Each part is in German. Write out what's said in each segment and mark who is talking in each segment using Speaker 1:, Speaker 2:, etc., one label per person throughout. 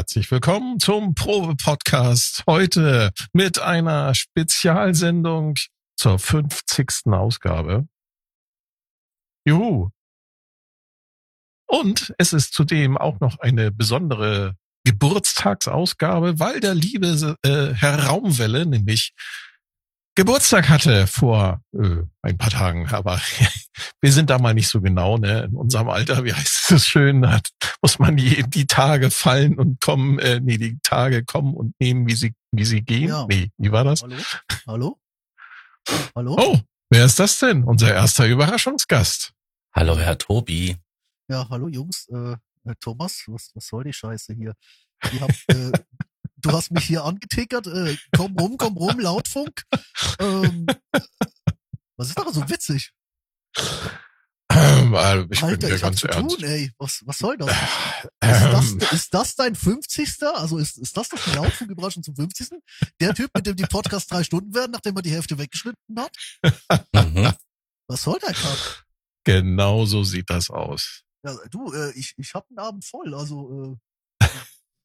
Speaker 1: Herzlich willkommen zum Probe-Podcast. Heute mit einer Spezialsendung zur 50. Ausgabe. Juhu. Und es ist zudem auch noch eine besondere Geburtstagsausgabe, weil der liebe äh, Herr Raumwelle nämlich Geburtstag hatte vor äh, ein paar Tagen, aber wir sind da mal nicht so genau, ne? In unserem Alter, wie heißt es schön, hat, muss man die, die Tage fallen und kommen, äh, nee, die Tage kommen und nehmen, wie sie, wie sie gehen. Ja. Nee, wie war das?
Speaker 2: Hallo? Hallo? Hallo?
Speaker 1: Oh, wer ist das denn? Unser erster Überraschungsgast.
Speaker 3: Hallo, Herr Tobi.
Speaker 2: Ja, hallo Jungs. Äh, Thomas, was, was soll die Scheiße hier? Ihr habt äh, du hast mich hier angetickert, äh, komm rum, komm rum, Lautfunk. Ähm, was ist daran so witzig?
Speaker 1: Ähm, also ich
Speaker 2: Alter,
Speaker 1: bin
Speaker 2: ich hab
Speaker 1: ganz
Speaker 2: zu
Speaker 1: ernst.
Speaker 2: tun, ey. Was, was soll das?
Speaker 1: Ähm,
Speaker 2: Ist das, ist das dein 50. Also ist, ist das doch die Lautfunküberraschung zum 50. Der Typ, mit dem die Podcasts drei Stunden werden, nachdem er die Hälfte weggeschnitten hat?
Speaker 3: Mhm.
Speaker 2: Was soll der Kack?
Speaker 1: genau so sieht das aus.
Speaker 2: Ja, du, äh, ich, ich hab den Abend voll, also äh,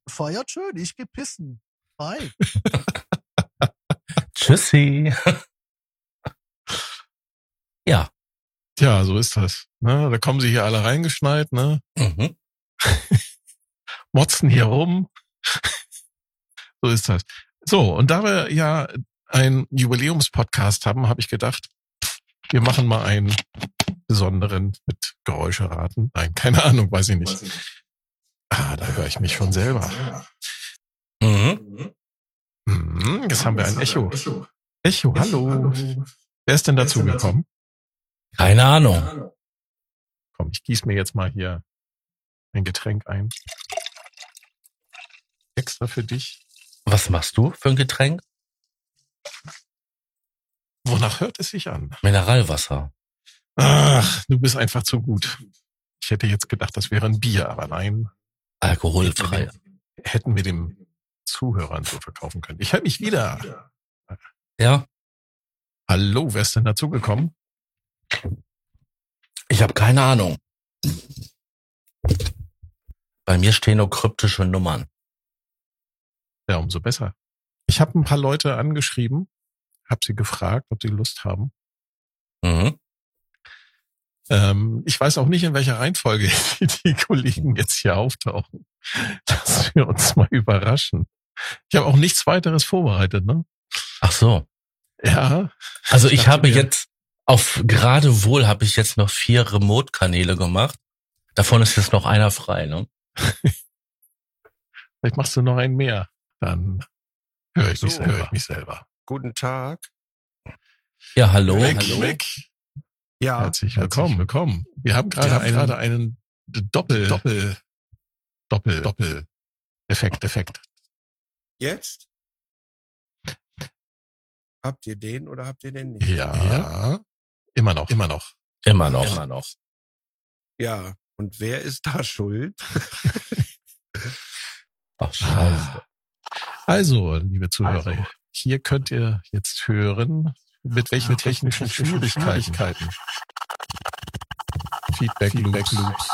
Speaker 2: feiert schön, ich geh pissen. Hi.
Speaker 3: Tschüssi. ja.
Speaker 1: Tja, so ist das. Ne? Da kommen sie hier alle reingeschneit, ne?
Speaker 3: Mhm.
Speaker 1: motzen hier rum. so ist das. So, und da wir ja einen Jubiläumspodcast haben, habe ich gedacht, wir machen mal einen besonderen mit Geräuscheraten. Nein, keine Ahnung, weiß ich nicht. Ah, da höre ich mich schon selber.
Speaker 3: Mhm.
Speaker 1: Hm, jetzt haben wir ein Echo. Echo, hallo. Wer ist denn dazu gekommen?
Speaker 3: Keine Ahnung.
Speaker 1: Komm, ich gieße mir jetzt mal hier ein Getränk ein. Extra für dich.
Speaker 3: Was machst du für ein Getränk?
Speaker 1: Wonach hört es sich an?
Speaker 3: Mineralwasser.
Speaker 1: Ach, du bist einfach zu gut. Ich hätte jetzt gedacht, das wäre ein Bier, aber nein,
Speaker 3: Alkoholfrei.
Speaker 1: hätten wir dem Zuhörern so verkaufen können. Ich höre mich wieder.
Speaker 3: Ja.
Speaker 1: Hallo, wer ist denn dazugekommen?
Speaker 3: Ich habe keine Ahnung. Bei mir stehen nur kryptische Nummern.
Speaker 1: Ja, umso besser. Ich habe ein paar Leute angeschrieben, habe sie gefragt, ob sie Lust haben.
Speaker 3: Mhm.
Speaker 1: Ähm, ich weiß auch nicht, in welcher Reihenfolge die Kollegen jetzt hier auftauchen, dass wir uns mal überraschen. Ich habe auch nichts weiteres vorbereitet, ne?
Speaker 3: Ach so.
Speaker 1: Ja,
Speaker 3: Also ich
Speaker 1: dachte
Speaker 3: habe
Speaker 1: mir-
Speaker 3: jetzt auf gerade wohl habe ich jetzt noch vier Remote-Kanäle gemacht. Davon ist jetzt noch einer frei, ne?
Speaker 1: vielleicht machst du noch einen mehr. Dann höre ich, mich
Speaker 4: So.
Speaker 1: selber. Hör ich mich selber.
Speaker 4: Guten Tag.
Speaker 3: Ja, hallo.
Speaker 1: Weg,
Speaker 3: hallo.
Speaker 1: weg.
Speaker 4: Ja,
Speaker 1: Herzlich willkommen, willkommen. Wir haben gerade
Speaker 4: Wir haben
Speaker 1: einen,
Speaker 4: gerade
Speaker 1: gerade einen Doppel, Doppel, Doppel, Doppel Effekt, Effekt.
Speaker 4: jetzt? Habt ihr den oder habt ihr den nicht?
Speaker 1: Ja, immer noch, immer noch.
Speaker 3: Immer noch. Immer noch.
Speaker 4: Ja. Und wer ist da schuld?
Speaker 3: Ach, scheiße.
Speaker 1: Also, liebe Zuhörer, hier könnt ihr jetzt hören, mit welchen technischen Schwierigkeiten. Feedback, Feedback Loops,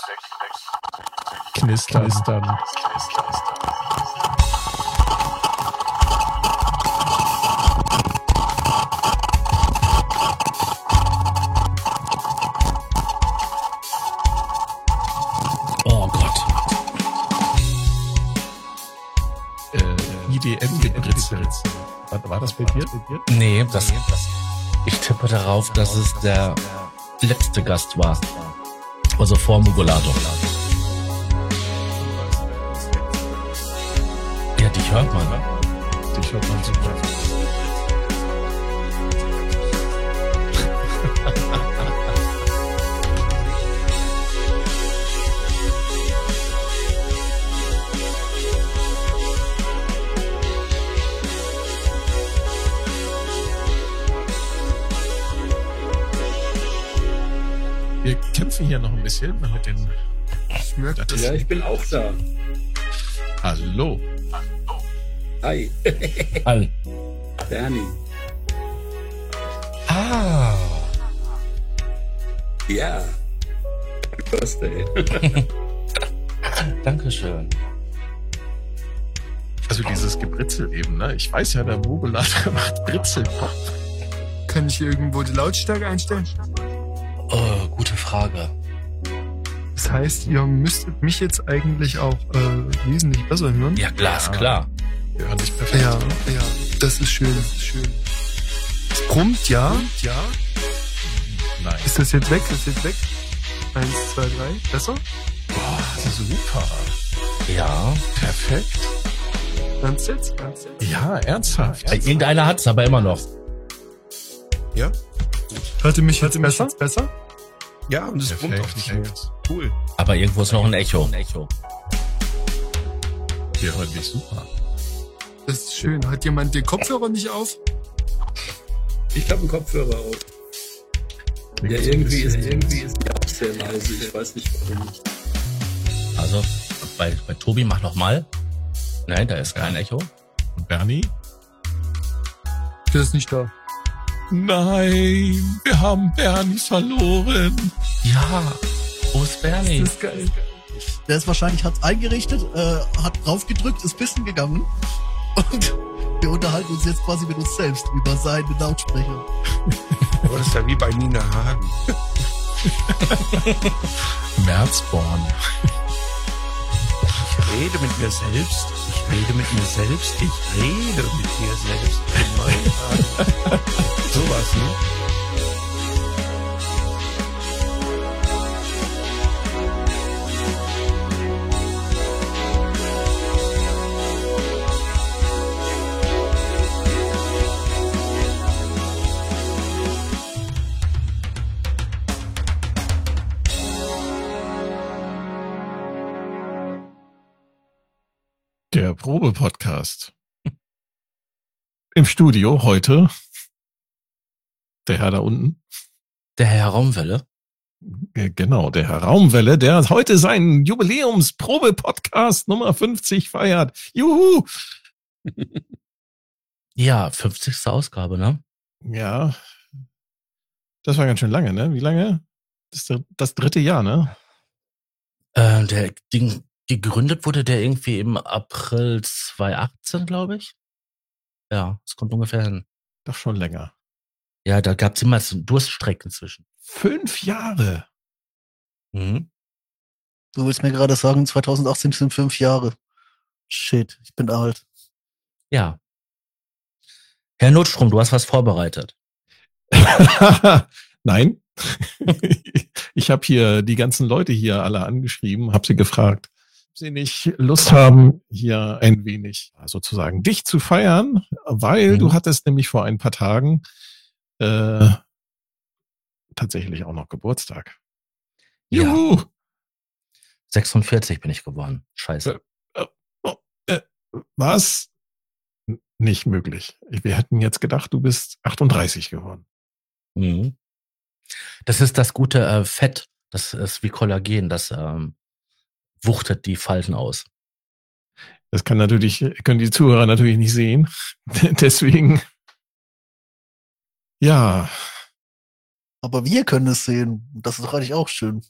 Speaker 1: Knistern, Knistern.
Speaker 3: Oh
Speaker 1: äh, IDM-Gebritzel. War, war das bei dir?
Speaker 3: Nee, das, ich tippe darauf, dass es der letzte Gast war. Also vor Mugolato. Ja, dich hört man.
Speaker 1: Ich hört man super. Wir kämpfen hier noch ein bisschen mit den.
Speaker 4: Schmeckt
Speaker 1: Das
Speaker 5: Ja, ich bin auch da.
Speaker 1: Hallo.
Speaker 5: Hi,
Speaker 3: All.
Speaker 5: Bernie.
Speaker 3: Ah.
Speaker 5: Ja. Birthday.
Speaker 3: Dankeschön.
Speaker 1: Also dieses Gebritzel eben, ne? Ich weiß ja, der Mogulator macht Britzelpop.
Speaker 6: Kann ich irgendwo die Lautstärke einstellen?
Speaker 3: Oh, gute Frage.
Speaker 6: Das heißt, ihr müsstet mich jetzt eigentlich auch äh, wesentlich besser hören.
Speaker 3: Ja, glasklar.
Speaker 1: Wir hören dich perfekt.
Speaker 6: Ja, ja, das ist schön, das ist schön. Es brummt, ja, ja.
Speaker 1: Nein.
Speaker 6: Ist das jetzt weg? Ist das jetzt weg? Eins, zwei, drei. Besser?
Speaker 1: Boah, super.
Speaker 3: Ja.
Speaker 1: Perfekt.
Speaker 6: Ernst jetzt? Ernst jetzt?
Speaker 1: Ja, ernsthaft.
Speaker 3: Äh, Irgendeiner hat's aber immer noch.
Speaker 4: Ja?
Speaker 6: Hörte mich jetzt besser? besser?
Speaker 4: Ja, und es brummt auch nicht mehr. Cool.
Speaker 3: Aber irgendwo ist noch ein Echo. Ein Echo.
Speaker 1: Wir hören dich super.
Speaker 6: Das ist schön. Hat jemand den Kopfhörer nicht auf?
Speaker 5: Ich habe einen Kopfhörer auf. Ja, irgendwie ist, irgendwie ist der auch sehr leise. Ich weiß nicht warum.
Speaker 3: Also, bei, bei Tobi mach noch mal. Nein, da ist kein Echo.
Speaker 1: Und Bernie?
Speaker 6: Der ist nicht da.
Speaker 1: Nein, wir haben Bernie verloren.
Speaker 3: Ja. Wo ist Bernie?
Speaker 6: Das ist geil.
Speaker 2: Der ist wahrscheinlich, hat's eingerichtet, äh, hat draufgedrückt, ist pissen gegangen. Und wir unterhalten uns jetzt quasi mit uns selbst über seine Lautsprecher.
Speaker 4: Aber das ist ja wie bei Nina Hagen.
Speaker 1: Merzborn.
Speaker 4: Ich rede mit mir selbst. Ich rede mit mir selbst. Ich rede mit mir selbst. Gott. Sowas, ne?
Speaker 1: Der Probe-Podcast. Im Studio heute. Der Herr da unten.
Speaker 3: Der Herr Raumwelle.
Speaker 1: Genau, der Herr Raumwelle, der heute seinen Jubiläums-Probe-Podcast Nummer 50 feiert. Juhu!
Speaker 3: Ja, 50. Ausgabe, ne?
Speaker 1: Ja. Das war ganz schön lange, ne? Wie lange? Das, das dritte Jahr, ne?
Speaker 3: Äh, der Ding, gegründet wurde der irgendwie im April 2018, glaube ich. Ja, es kommt ungefähr hin.
Speaker 1: Doch schon länger.
Speaker 3: Ja, da gab's immer so Durststrecken zwischen.
Speaker 1: Fünf Jahre.
Speaker 3: Mhm.
Speaker 2: Du willst mir gerade sagen, 2018 sind fünf Jahre. Shit, ich bin alt.
Speaker 3: Ja. Herr Notstrom, du hast was vorbereitet.
Speaker 1: Nein. ich habe hier die ganzen Leute hier alle angeschrieben, habe sie gefragt, sie nicht Lust haben, hier ein wenig sozusagen dich zu feiern, weil
Speaker 3: Mhm.
Speaker 1: du hattest nämlich vor ein paar Tagen äh, tatsächlich auch noch Geburtstag.
Speaker 3: Ja.
Speaker 1: Juhu!
Speaker 3: 46 bin ich geworden. Scheiße.
Speaker 1: Was? N- Nicht möglich. Wir hätten jetzt gedacht, du bist 38 geworden.
Speaker 3: Mhm. Das ist das gute äh, Fett. Das ist wie Kollagen. Das ähm, wuchtet die Falten aus.
Speaker 1: Das kann natürlich, können die Zuhörer natürlich nicht sehen. Deswegen, ja,
Speaker 2: Aber wir können es sehen. Das ist doch eigentlich auch schön.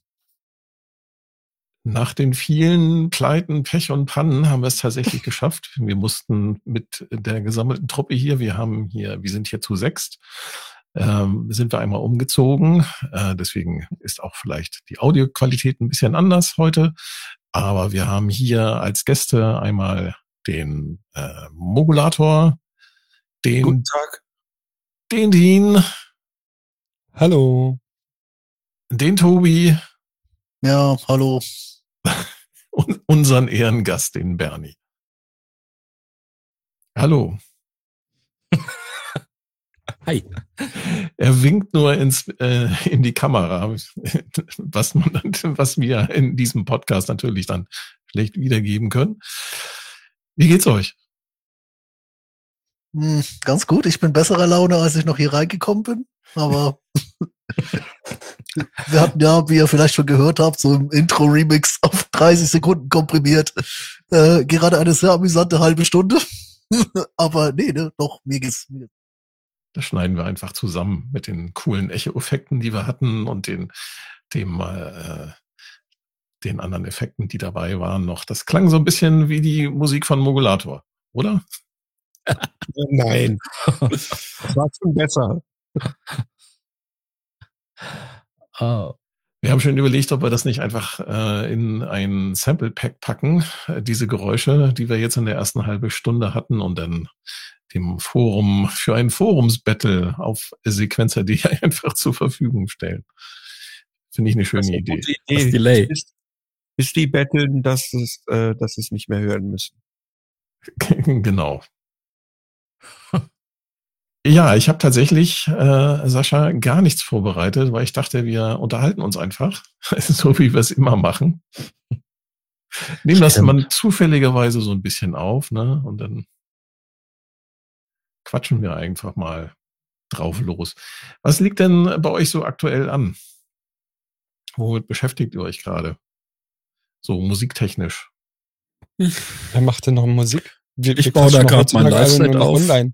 Speaker 1: nach den vielen Pleiten, Pech und Pannen haben wir es tatsächlich geschafft. Wir mussten mit der gesammelten Truppe hier, wir haben hier, wir sind hier zu sechst, ähm, sind wir einmal umgezogen. Äh, deswegen ist auch vielleicht die Audioqualität ein bisschen anders heute. Aber wir haben hier als Gäste einmal den äh, Mogulator, den,
Speaker 4: Guten Tag.
Speaker 1: den Dean,
Speaker 6: Hallo.
Speaker 1: den Tobi
Speaker 2: Ja, hallo.
Speaker 1: und unseren Ehrengast, den Bernie. Hallo.
Speaker 3: Hi.
Speaker 1: Er winkt nur ins, äh, in die Kamera, was, man, was wir in diesem Podcast natürlich dann schlecht wiedergeben können. Wie geht's euch?
Speaker 2: Hm, ganz gut. Ich bin besserer Laune, als ich noch hier reingekommen bin. Aber wir hatten ja, wie ihr vielleicht schon gehört habt, so im Intro-Remix auf 30 Sekunden komprimiert. Äh, gerade eine sehr amüsante halbe Stunde. Aber nee, ne, doch, mir geht's. Mir.
Speaker 1: Das schneiden wir einfach zusammen mit den coolen Echo-Effekten, die wir hatten und den, dem, äh, den anderen Effekten, die dabei waren noch. Das klang so ein bisschen wie die Musik von Mogulator. oder?
Speaker 4: Nein. Das war schon besser.
Speaker 5: Oh.
Speaker 1: Wir haben schon überlegt, ob wir das nicht einfach äh, in ein Sample Pack packen, äh, diese Geräusche, die wir jetzt in der ersten halben Stunde hatten und dann dem Forum für ein Forumsbattle auf Sequencer.de einfach zur Verfügung stellen. Finde ich eine schöne Idee.
Speaker 4: Gute
Speaker 5: Das
Speaker 4: Idee.
Speaker 5: Delay.
Speaker 4: Bis, bis die betteln, dass es, äh, dass sie es nicht mehr hören müssen.
Speaker 1: genau. Ja, ich habe tatsächlich, äh, Sascha, gar nichts vorbereitet, weil ich dachte, wir unterhalten uns einfach, so wie wir es immer machen. Nehmen das man zufälligerweise so ein bisschen auf, ne? Und dann quatschen wir einfach mal drauf los. Was liegt denn bei euch so aktuell an? Womit beschäftigt ihr euch gerade? So musiktechnisch.
Speaker 6: Wer macht denn noch Musik? Wir,
Speaker 7: Ich
Speaker 6: wir
Speaker 7: baue da grad mein Live-Set auf.
Speaker 6: Online.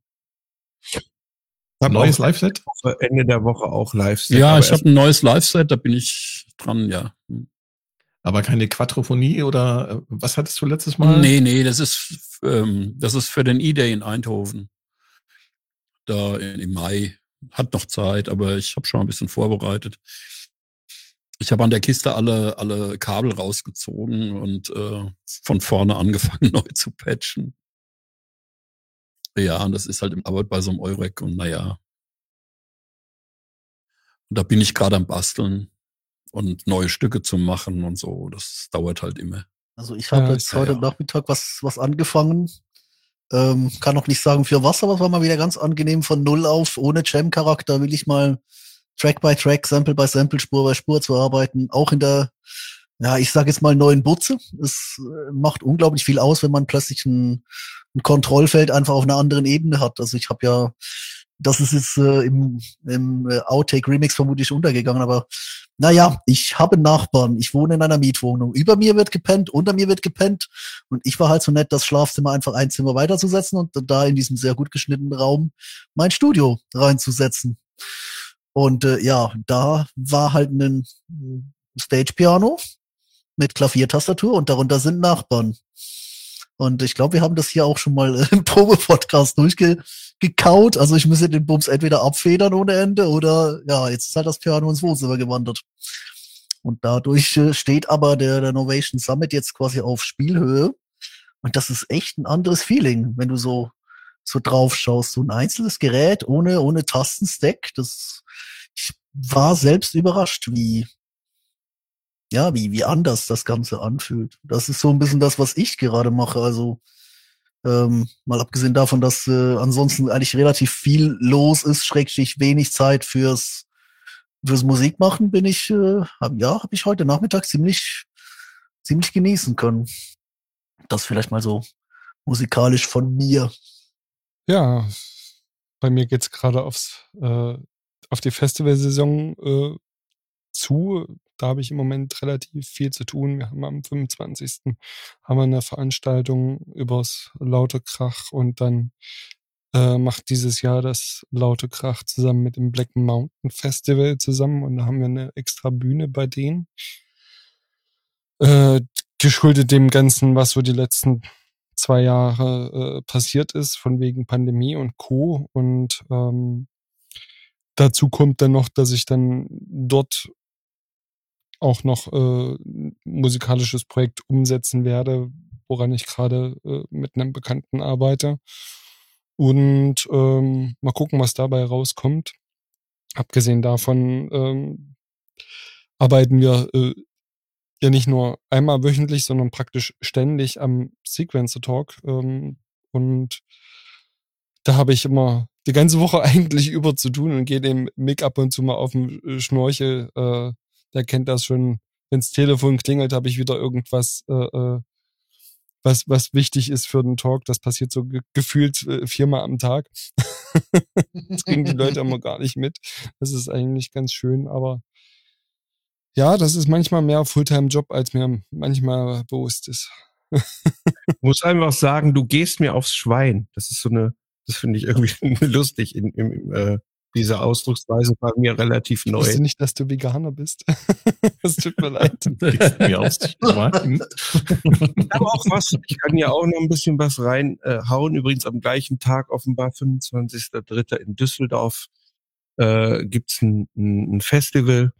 Speaker 4: Hab
Speaker 1: Neues Live-Set?
Speaker 4: Ende der Woche auch live
Speaker 7: Ja, ich habe ein neues Live-Set, da bin ich dran, ja.
Speaker 1: Aber keine Quadrophonie oder äh, was hattest du letztes Mal?
Speaker 7: Nee, nee, das ist, ähm, das ist für den E-Day in Eindhoven. Da im Mai. Hat noch Zeit, aber ich habe schon ein bisschen vorbereitet. Ich habe an der Kiste alle, alle Kabel rausgezogen und äh, von vorne angefangen neu zu patchen. Ja, und das ist halt im Arbeit bei so einem Eurek und naja. Und da bin ich gerade am Basteln und neue Stücke zu machen und so. Das dauert halt immer.
Speaker 2: Also ich habe
Speaker 6: Ja,
Speaker 2: jetzt
Speaker 7: ja,
Speaker 2: heute
Speaker 7: ja.
Speaker 2: Nachmittag was, was angefangen. Ähm, kann noch nicht sagen für was, aber es war mal wieder ganz angenehm von Null auf, ohne Jam-Charakter will ich mal Track by Track, Sample by Sample, Spur by Spur zu arbeiten. Auch in der, ja, ich sage jetzt mal neuen Butze. Es äh, macht unglaublich viel aus, wenn man plötzlich ein, ein Kontrollfeld einfach auf einer anderen Ebene hat. Also ich habe ja, das ist jetzt äh, im, im äh, Outtake Remix vermutlich untergegangen, aber naja, ich habe Nachbarn. Ich wohne in einer Mietwohnung. Über mir wird gepennt, unter mir wird gepennt. Und ich war halt so nett, das Schlafzimmer einfach ein Zimmer weiterzusetzen und da in diesem sehr gut geschnittenen Raum mein Studio reinzusetzen. Und äh, ja, da war halt ein Stage-Piano mit Klaviertastatur und darunter sind Nachbarn. Und ich glaube, wir haben das hier auch schon mal äh, im Probe-Podcast durchgekaut. Also ich müsste den Bums entweder abfedern ohne Ende oder ja, jetzt ist halt das Piano ins Wohnzimmer gewandert. Und dadurch äh, steht aber der, der Novation Summit jetzt quasi auf Spielhöhe. Und das ist echt ein anderes Feeling, wenn du so, so drauf schaust. So ein einzelnes Gerät ohne, ohne Tastenstack. Das, ich war selbst überrascht, wie, ja, wie, wie anders das Ganze anfühlt. Das ist so ein bisschen das, was ich gerade mache. Also, ähm, mal abgesehen davon, dass äh, ansonsten eigentlich relativ viel los ist, schrägstrich wenig Zeit fürs, fürs Musikmachen, bin ich, äh, hab, ja, habe ich heute Nachmittag ziemlich, ziemlich genießen können. Das vielleicht mal so musikalisch von mir.
Speaker 6: Ja, bei mir geht's gerade aufs äh, auf die Festivalsaison äh, zu. Da habe ich im Moment relativ viel zu tun. Wir haben am 25. haben wir eine Veranstaltung übers Laute Krach und dann äh, macht dieses Jahr das Laute Krach zusammen mit dem Black Mountain Festival zusammen und da haben wir eine extra Bühne bei denen. Äh, geschuldet dem Ganzen, was so die letzten zwei Jahre äh, passiert ist, von wegen Pandemie und Co. Und ähm, dazu kommt dann noch, dass ich dann dort auch noch äh, musikalisches Projekt umsetzen werde, woran ich gerade äh, mit einem Bekannten arbeite. Und ähm, mal gucken, was dabei rauskommt. Abgesehen davon ähm, arbeiten wir äh, ja nicht nur einmal wöchentlich, sondern praktisch ständig am Sequencer Talk. Ähm, und da habe ich immer die ganze Woche eigentlich über zu tun und gehe dem Mick ab und zu mal auf den Schnorchel. Äh, der kennt das schon. Wenns Telefon klingelt, habe ich wieder irgendwas, äh, äh, was, was wichtig ist für den Talk. Das passiert so ge gefühlt äh, viermal am Tag. das kriegen die Leute immer gar nicht mit. Das ist eigentlich ganz schön, aber ja, das ist manchmal mehr Fulltime-Job, als mir manchmal bewusst ist.
Speaker 4: Ich muss einfach sagen, du gehst mir aufs Schwein. Das ist so eine, das finde ich irgendwie lustig in, im, äh, diese Ausdrucksweise bei mir relativ
Speaker 6: Ich
Speaker 4: neu.
Speaker 6: wusste nicht, dass du Veganer bist. Es tut mir leid.
Speaker 1: Mir.
Speaker 4: Aber auch was, ich kann ja auch noch ein bisschen was reinhauen. Äh, hauen. Übrigens am gleichen Tag, offenbar 25.03. in Düsseldorf, äh, gibt's ein, ein ein Festival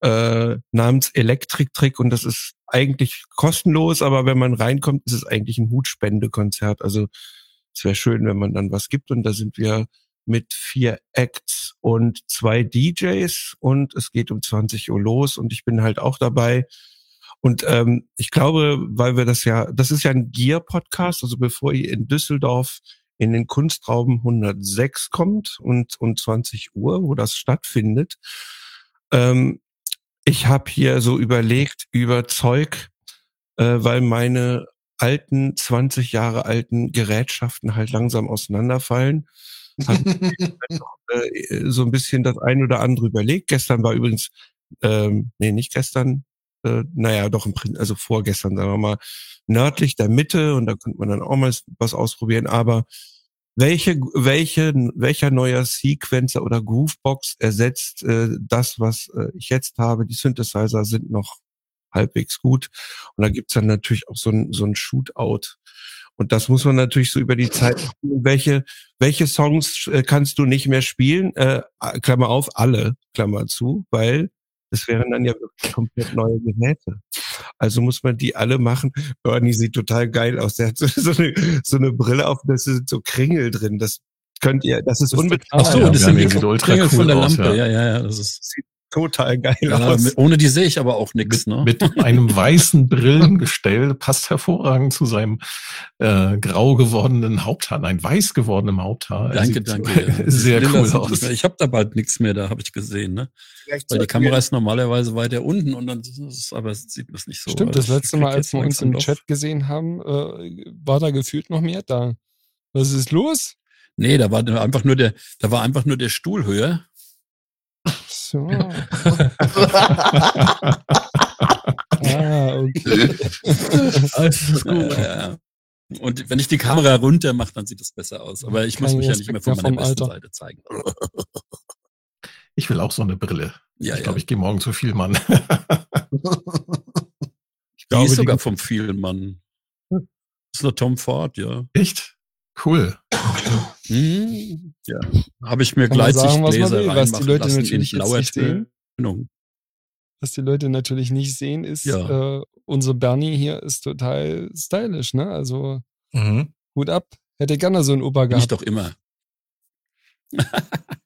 Speaker 4: äh, namens Electric Trick und das ist eigentlich kostenlos, aber wenn man reinkommt, ist es eigentlich ein Hutspendekonzert. Also es wäre schön, wenn man dann was gibt und da sind wir mit vier Acts und zwei DJs und es geht um 20 Uhr los und ich bin halt auch dabei. Und ähm, ich glaube, weil wir das ja, das ist ja ein Gear-Podcast, also bevor ihr in Düsseldorf in den Kunstraum 106 kommt und um 20 Uhr, wo das stattfindet. Ähm, ich habe hier so überlegt über Zeug, äh, weil meine alten, 20 Jahre alten Gerätschaften halt langsam auseinanderfallen. Äh, so ein bisschen das ein oder andere überlegt. Gestern war übrigens, ähm, nee, nicht gestern, äh, naja, doch im Prinzip, also vorgestern, sagen wir mal, nördlich der Mitte und da könnte man dann auch mal was ausprobieren, aber welche, welche, welcher neuer Sequencer oder Groovebox ersetzt äh, das, was äh, ich jetzt habe? Die Synthesizer sind noch halbwegs gut. Und da gibt's dann natürlich auch so ein, so ein Shootout. Und das muss man natürlich so über die Zeit. machen. Welche, welche Songs äh, kannst du nicht mehr spielen? Äh, Klammer auf, alle, Klammer zu, weil es wären dann ja wirklich komplett neue Geräte. Also muss man die alle machen. Bernie sieht total geil aus. Der hat so, so, eine, so eine Brille auf, da sind so Kringel drin. Das könnt ihr, das ist unbezahlbar.
Speaker 5: Ach so,
Speaker 1: ja,
Speaker 5: das
Speaker 1: ja,
Speaker 5: sind
Speaker 1: die
Speaker 5: die Kringel
Speaker 1: cool
Speaker 5: von der
Speaker 1: aus,
Speaker 5: Lampe.
Speaker 1: ja.
Speaker 5: Ja, ja, ja. Das ist,
Speaker 4: Sieht total geil
Speaker 5: ja,
Speaker 4: aus.
Speaker 5: mit- ohne die sehe ich aber auch nichts.
Speaker 1: Mit,
Speaker 5: Ne?
Speaker 1: mit einem weißen Brillengestell passt hervorragend zu seinem äh, grau gewordenen Haupthaar, nein, weiß gewordenen Haupthaar.
Speaker 5: Danke,
Speaker 1: sieht
Speaker 5: danke.
Speaker 1: Sehr cool aus.
Speaker 5: Ich habe da bald nichts mehr, da habe ich gesehen. Ne?
Speaker 4: Vielleicht
Speaker 5: Weil die Kamera ist normalerweise weiter unten und dann ist es, aber es sieht das nicht so.
Speaker 6: Stimmt, das
Speaker 5: ich
Speaker 6: letzte Mal, als wir uns im Chat gesehen haben, äh, war da gefühlt noch mehr da. Was ist los?
Speaker 5: Nee, da war einfach nur der, da war einfach nur der Stuhl höher.
Speaker 6: So. ah, okay.
Speaker 5: Alles ist gut. Ja, ja. Und wenn ich die Kamera runter mache, dann sieht es besser aus. Aber ich muss
Speaker 6: Kein
Speaker 5: mich ja nicht mehr von
Speaker 6: Respekt
Speaker 5: meiner besten
Speaker 6: vom
Speaker 5: Seite zeigen.
Speaker 1: Ich will auch so eine Brille.
Speaker 5: Ja,
Speaker 1: ich
Speaker 5: ja.
Speaker 1: glaube, ich gehe morgen zu viel, Mann.
Speaker 5: Die
Speaker 4: glaube,
Speaker 5: ist
Speaker 4: die-
Speaker 5: sogar vom vielen Mann. Das ist nur Tom Ford, ja.
Speaker 1: Echt? Cool.
Speaker 5: Hm, ja. Habe ich mir gleich
Speaker 6: sagen, was man will, was die Leute
Speaker 5: lassen
Speaker 6: natürlich nicht sehen. Was die Leute natürlich nicht sehen, ist,
Speaker 5: Ja.
Speaker 6: äh, unser Bernie hier ist total stylisch, ne? Also
Speaker 5: Mhm.
Speaker 6: Hut ab. Hätte gerne so einen Opa
Speaker 5: Bin ich
Speaker 6: gehabt.
Speaker 5: doch immer.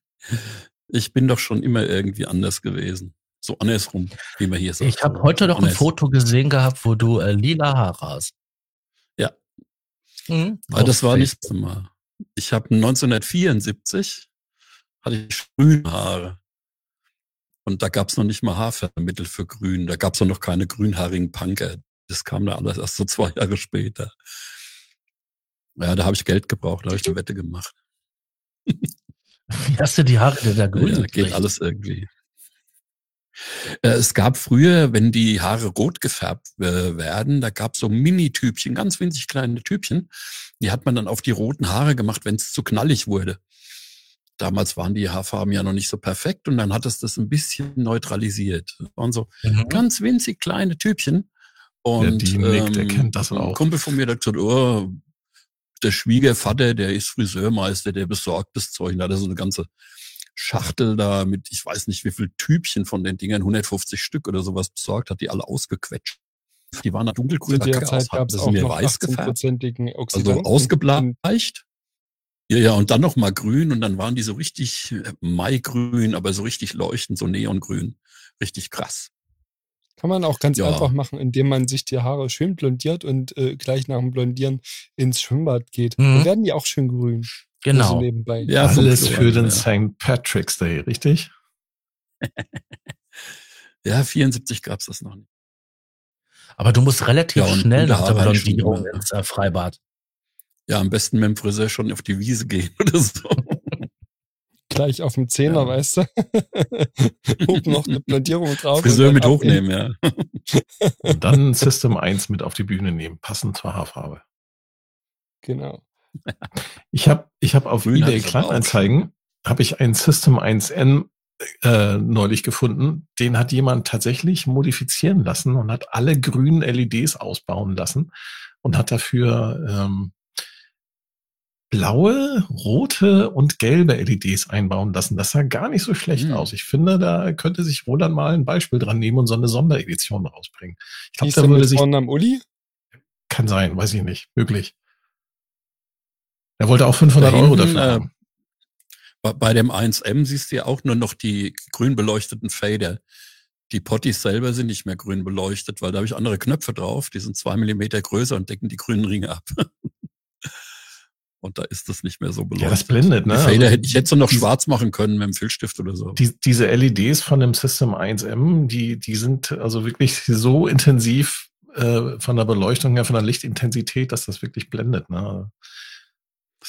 Speaker 5: ich bin doch schon immer irgendwie anders gewesen. So andersrum, wie man hier sagt.
Speaker 3: Ich habe heute noch ein. Foto gesehen gehabt, wo du äh, lila Haare hast. Mhm.
Speaker 5: Aber das war nicht immer. Ich habe 1974 hatte ich grüne Haare. Und da gab's noch nicht mal Haarvermittel für grün. Da gab's auch noch keine grünhaarigen Punker. Das kam da alles erst so zwei Jahre später. Ja, da habe ich Geld gebraucht, da habe ich eine Wette gemacht.
Speaker 3: Wie hast du die Haare denn da grün
Speaker 5: Ja, geht alles irgendwie. Äh, Es gab früher, wenn die Haare rot gefärbt äh, werden, da gab es so Mini-Tübchen, ganz winzig kleine Tübchen. Die hat man dann auf die roten Haare gemacht, wenn es zu knallig wurde. Damals waren die Haarfarben ja noch nicht so perfekt und dann hat es das ein bisschen neutralisiert. Das waren so
Speaker 3: Mhm.
Speaker 5: ganz winzig kleine Tübchen. Und
Speaker 1: die nickt, der kennt das
Speaker 5: ein
Speaker 1: auch.
Speaker 5: Kumpel von mir, der hat gesagt, oh, der Schwiegervater, der ist Friseurmeister, der besorgt das Zeug. Da hat er so eine ganze Schachtel da mit, ich weiß nicht wie viel Typchen von den Dingern, 150 Stück oder sowas besorgt, hat die alle ausgequetscht. Die waren nach dunkelgrün
Speaker 6: Zu der Zeit gab es auch noch
Speaker 5: weiß gefärbt.
Speaker 6: 18-prozentigen
Speaker 5: Also ausgebleicht. Ja, ja, und dann noch mal grün und dann waren die so richtig äh, Maigrün, aber so richtig leuchtend, so neongrün. Richtig krass.
Speaker 6: Kann man auch ganz
Speaker 5: Ja.
Speaker 6: einfach machen, indem man sich die Haare schön blondiert und äh, gleich nach dem Blondieren ins Schwimmbad geht.
Speaker 3: Mhm.
Speaker 6: Dann werden die auch schön grün. Nur So
Speaker 3: Genau.
Speaker 6: nebenbei.
Speaker 5: Ja,
Speaker 1: Alles für den
Speaker 5: ja.
Speaker 1: St. Patrick's Day, richtig?
Speaker 5: Ja, 74 gab's das noch nicht.
Speaker 3: Aber du musst relativ
Speaker 5: Ja,
Speaker 3: schnell nach der Blondierung ins äh, Freibad.
Speaker 5: Ja, am besten mit dem Friseur schon auf die Wiese gehen oder so.
Speaker 6: Gleich auf dem Zehner,
Speaker 5: Ja.
Speaker 6: weißt du? Oben noch eine Blondierung drauf.
Speaker 5: Friseur
Speaker 6: und
Speaker 5: mit hochnehmen, ja.
Speaker 1: Und dann System 1 mit auf die Bühne nehmen, passend zur Haarfarbe.
Speaker 6: Genau.
Speaker 1: Ich habe ich hab auf
Speaker 5: Grün
Speaker 1: eBay Kleinanzeigen habe ich ein System 1N äh, neulich gefunden. Den hat jemand tatsächlich modifizieren lassen und hat alle grünen LEDs ausbauen lassen und hat dafür ähm, blaue, rote und gelbe LEDs einbauen lassen. Das sah gar nicht so schlecht
Speaker 5: Hm.
Speaker 1: aus. Ich finde, da könnte sich Roland mal ein Beispiel dran nehmen und so eine Sonderedition rausbringen. Ich glaube, da würde sich,
Speaker 6: Vornamen Uli?
Speaker 1: kann sein, weiß ich nicht, möglich. Er wollte auch 500
Speaker 5: Da
Speaker 1: Euro
Speaker 5: hinten,
Speaker 1: dafür
Speaker 5: äh,
Speaker 1: haben.
Speaker 5: Bei, bei dem 1M siehst du ja auch nur noch die grün beleuchteten Fader. Die Potties selber sind nicht mehr grün beleuchtet, weil da habe ich andere Knöpfe drauf. Die sind zwei Millimeter größer und decken die grünen Ringe ab. und da ist das nicht mehr so beleuchtet.
Speaker 1: Ja, das blendet, ne?
Speaker 5: Fader
Speaker 1: Also
Speaker 5: hätte ich hätte sie noch
Speaker 1: die-
Speaker 5: schwarz machen können mit dem Filzstift oder so.
Speaker 1: die, diese LEDs von dem System 1M, die, die sind also wirklich so intensiv äh, von der Beleuchtung her, von der Lichtintensität, dass das wirklich blendet. Ne?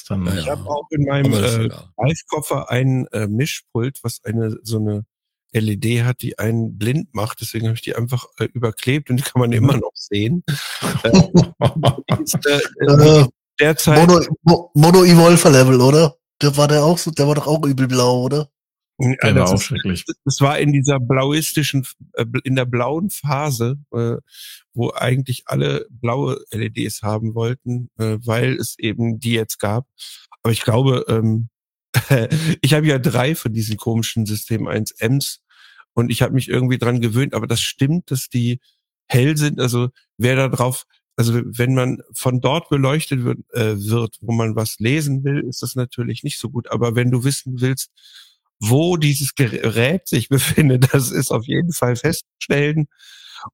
Speaker 1: Dann,
Speaker 5: Ja,
Speaker 4: Ich
Speaker 5: ja.
Speaker 4: habe auch in meinem äh. Live-Koffer ein äh, Mischpult, was eine so eine LED hat, die einen blind macht. Deswegen habe ich die einfach äh, überklebt und die kann man immer noch sehen. Die ist, äh,
Speaker 2: Äh,
Speaker 4: derzeit
Speaker 2: Mono, Mo, Mono Evolver Level, oder? Der war der auch so, der war doch auch übelblau, oder?
Speaker 4: Ja,
Speaker 1: der war
Speaker 4: das
Speaker 1: auch
Speaker 4: ist-
Speaker 1: schrecklich.
Speaker 4: das war in dieser blauistischen, äh, in der blauen Phase, äh, wo eigentlich alle blaue LEDs haben wollten, äh, weil es eben die jetzt gab. Aber ich glaube, ähm, ich habe ja drei von diesen komischen System 1Ms und ich habe mich irgendwie dran gewöhnt, aber das stimmt, dass die hell sind. Also wer da drauf, also wenn man von dort beleuchtet wird, äh, wird, wo man was lesen will, ist das natürlich nicht so gut. Aber wenn du wissen willst, wo dieses Gerät sich befindet, das ist auf jeden Fall festzustellen.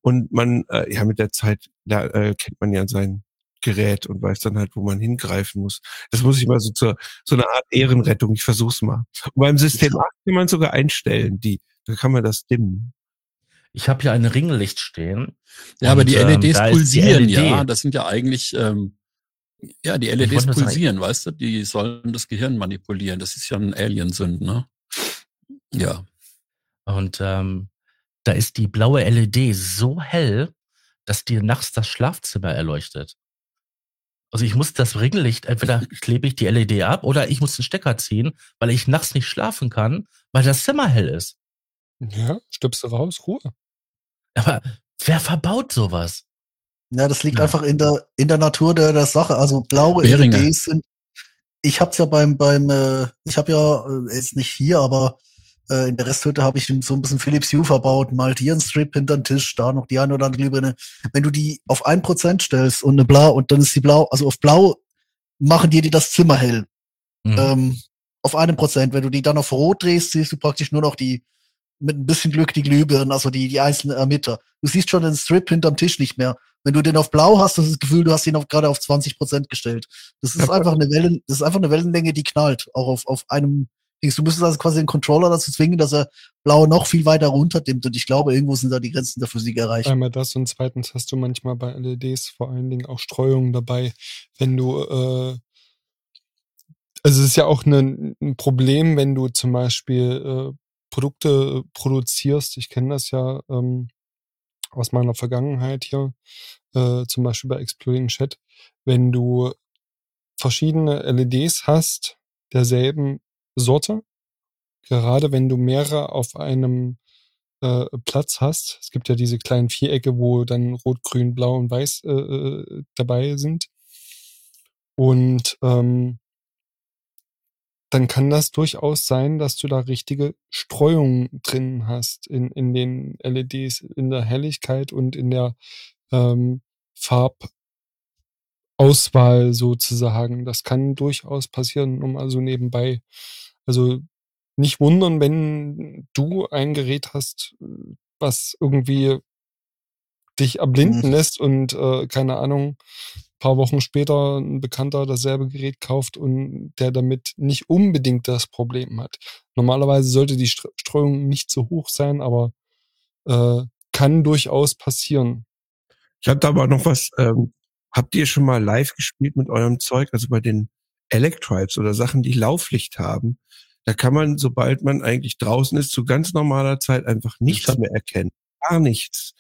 Speaker 4: Und man, äh, ja, mit der Zeit, da äh, kennt man ja sein Gerät und weiß dann halt, wo man hingreifen muss. Das muss ich mal so zur, so eine Art Ehrenrettung, ich versuch's mal. Und beim System 8 kann man sogar einstellen, die, da kann man das dimmen.
Speaker 3: Ich habe hier ein Ringlicht stehen.
Speaker 5: Ja, aber die
Speaker 3: ähm,
Speaker 5: LEDs
Speaker 3: ist die
Speaker 5: pulsieren,
Speaker 3: LED.
Speaker 5: ja. Das sind ja eigentlich, ähm, ja, die LEDs
Speaker 3: sagen-
Speaker 5: pulsieren, weißt du? Die sollen das Gehirn manipulieren. Das ist ja ein Alien-Sünd, ne? Ja.
Speaker 3: Und ähm, da ist die blaue LED so hell, dass dir nachts das Schlafzimmer erleuchtet. Also ich muss das Ringlicht, entweder klebe ich die LED ab oder ich muss den Stecker ziehen, weil ich nachts nicht schlafen kann, weil das Zimmer hell ist.
Speaker 6: Ja, stirbst du raus, Ruhe.
Speaker 3: Aber wer verbaut sowas?
Speaker 2: Ja, das liegt
Speaker 3: Ja.
Speaker 2: einfach in der, in der Natur der, der Sache. Also blaue
Speaker 5: Behringer.
Speaker 2: LEDs sind, ich hab's ja beim, beim, äh, ich habe ja, äh, jetzt nicht hier, aber äh, in der Resthütte habe ich so ein bisschen Philips Hue verbaut, mal hier einen Strip hinter den Tisch, da noch die eine oder andere Glühbirne. Wenn du die auf ein Prozent stellst und eine blau, und dann ist die blau, also auf blau machen dir die das Zimmer hell.
Speaker 3: Hm.
Speaker 2: Ähm, auf einem Prozent. Wenn du die dann auf rot drehst, siehst du praktisch nur noch die, mit ein bisschen Glück die Glühbirnen, also die, die einzelnen Emitter. Du siehst schon den Strip hinterm Tisch nicht mehr. Wenn du den auf blau hast, hast du das Gefühl, du hast ihn auf, gerade auf 20 Prozent gestellt. Das ist einfach eine Wellen, das ist einfach eine Wellenlänge, die knallt. Auch auf, auf einem. Du müsstest also quasi den Controller dazu zwingen, dass er blau noch viel weiter runterdimmt. Und ich glaube, irgendwo sind da die Grenzen der Physik erreicht.
Speaker 6: Einmal das und zweitens hast du manchmal bei LEDs vor allen Dingen auch Streuungen dabei, wenn du äh, also es ist ja auch ein Problem, wenn du zum Beispiel äh, Produkte produzierst. Ich kenne das ja ähm, aus meiner Vergangenheit hier, äh, zum Beispiel bei Exploding Chat, wenn du verschiedene LEDs hast derselben Sorte, gerade wenn du mehrere auf einem äh, Platz hast. Es gibt ja diese kleinen Vierecke, wo dann Rot, Grün, Blau und Weiß äh, äh, dabei sind. Und ähm, dann kann das durchaus sein, dass du da richtige Streuungen drin hast in, in den LEDs, in der Helligkeit und in der ähm, Farbauswahl sozusagen. Das kann durchaus passieren, nur mal so nebenbei. Also nicht wundern, wenn du ein Gerät hast, was irgendwie dich erblinden
Speaker 2: Mhm.
Speaker 6: lässt und äh, keine Ahnung, paar Wochen später ein Bekannter dasselbe Gerät kauft und der damit nicht unbedingt das Problem hat. Normalerweise sollte die Stre- Streuung nicht so hoch sein, aber äh, kann durchaus passieren.
Speaker 4: Ich habe da aber noch was, ähm, habt ihr schon mal live gespielt mit eurem Zeug, also bei den Electribes oder Sachen, die Lauflicht haben? Da kann man, sobald man eigentlich draußen ist, zu ganz normaler Zeit einfach nichts mehr erkennen. Gar nichts.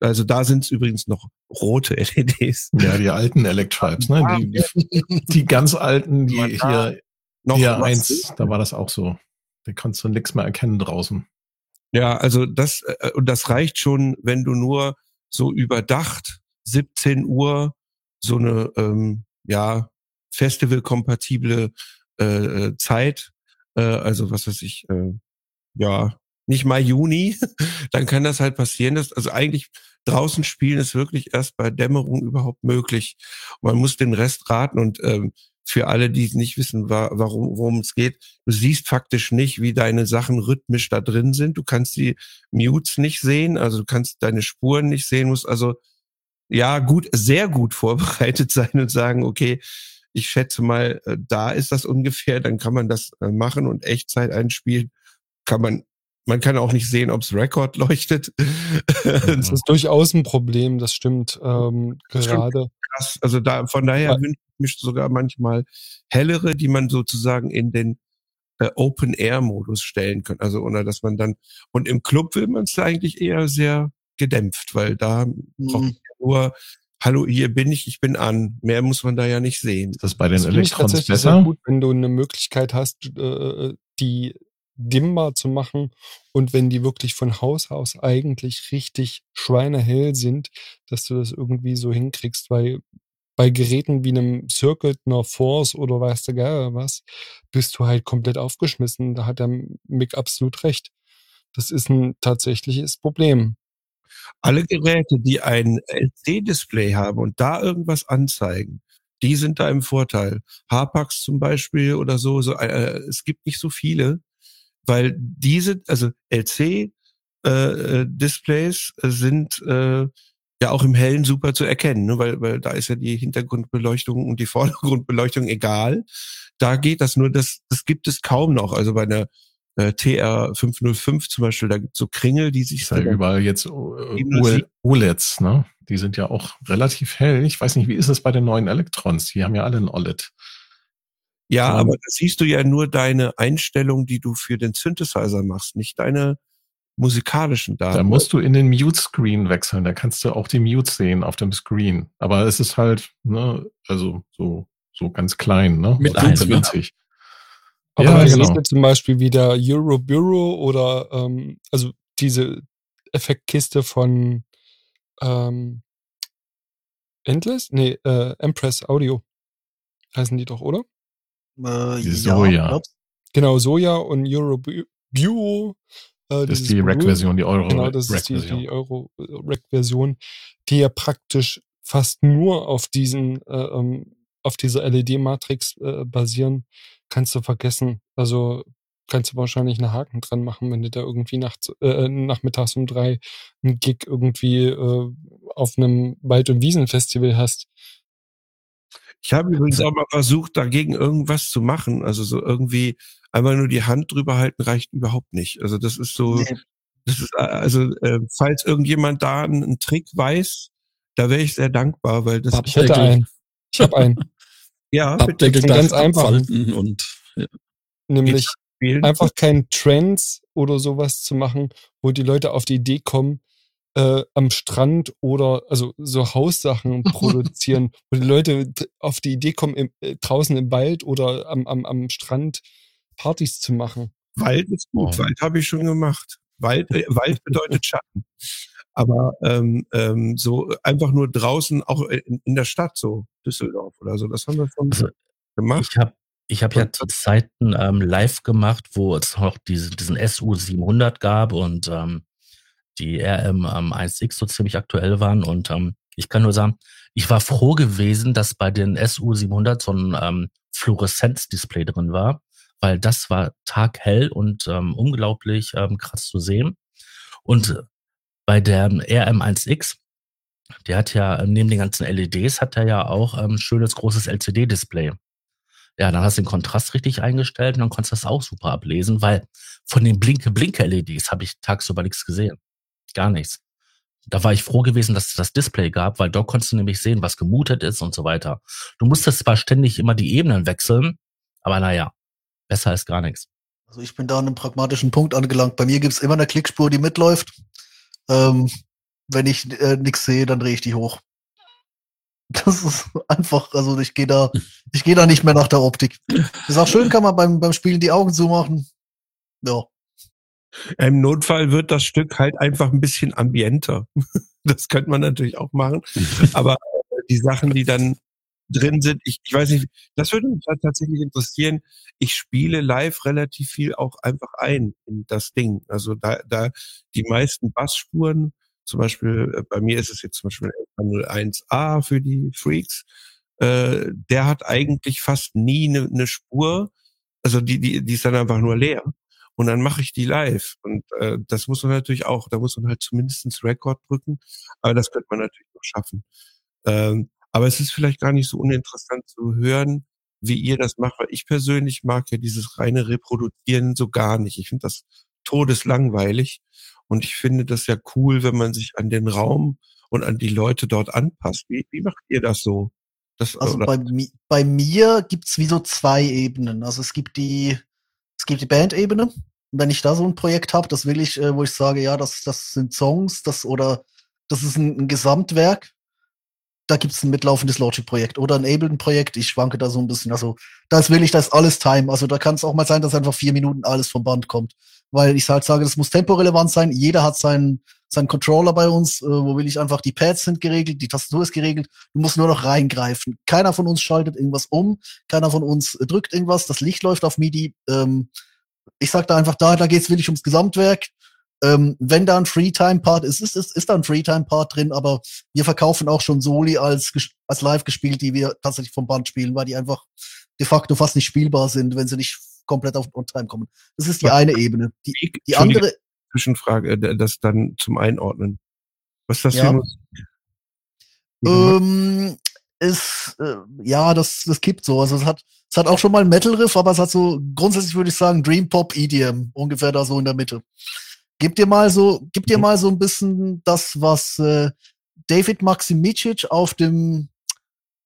Speaker 4: Also da sind es übrigens noch rote LEDs.
Speaker 1: Ja, die alten Electribes, ne? Die, die, die ganz alten, die hier,
Speaker 4: Noch
Speaker 1: hier eins, da war das auch so. Da kannst du nichts mehr erkennen draußen.
Speaker 4: Ja, also das, äh, und das reicht schon, wenn du nur so überdacht 17 Uhr so eine, ähm, ja, festivalkompatible äh, äh, Zeit, äh, also was weiß ich, äh, ja, nicht mal Juni, dann kann das halt passieren. Dass, also eigentlich draußen spielen ist wirklich erst bei Dämmerung überhaupt möglich. man muss den Rest raten und ähm, für alle, die nicht wissen, warum, worum es geht, du siehst faktisch nicht, wie deine Sachen rhythmisch da drin sind. Du kannst die Mutes nicht sehen, also du kannst deine Spuren nicht sehen, musst also ja gut, sehr gut vorbereitet sein und sagen, okay, ich schätze mal, äh, da ist das ungefähr, dann kann man das äh, machen und Echtzeit einspielen. Kann man, man kann auch nicht sehen, ob es Rekord leuchtet.
Speaker 6: Das ist durchaus ein Problem, das stimmt ähm, gerade.
Speaker 4: Krass. Also da, von daher ja. wünsche ich mich sogar manchmal hellere, die man sozusagen in den äh, Open-Air-Modus stellen kann. Also, oder dass man dann, und im Club will man es eigentlich eher sehr gedämpft, weil da mhm. braucht man nur hallo, hier bin ich, ich bin an. Mehr muss man da ja nicht sehen.
Speaker 1: Ist das bei den das Elektrons besser? Gut,
Speaker 6: wenn du eine Möglichkeit hast, äh, die dimmbar zu machen und wenn die wirklich von Haus aus eigentlich richtig schweinehell sind, dass du das irgendwie so hinkriegst, weil bei Geräten wie einem Circuit, einer Force oder weiß der Geil was, bist du halt komplett aufgeschmissen. Da hat der Mick absolut recht. Das ist ein tatsächliches Problem.
Speaker 4: Alle Geräte, die ein LC-Display haben und da irgendwas anzeigen, die sind da im Vorteil. Harpax zum Beispiel oder so, so äh, es gibt nicht so viele, weil diese, also LC-Displays äh, sind äh, ja auch im Hellen super zu erkennen, ne? weil, weil da ist ja die Hintergrundbeleuchtung und die Vordergrundbeleuchtung egal. Da geht das nur, das, das gibt es kaum noch. Also bei einer äh, TR505 zum Beispiel, da gibt es so Kringel, die sich...
Speaker 1: Ist ja überall jetzt äh, OLEDs, ne? Die sind ja auch relativ hell. Ich weiß nicht, wie ist es bei den neuen Elektrons? Die haben ja alle ein OLED.
Speaker 4: Ja, aber da siehst du ja nur deine Einstellung, die du für den Synthesizer machst, nicht deine musikalischen Daten.
Speaker 1: Da musst du in den Mute-Screen wechseln. Da kannst du auch die Mute sehen auf dem Screen. Aber es ist halt, ne, also so, so ganz klein, ne?
Speaker 5: Mit ganz
Speaker 1: winzig.
Speaker 6: Aber ja, genau. ist zum Beispiel wieder Euro Bureau oder ähm, also diese Effektkiste von ähm, Endless? Nee, äh, Empress Audio heißen die doch, oder?
Speaker 1: Äh, Soja. Ja,
Speaker 6: genau, Soja und Euro Bureau.
Speaker 1: Äh, das ist die Rack-Version, die Euro.
Speaker 6: Genau, das ist die, die Euro-Rack-Version, die ja praktisch fast nur auf diesen, äh, ähm, auf dieser LED-Matrix äh, basieren kannst du vergessen. Also kannst du wahrscheinlich einen Haken dran machen, wenn du da irgendwie nachts, äh, nachmittags um drei einen Gig irgendwie äh, auf einem Wald- und Wiesenfestival hast.
Speaker 4: Ich habe übrigens auch mal versucht, dagegen irgendwas zu machen. Also so irgendwie einmal nur die Hand drüber halten reicht überhaupt nicht. Also das ist so, das ist also äh, falls irgendjemand da einen, einen Trick weiß, da wäre ich sehr dankbar, weil das.
Speaker 6: Ich hätte einen. Ich habe einen.
Speaker 4: Ja,
Speaker 5: Abdeckel
Speaker 6: ganz einfach.
Speaker 5: Und, ja.
Speaker 6: Nämlich einfach kein Trends oder sowas zu machen, wo die Leute auf die Idee kommen, äh, am Strand oder also so Haussachen produzieren, wo die Leute auf die Idee kommen, im, äh, draußen im Wald oder am, am, am Strand Partys zu machen.
Speaker 4: Wald ist gut, oh. Wald habe ich schon gemacht. Wald, äh, Wald bedeutet Schatten. Aber ähm, ähm, so einfach nur draußen, auch in, in, der Stadt, so Düsseldorf oder so, das haben wir schon also, gemacht.
Speaker 3: Ich habe ich hab ja Zeiten ähm, live gemacht, wo es noch diese, diesen SU 700 gab und ähm, die RM ähm, 1X so ziemlich aktuell waren. Und ähm, ich kann nur sagen, ich war froh gewesen, dass bei den SU 700 so ein ähm, Fluoreszenzdisplay drin war, weil das war taghell und ähm, unglaublich ähm, krass zu sehen. Und bei der RM1X, der hat ja neben den ganzen LEDs, hat er ja auch ein ähm, schönes großes LCD-Display. Ja, dann hast du den Kontrast richtig eingestellt und dann konntest du das auch super ablesen, weil von den Blinke-Blinke-LEDs habe ich tagsüber nichts gesehen. Gar nichts. Da war ich froh gewesen, dass es das Display gab, weil dort konntest du nämlich sehen, was gemutet ist und so weiter. Du musstest zwar ständig immer die Ebenen wechseln, aber naja, besser als gar nichts.
Speaker 2: Also ich bin da an einem pragmatischen Punkt angelangt. Bei mir gibt's immer eine Klickspur, die mitläuft. Ähm, wenn ich äh, nichts sehe, dann drehe ich die hoch. Das ist einfach, also ich gehe da, ich gehe da nicht mehr nach der Optik. Ist auch schön, kann man beim, beim Spielen die Augen zumachen. Ja.
Speaker 4: Im Notfall wird das Stück halt einfach ein bisschen ambienter. Das könnte man natürlich auch machen. Aber äh, die Sachen, die dann drin sind, ich, ich weiß nicht, das würde mich halt tatsächlich interessieren. Ich spiele live relativ viel auch einfach ein in das Ding. Also da, da die meisten Bassspuren, zum Beispiel, äh, bei mir ist es jetzt zum Beispiel 01A für die Freaks, äh, der hat eigentlich fast nie eine ne Spur, also die, die, die ist dann einfach nur leer und dann mache ich die live. Und äh, das muss man natürlich auch, da muss man halt zumindestens Rekord drücken, aber das könnte man natürlich noch schaffen. Ähm, aber es ist vielleicht gar nicht so uninteressant zu hören, wie ihr das macht, weil ich persönlich mag ja dieses reine Reproduzieren so gar nicht. Ich finde das todeslangweilig und ich finde das ja cool, wenn man sich an den Raum und an die Leute dort anpasst. Wie, wie macht ihr das so? Das,
Speaker 2: also bei, bei mir gibt's wie so zwei Ebenen. Also es gibt die gibt die Band-Ebene. Wenn ich da so ein Projekt habe, das will ich, äh, wo ich sage, ja, das, das sind Songs, das oder das ist ein, ein Gesamtwerk, da gibt es ein mitlaufendes Logic-Projekt oder ein Ableton-Projekt. Ich schwanke da so ein bisschen. Also, das will ich, das alles Time. Also, da kann es auch mal sein, dass einfach vier Minuten alles vom Band kommt. Weil ich halt sage, das muss temporelevant sein. Jeder hat seinen, seinen Controller bei uns, äh, wo will ich einfach, die Pads sind geregelt, die Tastatur ist geregelt. Du musst nur noch reingreifen. Keiner von uns schaltet irgendwas um. Keiner von uns drückt irgendwas. Das Licht läuft auf MIDI. Ähm, ich sag da einfach, da, da geht's wirklich ums Gesamtwerk. Ähm, wenn da ein Freetime-Part ist, ist, ist, ist da ein Freetime-Part drin, aber wir verkaufen auch schon Soli als, als live gespielt, die wir tatsächlich vom Band spielen, weil die einfach de facto fast nicht spielbar sind, wenn sie nicht komplett auf On-Time kommen. Das ist die eine Ebene. Die, die andere.
Speaker 4: Zwischenfrage, äh, das dann zum Einordnen. Was ist das
Speaker 2: ja.
Speaker 4: für Musik?
Speaker 2: Ähm, ist, äh, ja, das, das kippt so. Also es hat, es hat auch schon mal einen Metal-Riff, aber es hat so, grundsätzlich würde ich sagen, Dream Pop EDM, ungefähr da so in der Mitte. Gib dir mal so, gib dir mhm. mal so ein bisschen das, was äh, David Maximicic auf dem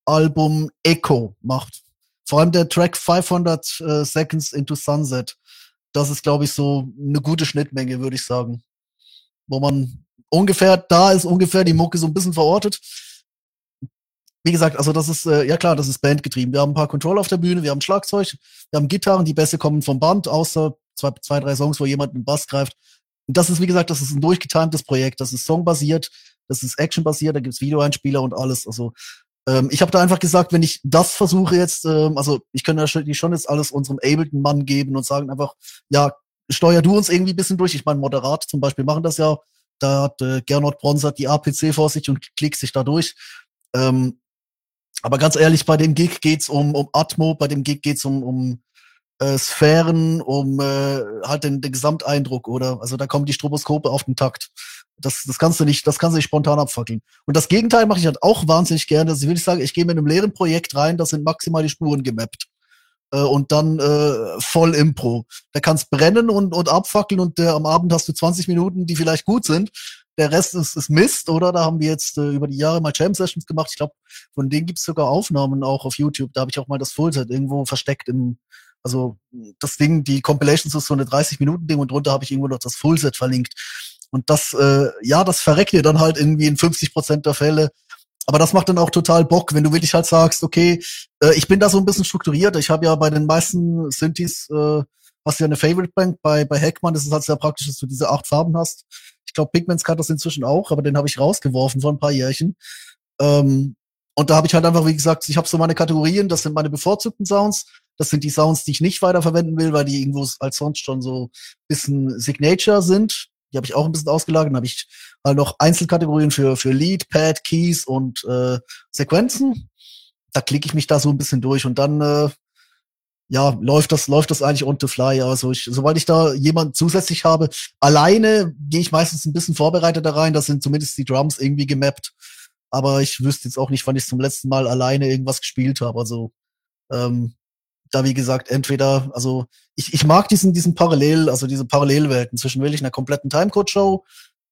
Speaker 2: Album Echo macht. Vor allem der Track 500 äh, Seconds into Sunset. Das ist, glaube ich, so eine gute Schnittmenge, würde ich sagen. Wo man ungefähr, da ist ungefähr die Mucke so ein bisschen verortet. Wie gesagt, also das ist, äh, ja klar, das ist bandgetrieben. Wir haben ein paar Controller auf der Bühne, wir haben Schlagzeug, wir haben Gitarren, die Bässe kommen vom Band, außer zwei, zwei drei Songs, wo jemand mit Bass greift. Und das ist, wie gesagt, das ist ein durchgetimtes Projekt. Das ist songbasiert, das ist actionbasiert, da gibt's Videoeinspieler und alles. Also ähm, ich habe da einfach gesagt, wenn ich das versuche jetzt, ähm, also ich könnte natürlich schon jetzt alles unserem Ableton-Mann geben und sagen einfach, ja, steuer du uns irgendwie ein bisschen durch. Ich meine, Moderat zum Beispiel machen das ja. Da hat äh, Gernot Bronsert die APC vor sich und klickt sich da durch. Ähm, aber ganz ehrlich, bei dem Gig geht's um, um Atmo, bei dem Gig geht's um, um äh, Sphären, um äh, halt den, den Gesamteindruck, oder? Also da kommen die Stroboskope auf den Takt. Das, das kannst du nicht, das kannst du nicht spontan abfackeln. Und das Gegenteil mache ich halt auch wahnsinnig gerne. Ich will nicht sagen, ich gehe mit einem leeren Projekt rein, da sind maximal die Spuren gemappt. Äh, und dann äh, voll Impro. Da kannst brennen und, und abfackeln und äh, am Abend hast du 20 Minuten, die vielleicht gut sind. Der Rest ist, ist Mist, oder? Da haben wir jetzt äh, über die Jahre mal Jam-Sessions gemacht. Ich glaube, von denen gibt's sogar Aufnahmen auch auf YouTube. Da habe ich auch mal das Fullset irgendwo versteckt im, also das Ding, die Compilations ist so eine 30-Minuten-Ding und drunter habe ich irgendwo noch das Fullset verlinkt. Und das, äh, ja, das verreckt dir dann halt irgendwie in 50 Prozent der Fälle. Aber das macht dann auch total Bock, wenn du wirklich halt sagst, okay, äh, ich bin da so ein bisschen strukturiert. Ich habe ja bei den meisten Synthes, äh, hast du ja eine Favorite Bank. Bei, bei Heckman ist es halt sehr praktisch, dass du diese acht Farben hast. Ich glaube, Pigments kann das inzwischen auch, aber den habe ich rausgeworfen vor ein paar Jährchen. Ähm, und da habe ich halt einfach, wie gesagt, ich habe so meine Kategorien, das sind meine bevorzugten Sounds. Das sind die Sounds, die ich nicht weiterverwenden will, weil die irgendwo als sonst schon so bisschen Signature sind. Die habe ich auch ein bisschen ausgelagert. Dann habe ich halt noch Einzelkategorien für, für Lead, Pad, Keys und äh, Sequenzen. Da klicke ich mich da so ein bisschen durch und dann äh, ja, läuft das, läuft das eigentlich on the fly. Also ich, sobald ich da jemand zusätzlich habe, alleine gehe ich meistens ein bisschen vorbereitet da rein. Das sind zumindest die Drums irgendwie gemappt. Aber ich wüsste jetzt auch nicht, wann ich zum letzten Mal alleine irgendwas gespielt habe. Also ähm, da wie gesagt entweder, also ich, ich mag diesen, diesen Parallel, also diese Parallelwelten zwischen wirklich einer kompletten Timecode-Show,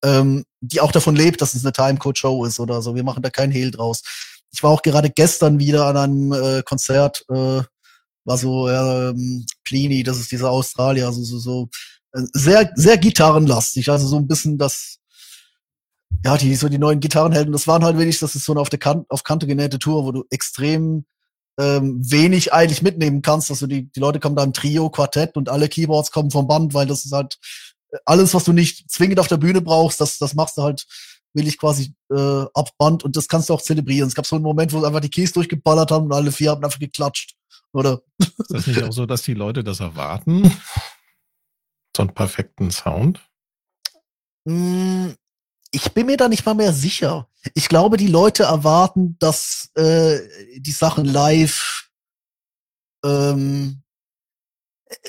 Speaker 2: ähm, die auch davon lebt, dass es eine Timecode-Show ist oder so. Wir machen da kein Hehl draus. Ich war auch gerade gestern wieder an einem äh, Konzert, äh, war so ähm, Plini, das ist dieser Australier, also so, so äh, sehr, sehr gitarrenlastig, also so ein bisschen das, ja, die, so die neuen Gitarrenhelden, das waren halt wirklich, das ist so eine auf der Kante, auf Kante genähte Tour, wo du extrem ähm, wenig eigentlich mitnehmen kannst. Also die, die Leute kommen da im Trio, Quartett und alle Keyboards kommen vom Band, weil das ist halt äh, alles, was du nicht zwingend auf der Bühne brauchst, das, das machst du halt will ich quasi äh, ab Band und das kannst du auch zelebrieren. Es gab so einen Moment, wo einfach die Keys durchgeballert haben und alle vier haben einfach geklatscht. Oder?
Speaker 1: Ist das nicht auch so, dass die Leute das erwarten? So einen perfekten Sound?
Speaker 2: Mm, ich bin mir da nicht mal mehr sicher. Ich glaube, die Leute erwarten, dass äh, die Sachen live ähm,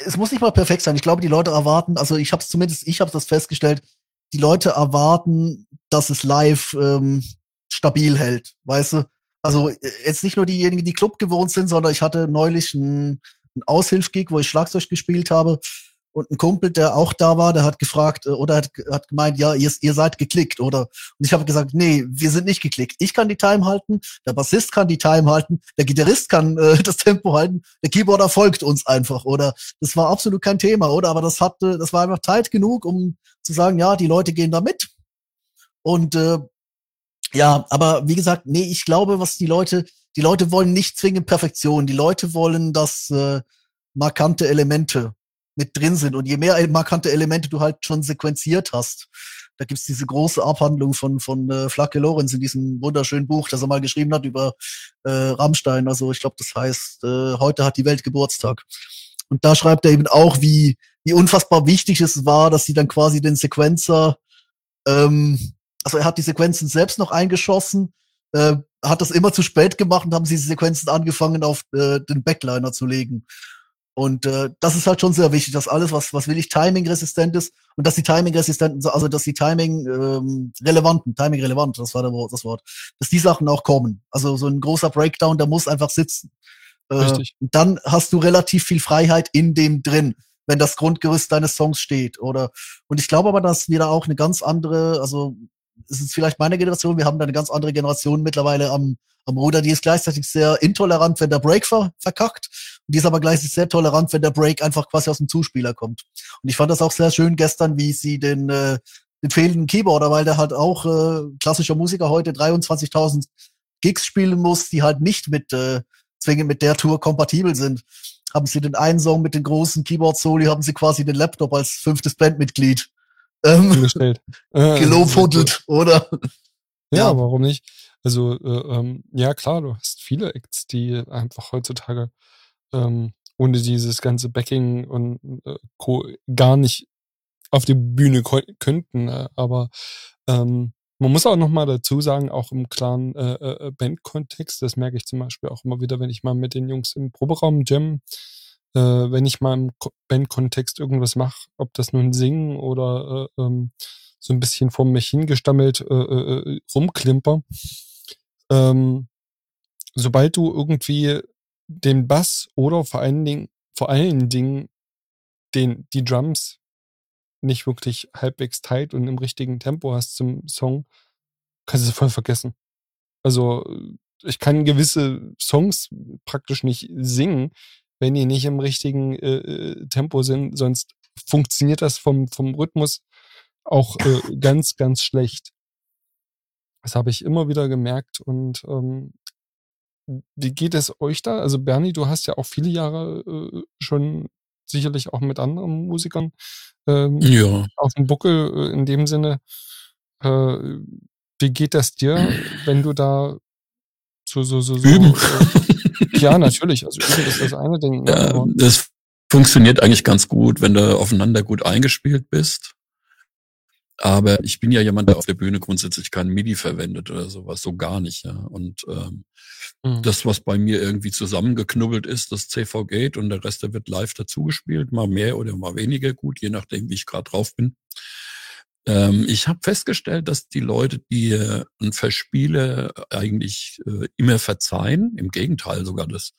Speaker 2: es muss nicht mal perfekt sein. Ich glaube, die Leute erwarten, also ich habe es zumindest, ich habe das festgestellt, die Leute erwarten, dass es live ähm, stabil hält, weißt du? Also jetzt nicht nur diejenigen, die Club gewohnt sind, sondern ich hatte neulich einen, einen Aushilfgig, wo ich Schlagzeug gespielt habe und ein Kumpel, der auch da war, der hat gefragt äh, oder hat, hat gemeint, ja, ihr, ihr seid geklickt, oder? Und ich habe gesagt, nee, wir sind nicht geklickt. Ich kann die Time halten, der Bassist kann die Time halten, der Gitarrist kann äh, das Tempo halten, der Keyboarder folgt uns einfach, oder? Das war absolut kein Thema, oder? Aber das hatte, das war einfach tight genug, um zu sagen, ja, die Leute gehen da mit. Und äh, ja, aber wie gesagt, nee, ich glaube, was die Leute, die Leute wollen nicht zwingend Perfektion. Die Leute wollen, dass äh, markante Elemente mit drin sind. Und je mehr markante Elemente du halt schon sequenziert hast, da gibt's diese große Abhandlung von, von äh, Flake Lorenz in diesem wunderschönen Buch, das er mal geschrieben hat über äh, Rammstein. Also ich glaube, das heißt, äh, heute hat die Welt Geburtstag. Und da schreibt er eben auch, wie, wie unfassbar wichtig es war, dass sie dann quasi den Sequenzer, ähm, also er hat die Sequenzen selbst noch eingeschossen, äh, hat das immer zu spät gemacht und haben sie die Sequenzen angefangen auf äh, den Backliner zu legen. Und äh, das ist halt schon sehr wichtig, dass alles, was, was will ich, timing-resistent ist und dass die timing-resistenten, also dass die timing-relevanten, ähm, timing-relevant, das war das Wort, dass die Sachen auch kommen. Also so ein großer Breakdown, der muss einfach sitzen. Äh, Richtig. Und dann hast du relativ viel Freiheit in dem drin, wenn das Grundgerüst deines Songs steht. Oder und ich glaube aber, dass wir da auch eine ganz andere, also es ist vielleicht meine Generation, wir haben da eine ganz andere Generation mittlerweile am, am Ruder, die ist gleichzeitig sehr intolerant, wenn der Break ver verkackt. Und die ist aber gleichzeitig sehr tolerant, wenn der Break einfach quasi aus dem Zuspieler kommt. Und ich fand das auch sehr schön gestern, wie sie den, äh, den fehlenden Keyboarder, weil der halt auch äh, klassischer Musiker heute 23.000 Gigs spielen muss, die halt nicht mit äh, zwingend mit der Tour kompatibel sind. Haben sie den einen Song mit den großen Keyboard-Soli, haben sie quasi den Laptop als fünftes Bandmitglied ähm, gelobhudelt, oder?
Speaker 6: Ja, ja, warum nicht? Also, äh, ähm, ja klar, du hast viele Acts, die einfach heutzutage ähm, ohne dieses ganze Backing und äh, Co. gar nicht auf die Bühne könnten. Äh, aber ähm, man muss auch noch mal dazu sagen, auch im klaren äh, äh, Bandkontext, das merke ich zum Beispiel auch immer wieder, wenn ich mal mit den Jungs im Proberaum jam, äh, wenn ich mal im Bandkontext irgendwas mache, ob das nun Singen oder äh, ähm, so ein bisschen vor mich hingestammelt äh, äh, rumklimper, ähm, sobald du irgendwie den Bass oder vor allen Dingen, vor allen Dingen den, die Drums nicht wirklich halbwegs tight und im richtigen Tempo hast zum Song, kannst du es voll vergessen. Also ich kann gewisse Songs praktisch nicht singen, wenn die nicht im richtigen äh, äh Tempo sind, sonst funktioniert das vom, vom Rhythmus auch äh, ganz, ganz schlecht. Das habe ich immer wieder gemerkt und ähm, wie geht es euch da? Also Bernie, du hast ja auch viele Jahre äh, schon sicherlich auch mit anderen Musikern ähm, ja. auf dem Buckel äh, in dem Sinne. Äh, wie geht das dir, wenn du da so, so, so, so
Speaker 5: Üben.
Speaker 6: Ja, natürlich. Also üben ist das eine Ding.
Speaker 5: Ne? Ja, das funktioniert eigentlich ganz gut, wenn du aufeinander gut eingespielt bist. Aber ich bin ja jemand, der auf der Bühne grundsätzlich kein MIDI verwendet oder sowas, so gar nicht. Ja. Und ähm, mhm. das, was bei mir irgendwie zusammengeknubbelt ist, das CV Gate und der Rest, der wird live dazugespielt, mal mehr oder mal weniger gut, je nachdem, wie ich gerade drauf bin. Ähm, ich habe festgestellt, dass die Leute, die äh, ein Verspiele eigentlich äh, immer verzeihen, im Gegenteil sogar das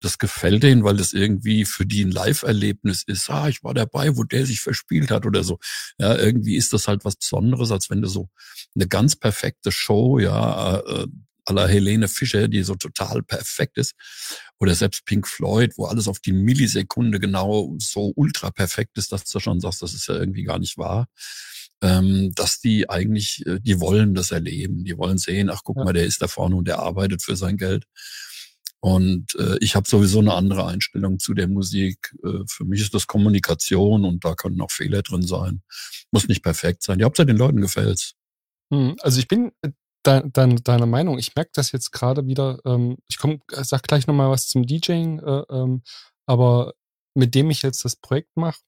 Speaker 5: das gefällt denen, weil das irgendwie für die ein Live-Erlebnis ist. Ah, ich war dabei, wo der sich verspielt hat oder so. Ja, irgendwie ist das halt was Besonderes, als wenn du so eine ganz perfekte Show, ja, äh, aller Helene Fischer, die so total perfekt ist, oder selbst Pink Floyd, wo alles auf die Millisekunde genau so ultra perfekt ist, dass du schon sagst, das ist ja irgendwie gar nicht wahr. Ähm, dass die eigentlich, äh, die wollen das erleben, die wollen sehen, ach guck ja. mal, der ist da vorne und der arbeitet für sein Geld. Und äh, ich habe sowieso eine andere Einstellung zu der Musik. Äh, für mich ist das Kommunikation und da können auch Fehler drin sein. Muss nicht perfekt sein. Die Hauptsache den Leuten gefällt's.
Speaker 6: Hm, also ich bin äh, de, de, deiner Meinung. Ich merke das jetzt gerade wieder. Ähm, ich komm, sag gleich noch mal was zum DJing, äh, ähm, aber mit dem ich jetzt das Projekt mache,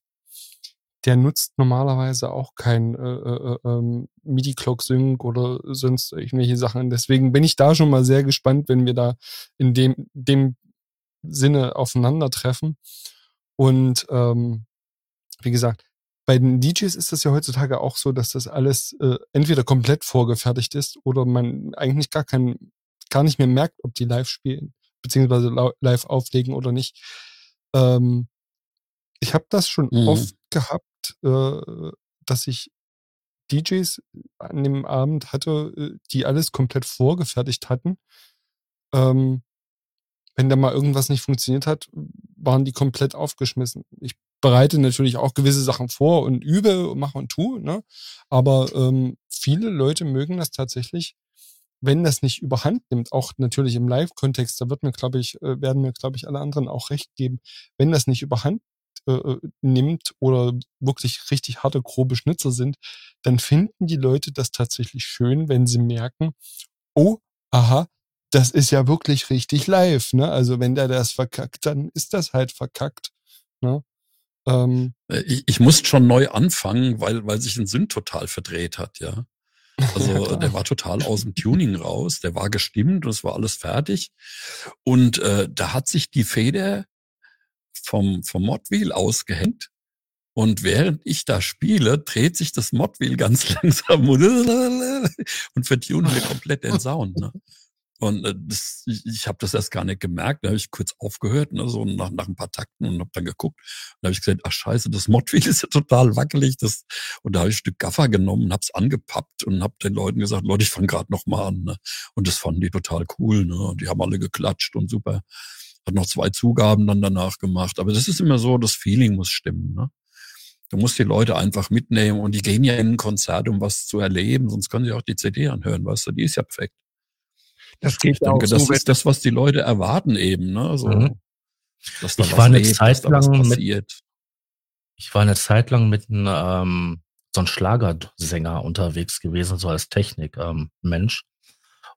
Speaker 6: der nutzt normalerweise auch kein äh, äh, ähm, MIDI-Clock-Sync oder sonst irgendwelche Sachen. Deswegen bin ich da schon mal sehr gespannt, wenn wir da in dem, dem Sinne aufeinandertreffen. Und ähm, wie gesagt, bei den DJs ist das ja heutzutage auch so, dass das alles äh, entweder komplett vorgefertigt ist oder man eigentlich gar kein, gar nicht mehr merkt, ob die live spielen, beziehungsweise live auflegen oder nicht. Ähm, ich habe das schon mhm. oft gehabt, äh, dass ich DJs an dem Abend hatte, äh, die alles komplett vorgefertigt hatten. Ähm, wenn da mal irgendwas nicht funktioniert hat, waren die komplett aufgeschmissen. Ich bereite natürlich auch gewisse Sachen vor und übe und mache und tue, ne? Aber ähm, viele Leute mögen das tatsächlich, wenn das nicht überhand nimmt, auch natürlich im Live-Kontext, da wird mir, glaube ich, äh, werden mir, glaube ich, alle anderen auch recht geben, wenn das nicht überhand äh, äh, nimmt oder wirklich richtig harte, grobe Schnitzer sind, dann finden die Leute das tatsächlich schön, wenn sie merken, oh, aha, das ist ja wirklich richtig live. Ne? Also wenn der das verkackt, dann ist das halt verkackt. Ne?
Speaker 5: Ähm, äh, ich, ich musste schon neu anfangen, weil, weil sich ein Sinn total verdreht hat, ja. Also ja, der war total aus dem Tuning raus, der war gestimmt und es war alles fertig. Und äh, da hat sich die Feder vom, vom Modwheel ausgehängt. Und während ich da spiele, dreht sich das Modwheel ganz langsam und vertunen mir komplett den Sound. Ne? Und äh, das, ich, ich habe das erst gar nicht gemerkt. Da habe ich kurz aufgehört, ne, so nach, nach ein paar Takten und habe dann geguckt. Da habe ich gesagt, ach scheiße, das Modwheel ist ja total wackelig. Das, und da habe ich ein Stück Gaffer genommen und habe es angepappt und habe den Leuten gesagt, Leute, ich fange gerade noch mal an. Ne? Und das fanden die total cool. Ne? Und die haben alle geklatscht und super hat noch zwei Zugaben dann danach gemacht. Aber das ist immer so, das Feeling muss stimmen. Ne? Du musst die Leute einfach mitnehmen und die gehen ja in ein Konzert, um was zu erleben, sonst können sie auch die CD anhören, weißt du, die ist ja perfekt. Das geht ich denke, das so, ist das, was die Leute erwarten eben, ne? So,
Speaker 3: mhm. dass da ich was war eine lebt, Zeit lang mit, ich war eine Zeit lang mit einem ähm, so einem Schlagersänger unterwegs gewesen, so als Technik ähm.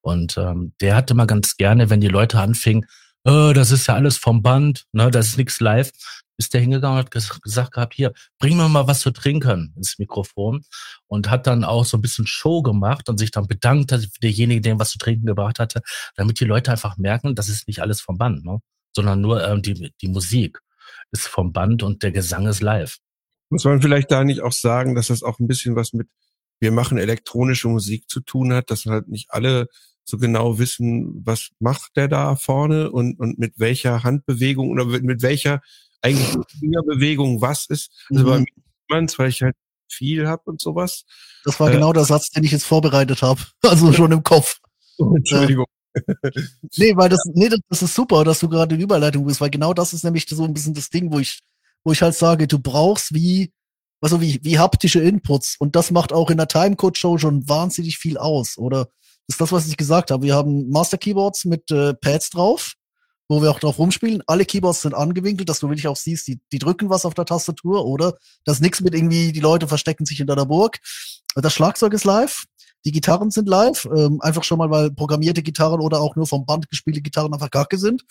Speaker 3: Und ähm, der hatte mal ganz gerne, wenn die Leute anfingen, äh, das ist ja alles vom Band, ne, das ist nichts live, ist der hingegangen und hat gesagt gehabt, hier, bring mir mal was zu trinken ins Mikrofon. Und hat dann auch so ein bisschen Show gemacht und sich dann bedankt, dass derjenige, der was zu trinken gebracht hatte, damit die Leute einfach merken, das ist nicht alles vom Band, ne, sondern nur ähm, die, die Musik ist vom Band und der Gesang ist live.
Speaker 4: Muss man vielleicht da nicht auch sagen, dass das auch ein bisschen was mit wir machen elektronische Musik zu tun hat, dass halt nicht alle so genau wissen, was macht der da vorne und, und mit welcher Handbewegung oder mit, welcher eigentlich Fingerbewegung was ist. Also mhm. bei mir, weil ich halt viel hab und sowas.
Speaker 2: Das war äh, genau der Satz, den ich jetzt vorbereitet habe. Also schon im Kopf.
Speaker 4: Entschuldigung.
Speaker 2: Äh, nee, weil das, nee, das ist super, dass du gerade in Überleitung bist, weil genau das ist nämlich so ein bisschen das Ding, wo ich, wo ich halt sage, du brauchst wie, also wie, wie haptische Inputs und das macht auch in der Timecode-Show schon wahnsinnig viel aus, oder? Ist das, was ich gesagt habe. Wir haben Master Keyboards mit äh, Pads drauf, wo wir auch drauf rumspielen. Alle Keyboards sind angewinkelt, dass du wirklich auch siehst, die, die drücken was auf der Tastatur oder das nix mit irgendwie, die Leute verstecken sich hinter der Burg. Das Schlagzeug ist live. Die Gitarren sind live, ähm, einfach schon mal, weil programmierte Gitarren oder auch nur vom Band gespielte Gitarren einfach kacke sind.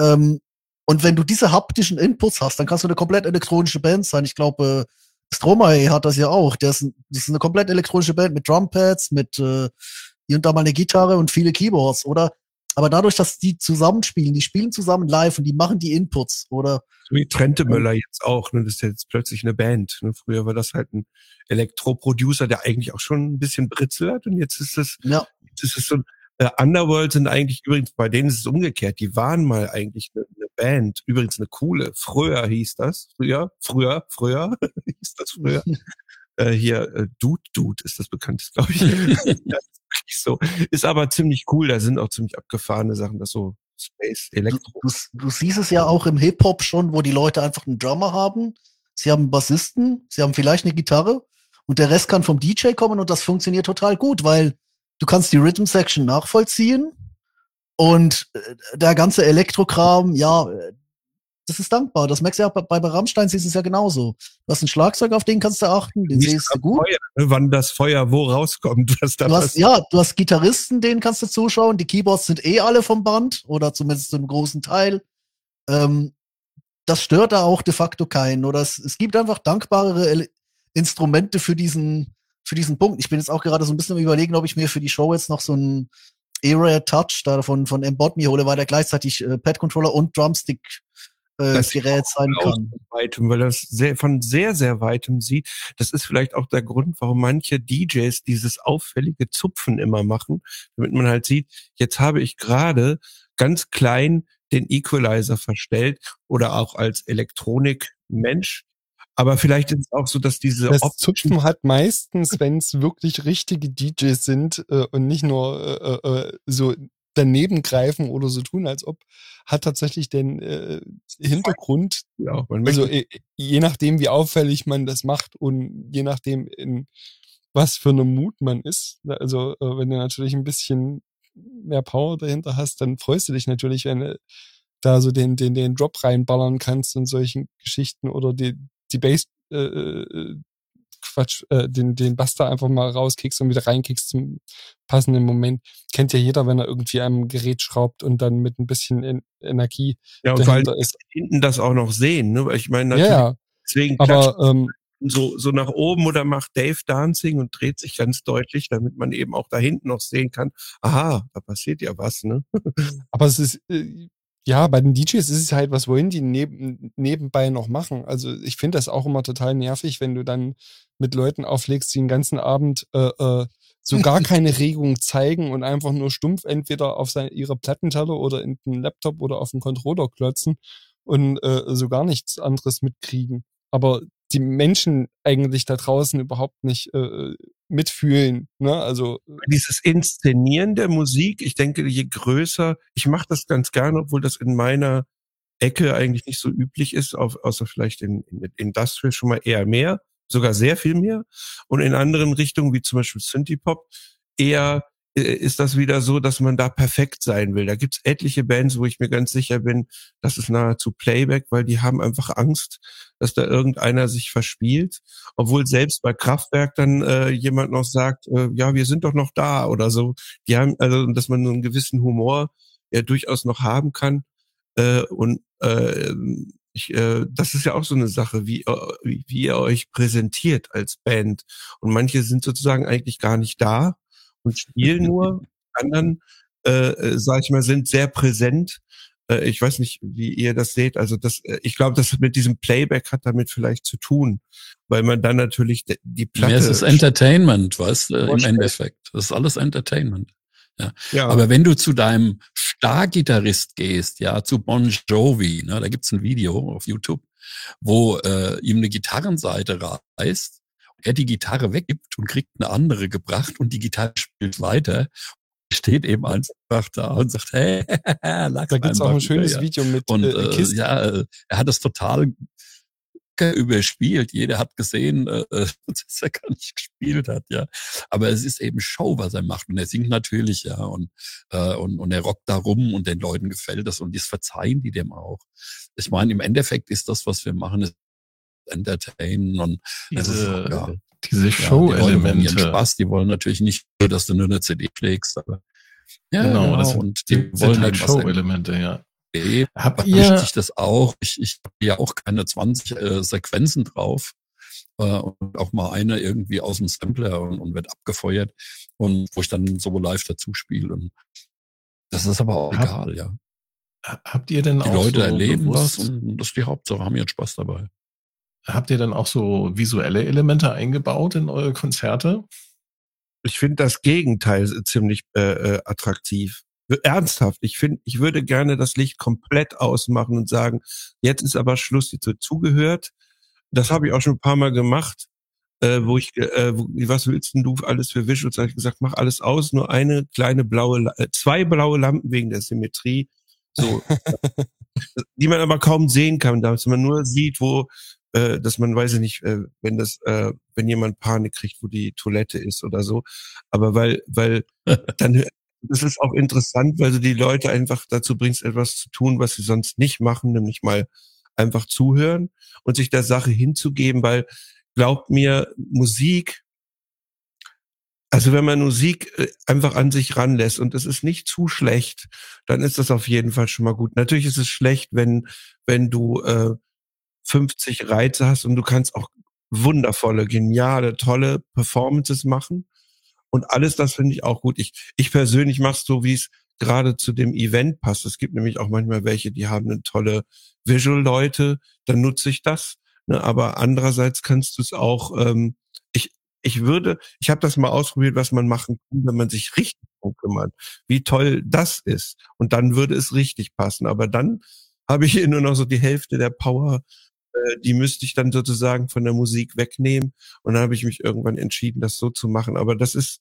Speaker 2: Ähm, und wenn du diese haptischen Inputs hast, dann kannst du eine komplett elektronische Band sein. Ich glaube, äh, Stromae hat das ja auch. Der ist, das ist eine komplett elektronische Band mit Drumpads, mit äh, hier und da mal eine Gitarre und viele Keyboards, oder? Aber dadurch, dass die zusammenspielen, die spielen zusammen live und die machen die Inputs, oder?
Speaker 4: So wie Trente Möller jetzt auch, ne? Das ist jetzt plötzlich eine Band. Ne? Früher war das halt ein Elektroproducer, der eigentlich auch schon ein bisschen Britzel hat und jetzt ist es, ja. jetzt ist es so äh, Underworld sind eigentlich übrigens, bei denen ist es umgekehrt. Die waren mal eigentlich eine, eine Band, übrigens eine coole. Früher hieß das, früher, früher, früher hieß das früher. äh, hier äh, Dude Dude ist das bekannt, glaube ich. nicht so. Ist aber ziemlich cool. Da sind auch ziemlich abgefahrene Sachen, das so Space, Elektro.
Speaker 2: Du, du, du siehst es ja auch im Hip-Hop schon, wo die Leute einfach einen Drummer haben. Sie haben einen Bassisten, sie haben vielleicht eine Gitarre und der Rest kann vom DJ kommen und das funktioniert total gut, weil du kannst die Rhythm Section nachvollziehen Und äh, der ganze Elektrokram, ja, äh, das ist dankbar. Das merkst du ja auch bei, bei Rammstein, siehst du es ja genauso. Du hast ein Schlagzeug, auf den kannst du achten, den
Speaker 4: Nicht
Speaker 2: siehst du gut.
Speaker 4: Feuer, ne, wann das Feuer wo rauskommt, was da
Speaker 2: Du hast,
Speaker 4: passiert.
Speaker 2: ja, du hast Gitarristen, denen kannst du zuschauen. Die Keyboards sind eh alle vom Band oder zumindest zu einem großen Teil. Ähm, das stört da auch de facto keinen. Oder es, es gibt einfach dankbarere Ele- Instrumente für diesen, für diesen Punkt. Ich bin jetzt auch gerade so ein bisschen überlegen, ob ich mir für die Show jetzt noch so ein Area Touch da von, von Embot mir hole, weil der gleichzeitig äh, Pad-Controller und Drumstick äh,
Speaker 4: Das
Speaker 2: Gerät sein kann.
Speaker 4: weitem, weil das sehr, von sehr, sehr weitem sieht. Das ist vielleicht auch der Grund, warum manche DJs dieses auffällige Zupfen immer machen, damit man halt sieht, jetzt habe ich gerade ganz klein den Equalizer verstellt oder auch als Elektronikmensch. Aber vielleicht ist es auch so, dass diese
Speaker 6: Das
Speaker 4: optischen
Speaker 6: Zupfen hat meistens, wenn es wirklich richtige DJs sind äh, und nicht nur äh, äh, so daneben greifen oder so tun, als ob, hat tatsächlich den äh, Hintergrund,
Speaker 4: ja,
Speaker 6: also äh, je nachdem, wie auffällig man das macht und je nachdem, in was für einem Mut man ist. Also äh, wenn du natürlich ein bisschen mehr Power dahinter hast, dann freust du dich natürlich, wenn du da so den, den, den Drop reinballern kannst und solchen Geschichten oder die, die Bass, äh, äh, Quatsch, äh, den, den da einfach mal rauskickst und wieder reinkickst zum passenden Moment. Kennt ja jeder, wenn er irgendwie am Gerät schraubt und dann mit ein bisschen en Energie
Speaker 4: ja, und
Speaker 6: dahinter ist.
Speaker 4: hinten das auch noch sehen, ne? Weil ich meine,
Speaker 6: Ja,
Speaker 4: natürlich,
Speaker 6: ja,
Speaker 4: deswegen
Speaker 6: aber ähm,
Speaker 4: so, so nach oben oder macht Dave Dancing und dreht sich ganz deutlich, damit man eben auch da hinten noch sehen kann, aha, da passiert ja was, ne?
Speaker 6: Aber es ist, äh, ja, bei den DJs ist es halt, was wollen die neben, nebenbei noch machen? Also ich finde das auch immer total nervig, wenn du dann mit Leuten auflegst, die den ganzen Abend äh, äh, so gar keine Regung zeigen und einfach nur stumpf entweder auf seine, ihre Plattenteller oder in den Laptop oder auf den Controller klotzen und äh, so gar nichts anderes mitkriegen. Aber die Menschen eigentlich da draußen überhaupt nicht äh, mitfühlen. Ne? Also
Speaker 4: Dieses Inszenieren der Musik, ich denke, je größer, ich mache das ganz gerne, obwohl das in meiner Ecke eigentlich nicht so üblich ist, auf, außer vielleicht in, in Industrial schon mal eher mehr, sogar sehr viel mehr. Und in anderen Richtungen, wie zum Beispiel Synthie-Pop, eher äh, ist das wieder so, dass man da perfekt sein will. Da gibt's etliche Bands, wo ich mir ganz sicher bin, das ist nahezu Playback, weil die haben einfach Angst, dass da irgendeiner sich verspielt. Obwohl selbst bei Kraftwerk dann äh, jemand noch sagt, äh, ja, wir sind doch noch da oder so. Die haben, also, dass man so einen gewissen Humor ja durchaus noch haben kann. Äh, und äh, ich, äh, das ist ja auch so eine Sache, wie, äh, wie, wie ihr euch präsentiert als Band. Und manche sind sozusagen eigentlich gar nicht da und spielen nur. Anderen, äh, äh, sag ich mal, sind sehr präsent. Äh, ich weiß nicht, wie ihr das seht. Also das, äh, ich glaube, das mit diesem Playback hat damit vielleicht zu tun, weil man dann natürlich die Platte.
Speaker 5: Ja, es ist Entertainment, weißt du, im. Endeffekt. Das ist alles Entertainment.
Speaker 4: ja,
Speaker 5: Aber wenn du zu deinem Stargitarrist gehst, ja, zu Bon Jovi, ne, da gibt's ein Video auf YouTube, wo äh, ihm eine Gitarrenseite reißt, er die Gitarre weggibt und kriegt eine andere gebracht und die Gitarre spielt weiter, steht eben einfach da und sagt, hey, lag's
Speaker 6: da gibt's auch ein schönes
Speaker 5: wieder.
Speaker 6: Video mit
Speaker 5: Und
Speaker 6: äh,
Speaker 5: äh,
Speaker 6: Kiss
Speaker 5: ja, äh, er hat das total überspielt. Jeder hat gesehen, äh, dass er gar nicht gespielt hat, ja. Aber es ist eben Show, was er macht. Und er singt natürlich, ja, und, äh, und, und er rockt da rum und den Leuten gefällt das und das verzeihen die dem auch. Ich meine, im Endeffekt ist das, was wir machen, ist Entertainen und das ist,
Speaker 1: Diese,
Speaker 5: ja,
Speaker 1: diese
Speaker 5: ja, die
Speaker 1: Show-Elemente.
Speaker 5: Spaß, die wollen natürlich nicht dass du nur eine CD schlägst, aber ja,
Speaker 1: Genau,
Speaker 5: genau,
Speaker 1: das
Speaker 5: und die wollen
Speaker 1: halt
Speaker 5: was
Speaker 1: Show-Elemente, ja. Habt ihr,
Speaker 5: sich das auch. Ich, ich habe ja auch keine 20 äh, Sequenzen drauf. Äh, und auch mal eine irgendwie aus dem Sampler und, und wird abgefeuert. Und wo ich dann so live dazu spiele. Und das ist aber auch
Speaker 1: Hab-
Speaker 5: egal, ja.
Speaker 1: habt ihr denn
Speaker 5: Die
Speaker 1: auch
Speaker 5: Leute
Speaker 1: so
Speaker 5: erleben
Speaker 1: bewusst,
Speaker 5: was und das ist die Hauptsache, haben ihren Spaß dabei.
Speaker 1: Habt ihr denn auch so visuelle Elemente eingebaut in eure Konzerte?
Speaker 4: ich finde das Gegenteil ziemlich äh, äh, attraktiv. Ernsthaft, ich finde, ich würde gerne das Licht komplett ausmachen und sagen, jetzt ist aber Schluss, jetzt wird zugehört. Das habe ich auch schon ein paar Mal gemacht, äh, wo ich, äh, wo, was willst denn du alles für Visuals? Da habe ich gesagt, mach alles aus, nur eine kleine blaue, La- äh, zwei blaue Lampen wegen der Symmetrie, so, die man aber kaum sehen kann, dass man nur sieht, wo, äh, dass man weiß ich nicht, äh, wenn das, äh, wenn jemand Panik kriegt, wo die Toilette ist oder so, aber weil, weil dann Das ist auch interessant, weil du die Leute einfach dazu bringst, etwas zu tun, was sie sonst nicht machen, nämlich mal einfach zuhören und sich der Sache hinzugeben, weil glaubt mir, Musik, also wenn man Musik äh, einfach an sich ranlässt und es ist nicht zu schlecht, dann ist das auf jeden Fall schon mal gut. Natürlich ist es schlecht, wenn, wenn du äh, 50 Reize hast und du kannst auch wundervolle, geniale, tolle Performances machen. Und alles das finde ich auch gut. Ich, ich persönlich mache es so, wie es gerade zu dem Event passt. Es gibt nämlich auch manchmal welche, die haben eine tolle Visual-Leute, dann nutze ich das. Ne? Aber andererseits kannst du es auch, ähm, ich, ich würde, ich habe das mal ausprobiert, was man machen kann, wenn man sich richtig drum kümmert, wie toll das ist. Und dann würde es richtig passen. Aber dann habe ich hier nur noch so die Hälfte der Power äh, die müsste ich dann sozusagen von der Musik wegnehmen. Und dann habe ich mich irgendwann entschieden, das so zu machen. Aber das ist,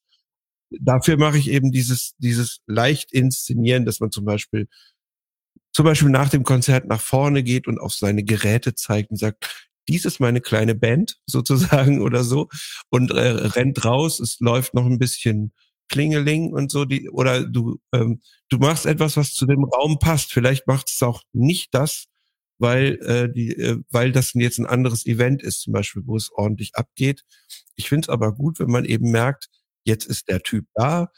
Speaker 4: dafür mache ich eben dieses, dieses leicht inszenieren, dass man zum Beispiel, zum Beispiel nach dem Konzert nach vorne geht und auf seine Geräte zeigt und sagt, dies ist meine kleine Band sozusagen oder so und äh, rennt raus, es läuft noch ein bisschen Klingeling und so die oder du ähm, du machst etwas, was zu dem Raum passt. Vielleicht macht es auch nicht das, weil äh, die, äh, weil das jetzt ein anderes Event ist, zum Beispiel, wo es ordentlich abgeht. Ich finde es aber gut, wenn man eben merkt, jetzt ist der Typ da,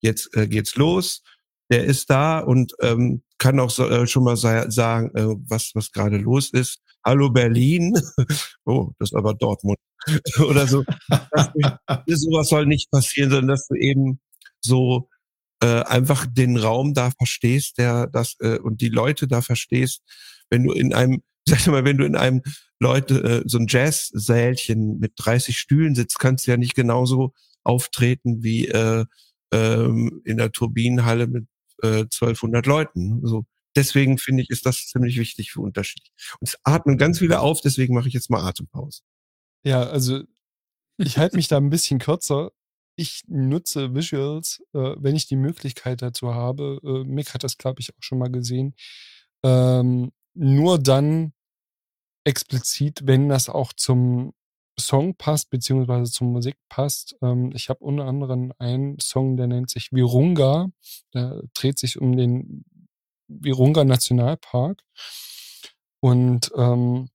Speaker 4: jetzt äh, geht's los, der ist da und ähm, kann auch so, äh, schon mal sa sagen, äh, was was gerade los ist. Hallo Berlin, oh, das ist aber Dortmund oder so. Das, sowas soll nicht passieren, sondern dass du eben so äh, einfach den Raum da verstehst, der das äh, und die Leute da verstehst, wenn du in einem, sag mal, wenn du in einem Leute, äh, so ein Jazz-Sälchen mit 30 Stühlen sitzt, kannst du ja nicht genauso auftreten wie äh, ähm, in der Turbinenhalle mit äh, 1200 Leuten. So. Deswegen finde ich, ist das ziemlich wichtig für Unterschied. Und es atmen ganz viele auf, deswegen mache ich jetzt mal Atempause.
Speaker 6: Ja, also ich halte mich da ein bisschen kürzer. Ich nutze Visuals, äh, wenn ich die Möglichkeit dazu habe. Äh, Mick hat das, glaube ich, auch schon mal gesehen. Ähm, nur dann explizit, wenn das auch zum Song passt, beziehungsweise zur Musik passt. Ähm, ich habe unter anderem einen Song, der nennt sich Virunga. Der dreht sich um den Virunga Nationalpark und ähm,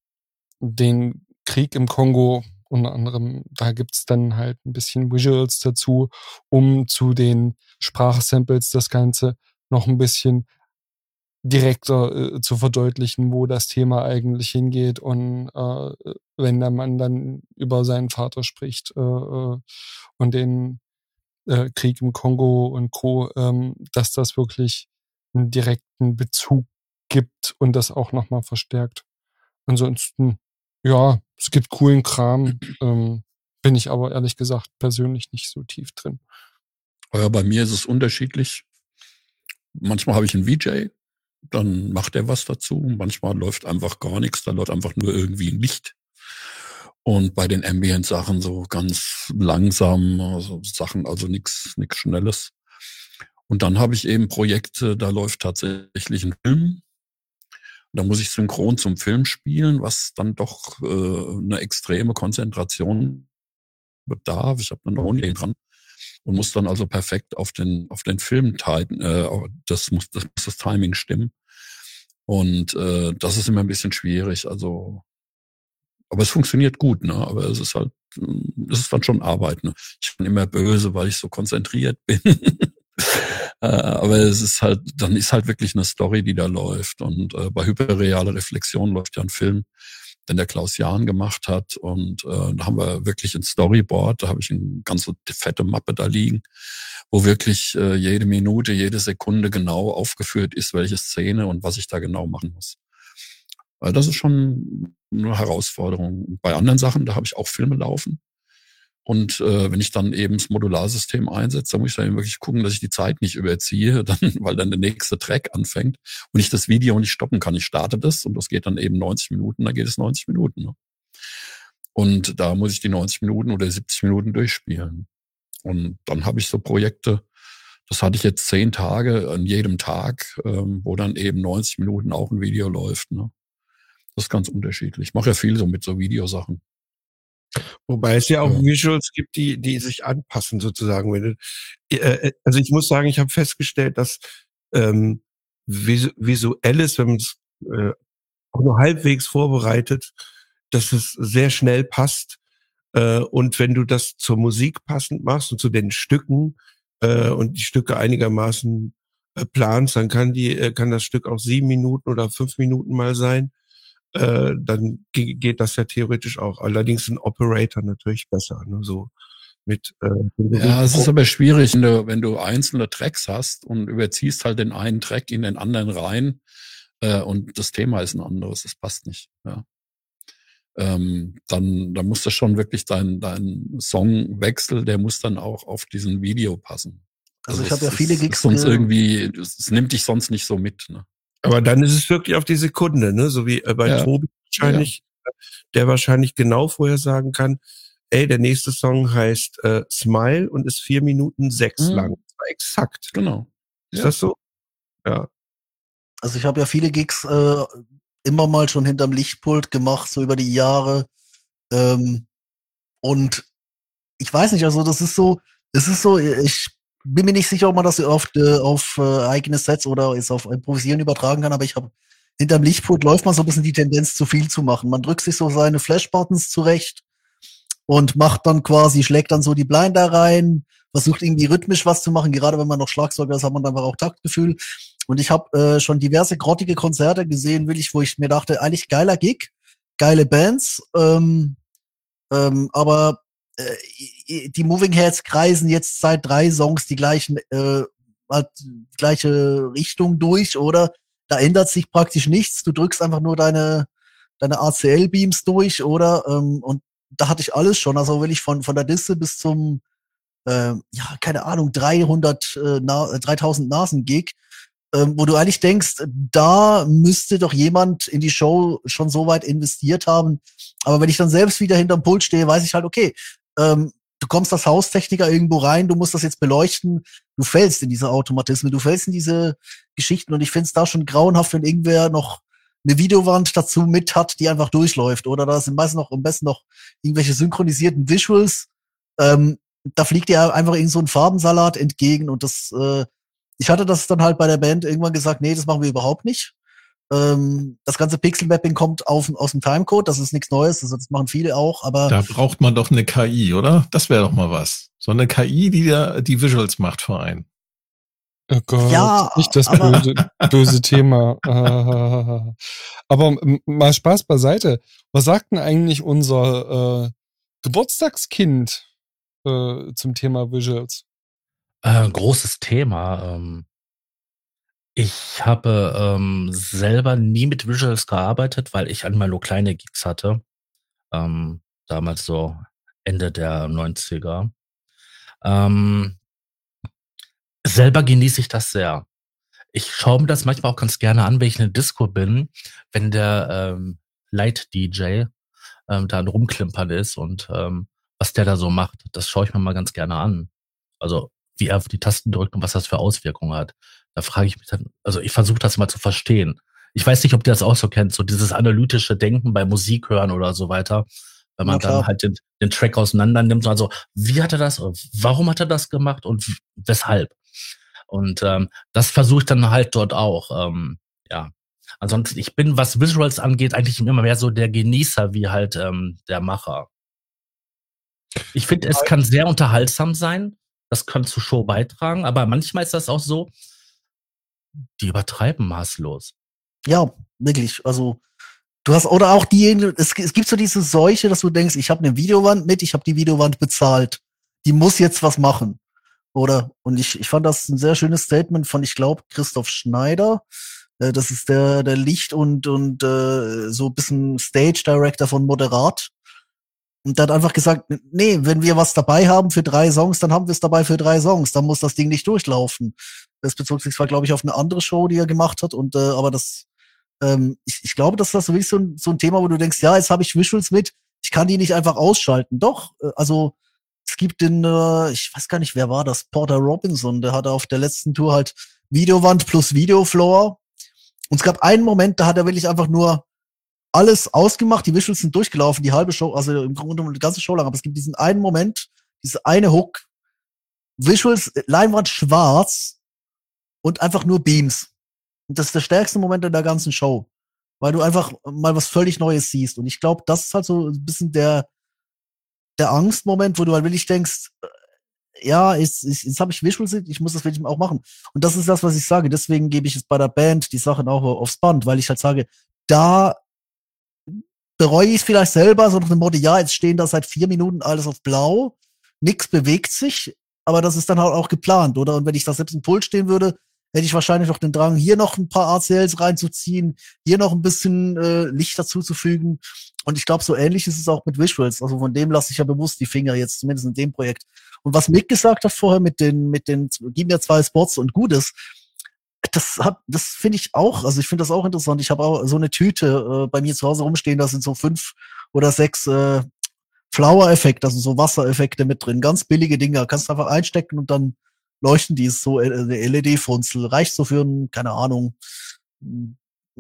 Speaker 6: den Krieg im Kongo unter anderem, da gibt's dann halt ein bisschen Visuals dazu, um zu den Sprachsamples das Ganze noch ein bisschen direkter äh, zu verdeutlichen, wo das Thema eigentlich hingeht. Und äh, wenn der Mann dann über seinen Vater spricht äh, äh, und den äh, Krieg im Kongo und Co., ähm, dass das wirklich einen direkten Bezug gibt und das auch nochmal verstärkt. Ansonsten, ja, es gibt coolen Kram, ähm, bin ich aber ehrlich gesagt persönlich nicht so tief drin.
Speaker 5: Ja, bei mir ist es unterschiedlich. Manchmal habe ich einen VJ, dann macht er was dazu. Manchmal läuft einfach gar nichts, da läuft einfach nur irgendwie ein Licht. Und bei den Ambient-Sachen so ganz langsam, also Sachen, also nichts nichts Schnelles. Und dann habe ich eben Projekte, da läuft tatsächlich ein Film. Da muss ich synchron zum Film spielen, was dann doch äh, eine extreme Konzentration bedarf. Ich habe eine Only dran und muss dann also perfekt auf den auf den Film teilen. Äh, das muss das muss das Timing stimmen. Und äh, das ist immer ein bisschen schwierig. Also, aber es funktioniert gut, ne? Aber es ist halt, mm, es ist dann schon Arbeit. Ne? Ich bin immer böse, weil ich so konzentriert bin. äh, aber es ist halt, dann ist halt wirklich eine Story, die da läuft. Und äh, bei hyperreale Reflexion läuft ja ein Film, den der Klaus Jahn gemacht hat. Und äh, da haben wir wirklich ein Storyboard, da habe ich eine ganze fette Mappe da liegen, wo wirklich äh, jede Minute, jede Sekunde genau aufgeführt ist, welche Szene und was ich da genau machen muss. Weil das ist schon eine Herausforderung. Bei anderen Sachen, da habe ich auch Filme laufen. Und äh, wenn ich dann eben das Modularsystem einsetze, dann muss ich dann wirklich gucken, dass ich die Zeit nicht überziehe, dann, weil dann der nächste Track anfängt und ich das Video nicht stoppen kann. Ich starte das und das geht dann eben 90 Minuten, dann geht es 90 Minuten. Ne? Und da muss ich die 90 Minuten oder 70 Minuten durchspielen. Und dann habe ich so Projekte, das hatte ich jetzt zehn Tage an jedem Tag, ähm, wo dann eben 90 Minuten auch ein Video läuft. Ne? Das ist ganz unterschiedlich. Ich mache ja viel so mit so Videosachen.
Speaker 4: Wobei es ja auch. Visuals gibt, die, die sich anpassen sozusagen. Äh, äh, also ich muss sagen, ich habe festgestellt, dass ähm, visu visuelles, wenn man es äh, auch nur halbwegs vorbereitet, dass es sehr schnell passt. Äh, und wenn du das zur Musik passend machst und zu den Stücken äh, und die Stücke einigermaßen äh, planst, dann kann die, äh, kann das Stück auch sieben Minuten oder fünf Minuten mal sein. Äh, dann ge geht das ja theoretisch auch. Allerdings ein Operator natürlich besser, ne? so mit. Äh,
Speaker 5: Ja, es ist aber schwierig, wenn du, wenn du einzelne Tracks hast und überziehst halt den einen Track in den anderen rein äh, und das Thema ist ein anderes, das passt nicht. Ja. Ähm, dann, dann muss das schon wirklich dein, dein Songwechsel, der muss dann auch auf diesen Video passen.
Speaker 2: Also ich
Speaker 5: es
Speaker 2: habe ja viele Gigs
Speaker 5: sonst
Speaker 2: ge-
Speaker 5: irgendwie, es nimmt dich sonst nicht so mit. Ne?
Speaker 4: Aber dann ist es wirklich auf die Sekunde, ne? So wie äh, bei
Speaker 5: Ja.
Speaker 4: Tobi wahrscheinlich, äh, der wahrscheinlich genau vorher sagen kann, ey, der nächste Song heißt äh, Smile und ist vier Minuten sechs
Speaker 5: Mhm.
Speaker 4: lang. Exakt.
Speaker 5: Genau.
Speaker 4: Ist
Speaker 5: Ja.
Speaker 4: das so? Ja.
Speaker 2: Also ich habe ja viele Gigs äh, immer mal schon hinterm Lichtpult gemacht, so über die Jahre. Ähm, und ich weiß nicht, also das ist so, es ist so, ich bin mir nicht sicher, ob man das auf, äh, auf äh, eigene Sets oder ist auf Improvisieren übertragen kann, aber ich habe hinterm Lichtpult läuft man so ein bisschen die Tendenz, zu viel zu machen. Man drückt sich so seine Flash-Buttons zurecht und macht dann quasi, schlägt dann so die Blinder rein, versucht irgendwie rhythmisch was zu machen. Gerade wenn man noch Schlagzeuger ist, hat man einfach auch Taktgefühl. Und ich habe äh, schon diverse grottige Konzerte gesehen, will ich, wo ich mir dachte, eigentlich geiler Gig, geile Bands, ähm, ähm, aber äh, die Moving Heads kreisen jetzt seit drei Songs die gleichen, äh, die gleiche Richtung durch, oder? Da ändert sich praktisch nichts. Du drückst einfach nur deine, deine ACL-Beams durch, oder? Ähm, und da hatte ich alles schon. Also will ich von, von der Disse bis zum, äh, ja, keine Ahnung, 300, äh, Na äh, 3000 Nasen-Gig, ähm, wo du eigentlich denkst, da müsste doch jemand in die Show schon so weit investiert haben. Aber wenn ich dann selbst wieder hinterm Pult stehe, weiß ich halt, okay, ähm, du kommst als Haustechniker irgendwo rein, du musst das jetzt beleuchten, du fällst in diese Automatismen, du fällst in diese Geschichten und ich finde es da schon grauenhaft, wenn irgendwer noch eine Videowand dazu mit hat, die einfach durchläuft. Oder da sind meistens noch am besten noch irgendwelche synchronisierten Visuals. Ähm, da fliegt dir einfach irgend so ein Farbensalat entgegen und das, äh, ich hatte das dann halt bei der Band irgendwann gesagt, nee, das machen wir überhaupt nicht. Ähm, das ganze Pixel-Mapping kommt auf, aus dem Timecode, das ist nichts Neues, also das machen viele auch, aber
Speaker 1: Da braucht man doch eine KI, oder? Das wäre doch mal was. So eine KI, die da die Visuals macht für einen.
Speaker 6: Oh Gott,
Speaker 2: Ja,
Speaker 6: nicht das
Speaker 2: aber-
Speaker 6: böse, böse Thema. Ah. Aber mal Spaß beiseite. Was sagt denn eigentlich unser äh, Geburtstagskind äh, zum Thema Visuals?
Speaker 3: Äh, großes Thema. Ähm, ich habe ähm, selber nie mit Visuals gearbeitet, weil ich einmal nur kleine Gigs hatte. Ähm, damals so Ende der 90er. Ähm, selber genieße ich das sehr. Ich schaue mir das manchmal auch ganz gerne an, wenn ich in der Disco bin, wenn der ähm, Light-DJ ähm, da rumklimpern ist und ähm, was der da so macht. Das schaue ich mir mal ganz gerne an. Also wie er auf die Tasten drückt und was das für Auswirkungen hat. Da frage ich mich dann, also ich versuche das mal zu verstehen. Ich weiß nicht, ob ihr das auch so kennt, so dieses analytische Denken bei Musik hören oder so weiter. Wenn man dann halt den, den Track auseinander nimmt, also wie hat er das, warum hat er das gemacht und weshalb? Und ähm, das versuche ich dann halt dort auch. Ähm, ja. Ansonsten, ich bin, was Visuals angeht, eigentlich immer mehr so der Genießer wie halt ähm, der Macher. Ich finde, es kann sehr unterhaltsam sein. Das kann zur Show beitragen, aber manchmal ist das auch so, die übertreiben maßlos.
Speaker 2: Ja, wirklich. Also du hast oder auch diejenigen, es, es gibt so diese Seuche, dass du denkst, ich habe eine Videowand mit, ich habe die Videowand bezahlt. Die muss jetzt was machen. Oder und ich, ich fand das ein sehr schönes Statement von, ich glaube, Christoph Schneider. Äh, das ist der der Licht und und äh, so bisschen Stage Director von Moderat. Und der hat einfach gesagt, nee, wenn wir was dabei haben für drei Songs, dann haben wir es dabei für drei Songs. Dann muss das Ding nicht durchlaufen. Das bezog sich zwar, glaube ich, auf eine andere Show, die er gemacht hat, und äh, aber das, ähm, ich, ich glaube, dass das wirklich so ein, so ein Thema, wo du denkst, ja, jetzt habe ich Visuals mit, ich kann die nicht einfach ausschalten. Doch, äh, also es gibt den, äh, ich weiß gar nicht, wer war das, Porter Robinson, der hatte auf der letzten Tour halt Videowand plus Videofloor. Und es gab einen Moment, da hat er wirklich einfach nur alles ausgemacht, die Visuals sind durchgelaufen, die halbe Show, also im Grunde genommen die ganze Show lang, aber es gibt diesen einen Moment, diese eine Hook, Visuals, Leinwand schwarz und einfach nur Beams. Und das ist der stärkste Moment in der ganzen Show. Weil du einfach mal was völlig Neues siehst. Und ich glaube, das ist halt so ein bisschen der, der Angstmoment, wo du halt wirklich denkst, äh, ja, jetzt, jetzt, jetzt habe ich Visuals, ich muss das wirklich auch machen. Und das ist das, was ich sage. Deswegen gebe ich es bei der Band die Sachen auch aufs Band, weil ich halt sage, da bereue ich es vielleicht selber, so nach dem Motto, ja, jetzt stehen da seit vier Minuten alles auf blau, nix bewegt sich, aber das ist dann halt auch geplant, oder? Und wenn ich da selbst im Pult stehen würde, hätte ich wahrscheinlich noch den Drang, hier noch ein paar ACLs reinzuziehen, hier noch ein bisschen äh, Licht dazuzufügen. Und ich glaube, so ähnlich ist es auch mit Visuals. Also von dem lasse ich ja bewusst die Finger jetzt, zumindest in dem Projekt. Und was Mick gesagt hat vorher mit den, mit den, gib mir zwei Spots und Gutes, das hat, das finde ich auch, also ich finde das auch interessant. Ich habe auch so eine Tüte äh, bei mir zu Hause rumstehen, da sind so fünf oder sechs äh, Flower-Effekte, also so Wassereffekte mit drin, ganz billige Dinger. Kannst du einfach einstecken und dann leuchten die so äh, eine LED-Funzel. Reicht so für ein, keine Ahnung,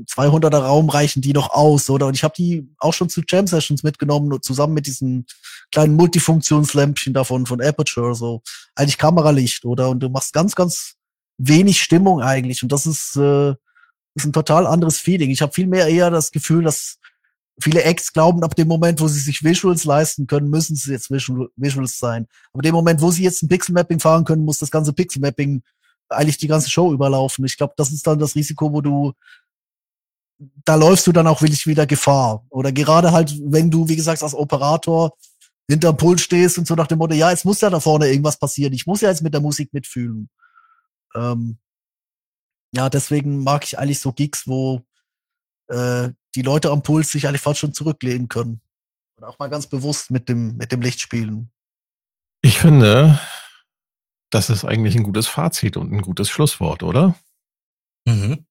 Speaker 2: 200er Raum reichen die noch aus, oder? Und ich habe die auch schon zu Jam Sessions mitgenommen, zusammen mit diesen kleinen Multifunktionslämpchen davon von Aperture, so eigentlich Kameralicht, oder? Und du machst ganz, ganz wenig Stimmung eigentlich. Und das ist, äh, ist ein total anderes Feeling. Ich habe viel mehr eher das Gefühl, dass viele Acts glauben, ab dem Moment, wo sie sich Visuals leisten können, müssen sie jetzt Visual, Visuals sein. Aber dem Moment, wo sie jetzt ein Pixel-Mapping fahren können, muss das ganze Pixel-Mapping eigentlich die ganze Show überlaufen. Ich glaube, das ist dann das Risiko, wo du da läufst du dann auch wirklich wieder Gefahr. Oder gerade halt, wenn du, wie gesagt, als Operator hinterm Pult stehst und so nach dem Motto, ja, jetzt muss ja da vorne irgendwas passieren. Ich muss ja jetzt mit der Musik mitfühlen. Ähm, ja, deswegen mag ich eigentlich so Gigs, wo äh, die Leute am Puls sich eigentlich fast schon zurücklehnen können. Und auch mal ganz bewusst mit dem, mit dem Licht spielen.
Speaker 1: Ich finde, das ist eigentlich ein gutes Fazit und ein gutes Schlusswort, oder?
Speaker 4: Mhm.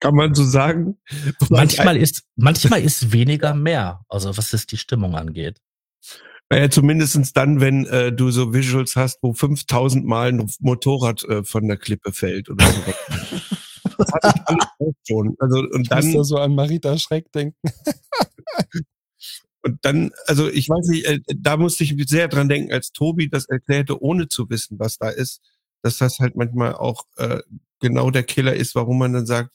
Speaker 4: Kann man so sagen?
Speaker 3: Manchmal ist, manchmal ist weniger mehr, also was es die Stimmung angeht.
Speaker 4: Naja, zumindestens dann, wenn äh, du so Visuals hast, wo 5000 Mal ein Motorrad äh, von der Klippe fällt oder so. das hatte ich alles schon. Also, und
Speaker 6: Ich
Speaker 4: dann,
Speaker 6: muss da so an Marita Schreck denken.
Speaker 4: und dann, also ich weiß nicht, äh, da musste ich sehr dran denken, als Tobi das erklärte, ohne zu wissen, was da ist, dass das halt manchmal auch äh, genau der Killer ist, warum man dann sagt,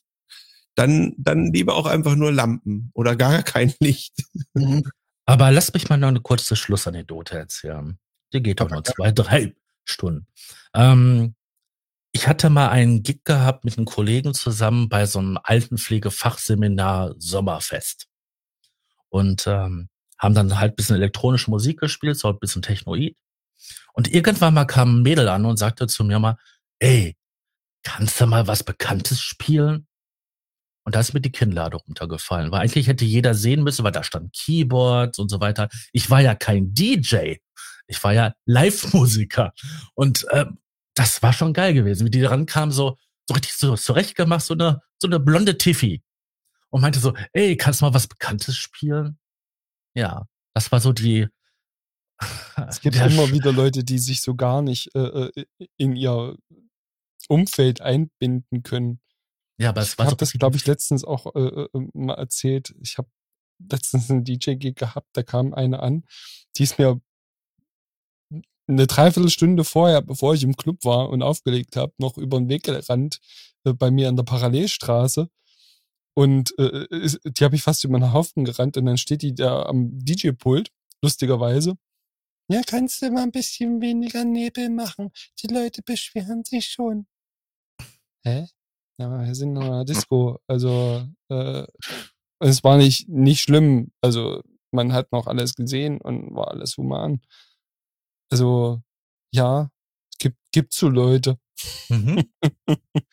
Speaker 4: dann, dann lieber auch einfach nur Lampen oder gar kein Licht.
Speaker 2: Mhm.
Speaker 3: Aber lass mich mal noch eine kurze Schlussanekdote erzählen. Die geht doch nur zwei, drei Stunden. Ähm, ich hatte mal einen Gig gehabt mit einem Kollegen zusammen bei so einem Altenpflegefachseminar Sommerfest. Und ähm, haben dann halt ein bisschen elektronische Musik gespielt, so ein bisschen Technoid. Und irgendwann mal kam ein Mädel an und sagte zu mir mal, ey, kannst du mal was Bekanntes spielen? Und da ist mir die Kinnlade runtergefallen, weil eigentlich hätte jeder sehen müssen, weil da stand Keyboards und so weiter. Ich war ja kein DJ, ich war ja Live-Musiker. Und ähm, das war schon geil gewesen, wie die dran kam, so, so richtig so zurechtgemacht, so eine, so eine blonde Tiffy. Und meinte so, ey, kannst du mal was Bekanntes spielen? Ja, das war so die.
Speaker 6: Es gibt
Speaker 3: der
Speaker 6: immer wieder Leute, die sich so gar nicht äh, äh, in ihr Umfeld einbinden können.
Speaker 3: Ja, aber es
Speaker 6: Ich
Speaker 3: war
Speaker 6: habe
Speaker 3: so
Speaker 6: das, glaube ich, letztens auch äh, äh, mal erzählt. Ich habe letztens einen DJ-Gig gehabt, da kam eine an, die ist mir eine Dreiviertelstunde vorher, bevor ich im Club war und aufgelegt habe, noch über den Weg gerannt äh, bei mir an der Parallelstraße. Und äh, ist, die habe ich fast über den Haufen gerannt und dann steht die da am DJ-Pult, lustigerweise. Ja, kannst du mal ein bisschen weniger Nebel machen? Die Leute beschweren sich schon. Hä? Ja, wir sind in einer Disco. Also, äh, es war nicht, nicht schlimm. Also, man hat noch alles gesehen und war alles human. Also, ja, es gibt, gibt so Leute.
Speaker 3: Mhm.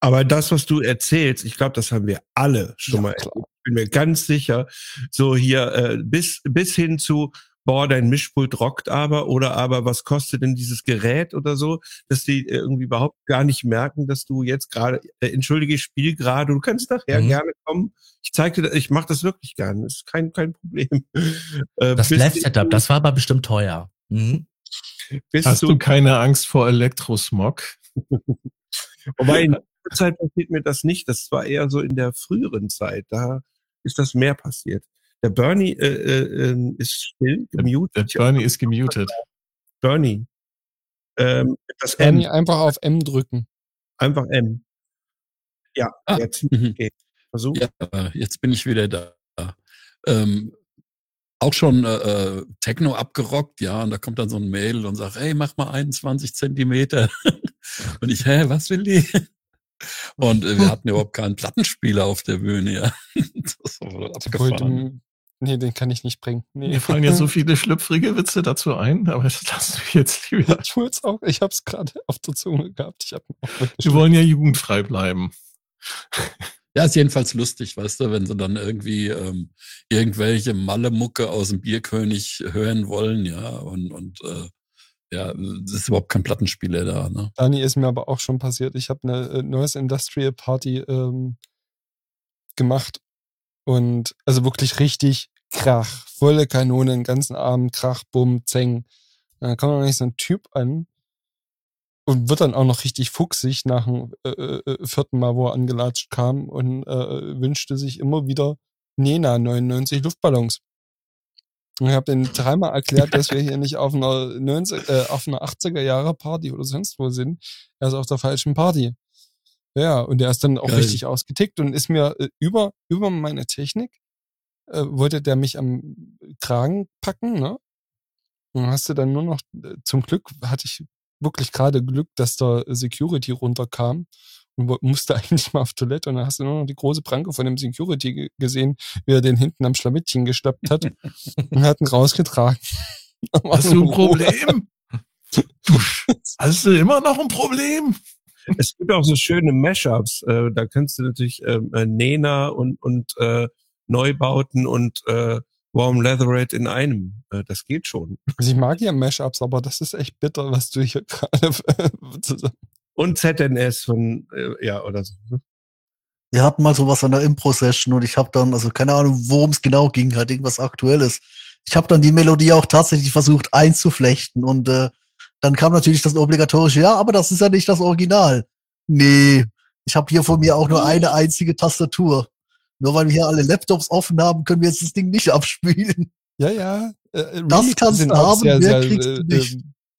Speaker 4: Aber das, was du erzählst, ich glaube, das haben wir alle schon
Speaker 6: Ja,
Speaker 4: mal
Speaker 6: klar.
Speaker 4: Ich bin mir ganz sicher. So hier äh, bis bis hin zu boah, dein Mischpult rockt aber oder aber was kostet denn dieses Gerät oder so, dass die äh, irgendwie überhaupt gar nicht merken, dass du jetzt gerade äh, entschuldige, ich spiel gerade, du kannst nachher
Speaker 3: Mhm.
Speaker 4: gerne kommen. Ich zeig dir, das- ich mache das wirklich gerne, ist kein kein Problem. Äh,
Speaker 3: Das Live-Setup,
Speaker 4: hin
Speaker 3: das war aber bestimmt teuer. Mhm.
Speaker 1: Hast
Speaker 4: zu-
Speaker 1: du keine Angst vor Elektrosmog?
Speaker 4: Wobei in der Zeit passiert mir das nicht. Das war eher so in der früheren Zeit. Da ist das mehr passiert. Der Bernie äh, äh, ähm, ist still, gemutet.
Speaker 1: Der Bernie ist gemutet.
Speaker 4: Bernie. Ähm, das M.
Speaker 6: Bernie einfach auf M drücken.
Speaker 4: Einfach M. Ja,
Speaker 5: Ah,
Speaker 4: jetzt
Speaker 5: mhm.
Speaker 4: geht. Versuch.
Speaker 5: Ja, jetzt bin ich wieder da. Ähm, auch schon äh, äh, Techno abgerockt, ja, und da kommt dann so ein Mail und sagt, hey, mach mal 21 Zentimeter. und ich, hä, was will die? Und äh, wir hatten überhaupt keinen Plattenspieler auf der Bühne, ja. Das war abgefahren.
Speaker 6: Nee, den kann ich nicht bringen. Nee.
Speaker 1: Mir fallen ja so viele schlüpfrige Witze dazu ein, aber das lassen wir jetzt lieber.
Speaker 6: Ich wollte auch, ich hab's gerade auf der Zunge gehabt. Ich hab
Speaker 1: Wir wollen ja jugendfrei bleiben.
Speaker 5: Ja, ist jedenfalls lustig, weißt du, wenn sie dann irgendwie ähm, irgendwelche Malle-Mucke aus dem Bierkönig hören wollen, ja, und, und äh, ja, es ist überhaupt kein Plattenspieler da, ne?
Speaker 6: Dani ist mir aber auch schon passiert. Ich habe eine äh, neues Industrial Party ähm, gemacht und also wirklich richtig Krach, volle Kanone, den ganzen Abend Krach, Bumm, Zeng. Dann kommt noch nicht so ein Typ an und wird dann auch noch richtig fuchsig nach dem äh, äh, vierten Mal, wo er angelatscht kam und äh, wünschte sich immer wieder Nena 99 Luftballons. Und ich habe den dreimal erklärt, dass wir hier nicht auf einer 90, äh, auf einer 80er Jahre Party oder sonst wo sind. Er ist auf der falschen Party. Ja, und der ist dann auch
Speaker 5: Geil.
Speaker 6: richtig ausgetickt und ist mir äh, über, über meine Technik, äh, wollte der mich am Kragen packen, ne? Und dann hast du dann nur noch, äh, zum Glück hatte ich wirklich gerade Glück, dass der Security runterkam und musste eigentlich mal auf Toilette und dann hast du nur noch die große Pranke von dem Security ge- gesehen, wie er den hinten am Schlawittchen geschleppt hat und hat ihn rausgetragen.
Speaker 1: Hast du ein Problem? Du, hast du immer noch ein Problem?
Speaker 4: Es gibt auch so schöne Mashups. Äh, da kannst du natürlich ähm, äh, Nena und, und äh, Neubauten und äh, Warm Leatherette in einem. Äh, das geht schon.
Speaker 6: Also ich mag ja Mashups, aber das ist echt bitter, was du hier gerade zusammen.
Speaker 4: Und ZNS von, äh, ja, oder so.
Speaker 2: Wir hatten mal sowas an der Impro-Session und ich habe dann, also keine Ahnung, worum es genau ging, halt irgendwas Aktuelles. Ich habe dann die Melodie auch tatsächlich versucht einzuflechten und äh, dann kam natürlich das obligatorische, ja, aber das ist ja nicht das Original. Nee, ich habe hier von mir auch nur eine einzige Tastatur. Nur weil wir hier alle Laptops offen haben, können wir jetzt das Ding nicht abspielen.
Speaker 6: Ja, ja. Äh,
Speaker 2: Das
Speaker 6: Remixes
Speaker 2: kannst du haben,
Speaker 6: sehr,
Speaker 2: mehr
Speaker 6: sehr
Speaker 2: kriegst du
Speaker 6: äh,
Speaker 2: nicht.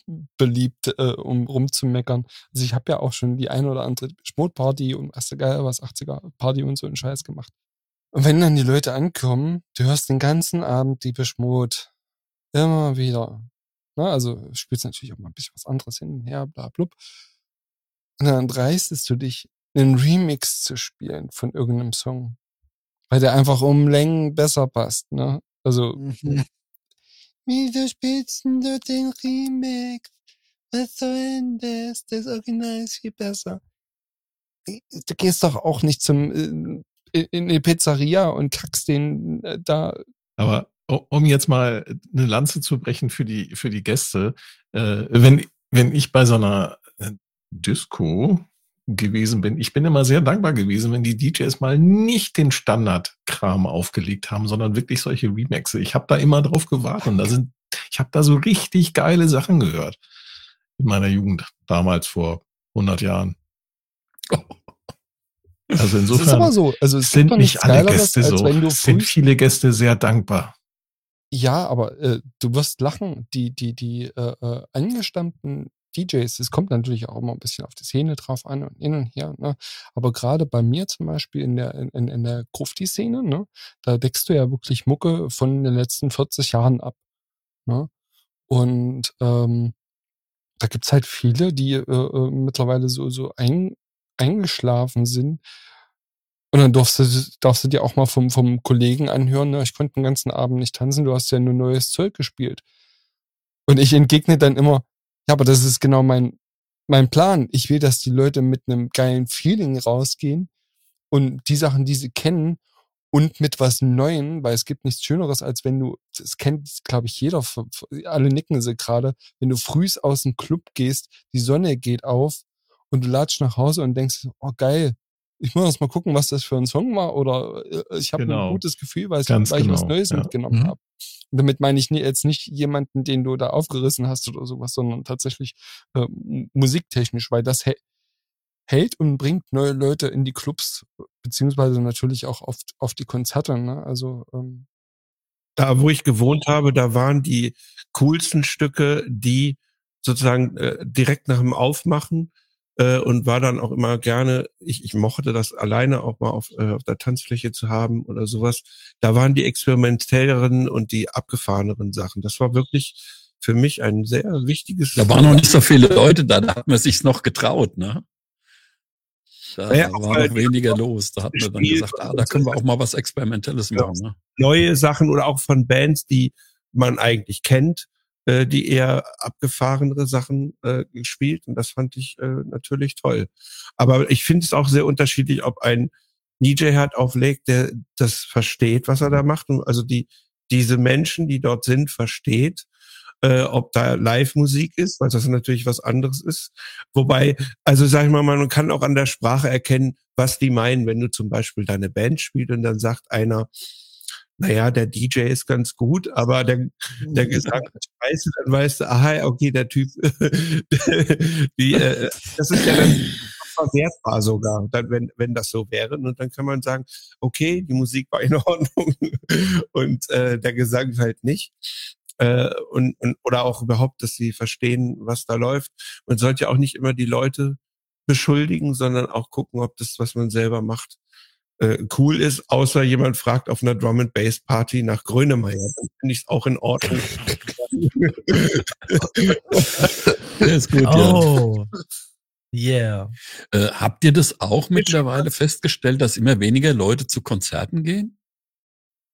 Speaker 6: äh, beliebt, äh, um rumzumeckern. Also ich habe ja auch schon die eine oder andere Schmutparty und was geil was 80er Party und so einen Scheiß gemacht. Und wenn dann die Leute ankommen, du hörst den ganzen Abend die Beschmut immer wieder. Na, also spielst natürlich auch mal ein bisschen was anderes hin und her, bla blub. Und dann dreistest du dich, einen Remix zu spielen von irgendeinem Song. Weil der einfach um Längen besser passt, ne? Also,
Speaker 2: Mhm.
Speaker 6: Wieso spielst denn du den Remix? Was soll denn das? Das Original ist viel besser. Du gehst doch auch nicht zum äh, in die Pizzeria und kackst den äh, da.
Speaker 1: Aber um jetzt mal eine Lanze zu brechen für die, für die Gäste, äh, wenn, wenn ich bei so einer äh, Disco gewesen bin, ich bin immer sehr dankbar gewesen, wenn die DJs mal nicht den Standardkram aufgelegt haben, sondern wirklich solche Remixe. Ich habe da immer drauf gewartet und da sind, ich habe da so richtig geile Sachen gehört in meiner Jugend, damals vor 100 Jahren. Also
Speaker 6: Das ist
Speaker 1: insofern
Speaker 6: aber so. Also es
Speaker 1: sind nicht alle Gäste
Speaker 6: als
Speaker 1: so. Es sind viele Gäste sehr dankbar.
Speaker 6: Ja, aber äh, du wirst lachen. Die, die, die äh, äh, angestammten DJs, es kommt natürlich auch immer ein bisschen auf die Szene drauf an und hin und her, ne? Aber gerade bei mir zum Beispiel in der, in, in der Grufti-Szene, ne, da deckst du ja wirklich Mucke von den letzten 40 Jahren ab. Ne? Und ähm, da gibt's halt viele, die äh, äh, mittlerweile so, so ein, eingeschlafen sind. Und dann darfst du, darfst du dir auch mal vom, vom Kollegen anhören, ne, ich konnte den ganzen Abend nicht tanzen, du hast ja nur neues Zeug gespielt. Und ich entgegne dann immer, ja, aber das ist genau mein, mein Plan. Ich will, dass die Leute mit einem geilen Feeling rausgehen und die Sachen, die sie kennen und mit was Neuem, weil es gibt nichts Schöneres, als wenn du, das kennt, glaube ich, jeder, alle nicken sie gerade, wenn du frühs aus dem Club gehst, die Sonne geht auf und du latsch nach Hause und denkst, oh geil, ich muss erst mal gucken, was das für ein Song war oder äh, ich habe
Speaker 1: Genau.
Speaker 6: ein gutes Gefühl, weil, ich-
Speaker 1: Ganz
Speaker 6: weil ich was
Speaker 1: genau,
Speaker 6: Neues
Speaker 1: ja.
Speaker 6: mitgenommen
Speaker 3: Mhm.
Speaker 6: habe. Damit meine ich jetzt nicht jemanden, den du da aufgerissen hast oder sowas, sondern tatsächlich äh, mu- musiktechnisch, weil das hä- hält und bringt neue Leute in die Clubs, beziehungsweise natürlich auch auf, auf die Konzerte. Ne? Also ähm,
Speaker 4: da, wo ich gewohnt habe, da waren die coolsten Stücke, die sozusagen äh, direkt nach dem Aufmachen äh, und war dann auch immer gerne, ich, ich mochte das alleine auch mal auf, äh, auf der Tanzfläche zu haben oder sowas. Da waren die experimentelleren und die abgefahreneren Sachen. Das war wirklich für mich ein sehr wichtiges.
Speaker 5: Da waren noch nicht so viele Leute da, da hat man sich's noch getraut, ne? Da ja, war noch weniger los. Da hat man dann gesagt, ah, da können wir auch mal was Experimentelles machen. Ne?
Speaker 4: Neue Sachen oder auch von Bands, die man eigentlich kennt, äh, die eher abgefahrenere Sachen äh, gespielt. Und das fand ich äh, natürlich toll. Aber ich finde es auch sehr unterschiedlich, ob ein DJ hat auflegt, der das versteht, was er da macht. Und also die, diese Menschen, die dort sind, versteht äh, ob da Live-Musik ist, weil das natürlich was anderes ist. Wobei, also sag ich mal, man kann auch an der Sprache erkennen, was die meinen, wenn du zum Beispiel deine Band spielst und dann sagt einer, naja, der DJ ist ganz gut, aber der, der Gesang ist scheiße, dann weißt du, aha, okay, der Typ, die, äh, das ist ja dann verwertbar sogar, dann, wenn, wenn das so wäre. Und dann kann man sagen, okay, die Musik war in Ordnung und äh, der Gesang halt nicht äh, und, und oder auch überhaupt, dass sie verstehen, was da läuft. Man sollte ja auch nicht immer die Leute beschuldigen, sondern auch gucken, ob das, was man selber macht, äh, cool ist, außer jemand fragt auf einer Drum and Bass Party nach Grönemeyer. Dann finde ich es auch in Ordnung.
Speaker 5: Der ist gut, oh. ja. Yeah. Äh, habt ihr das auch mittlerweile festgestellt, dass immer weniger Leute zu Konzerten gehen?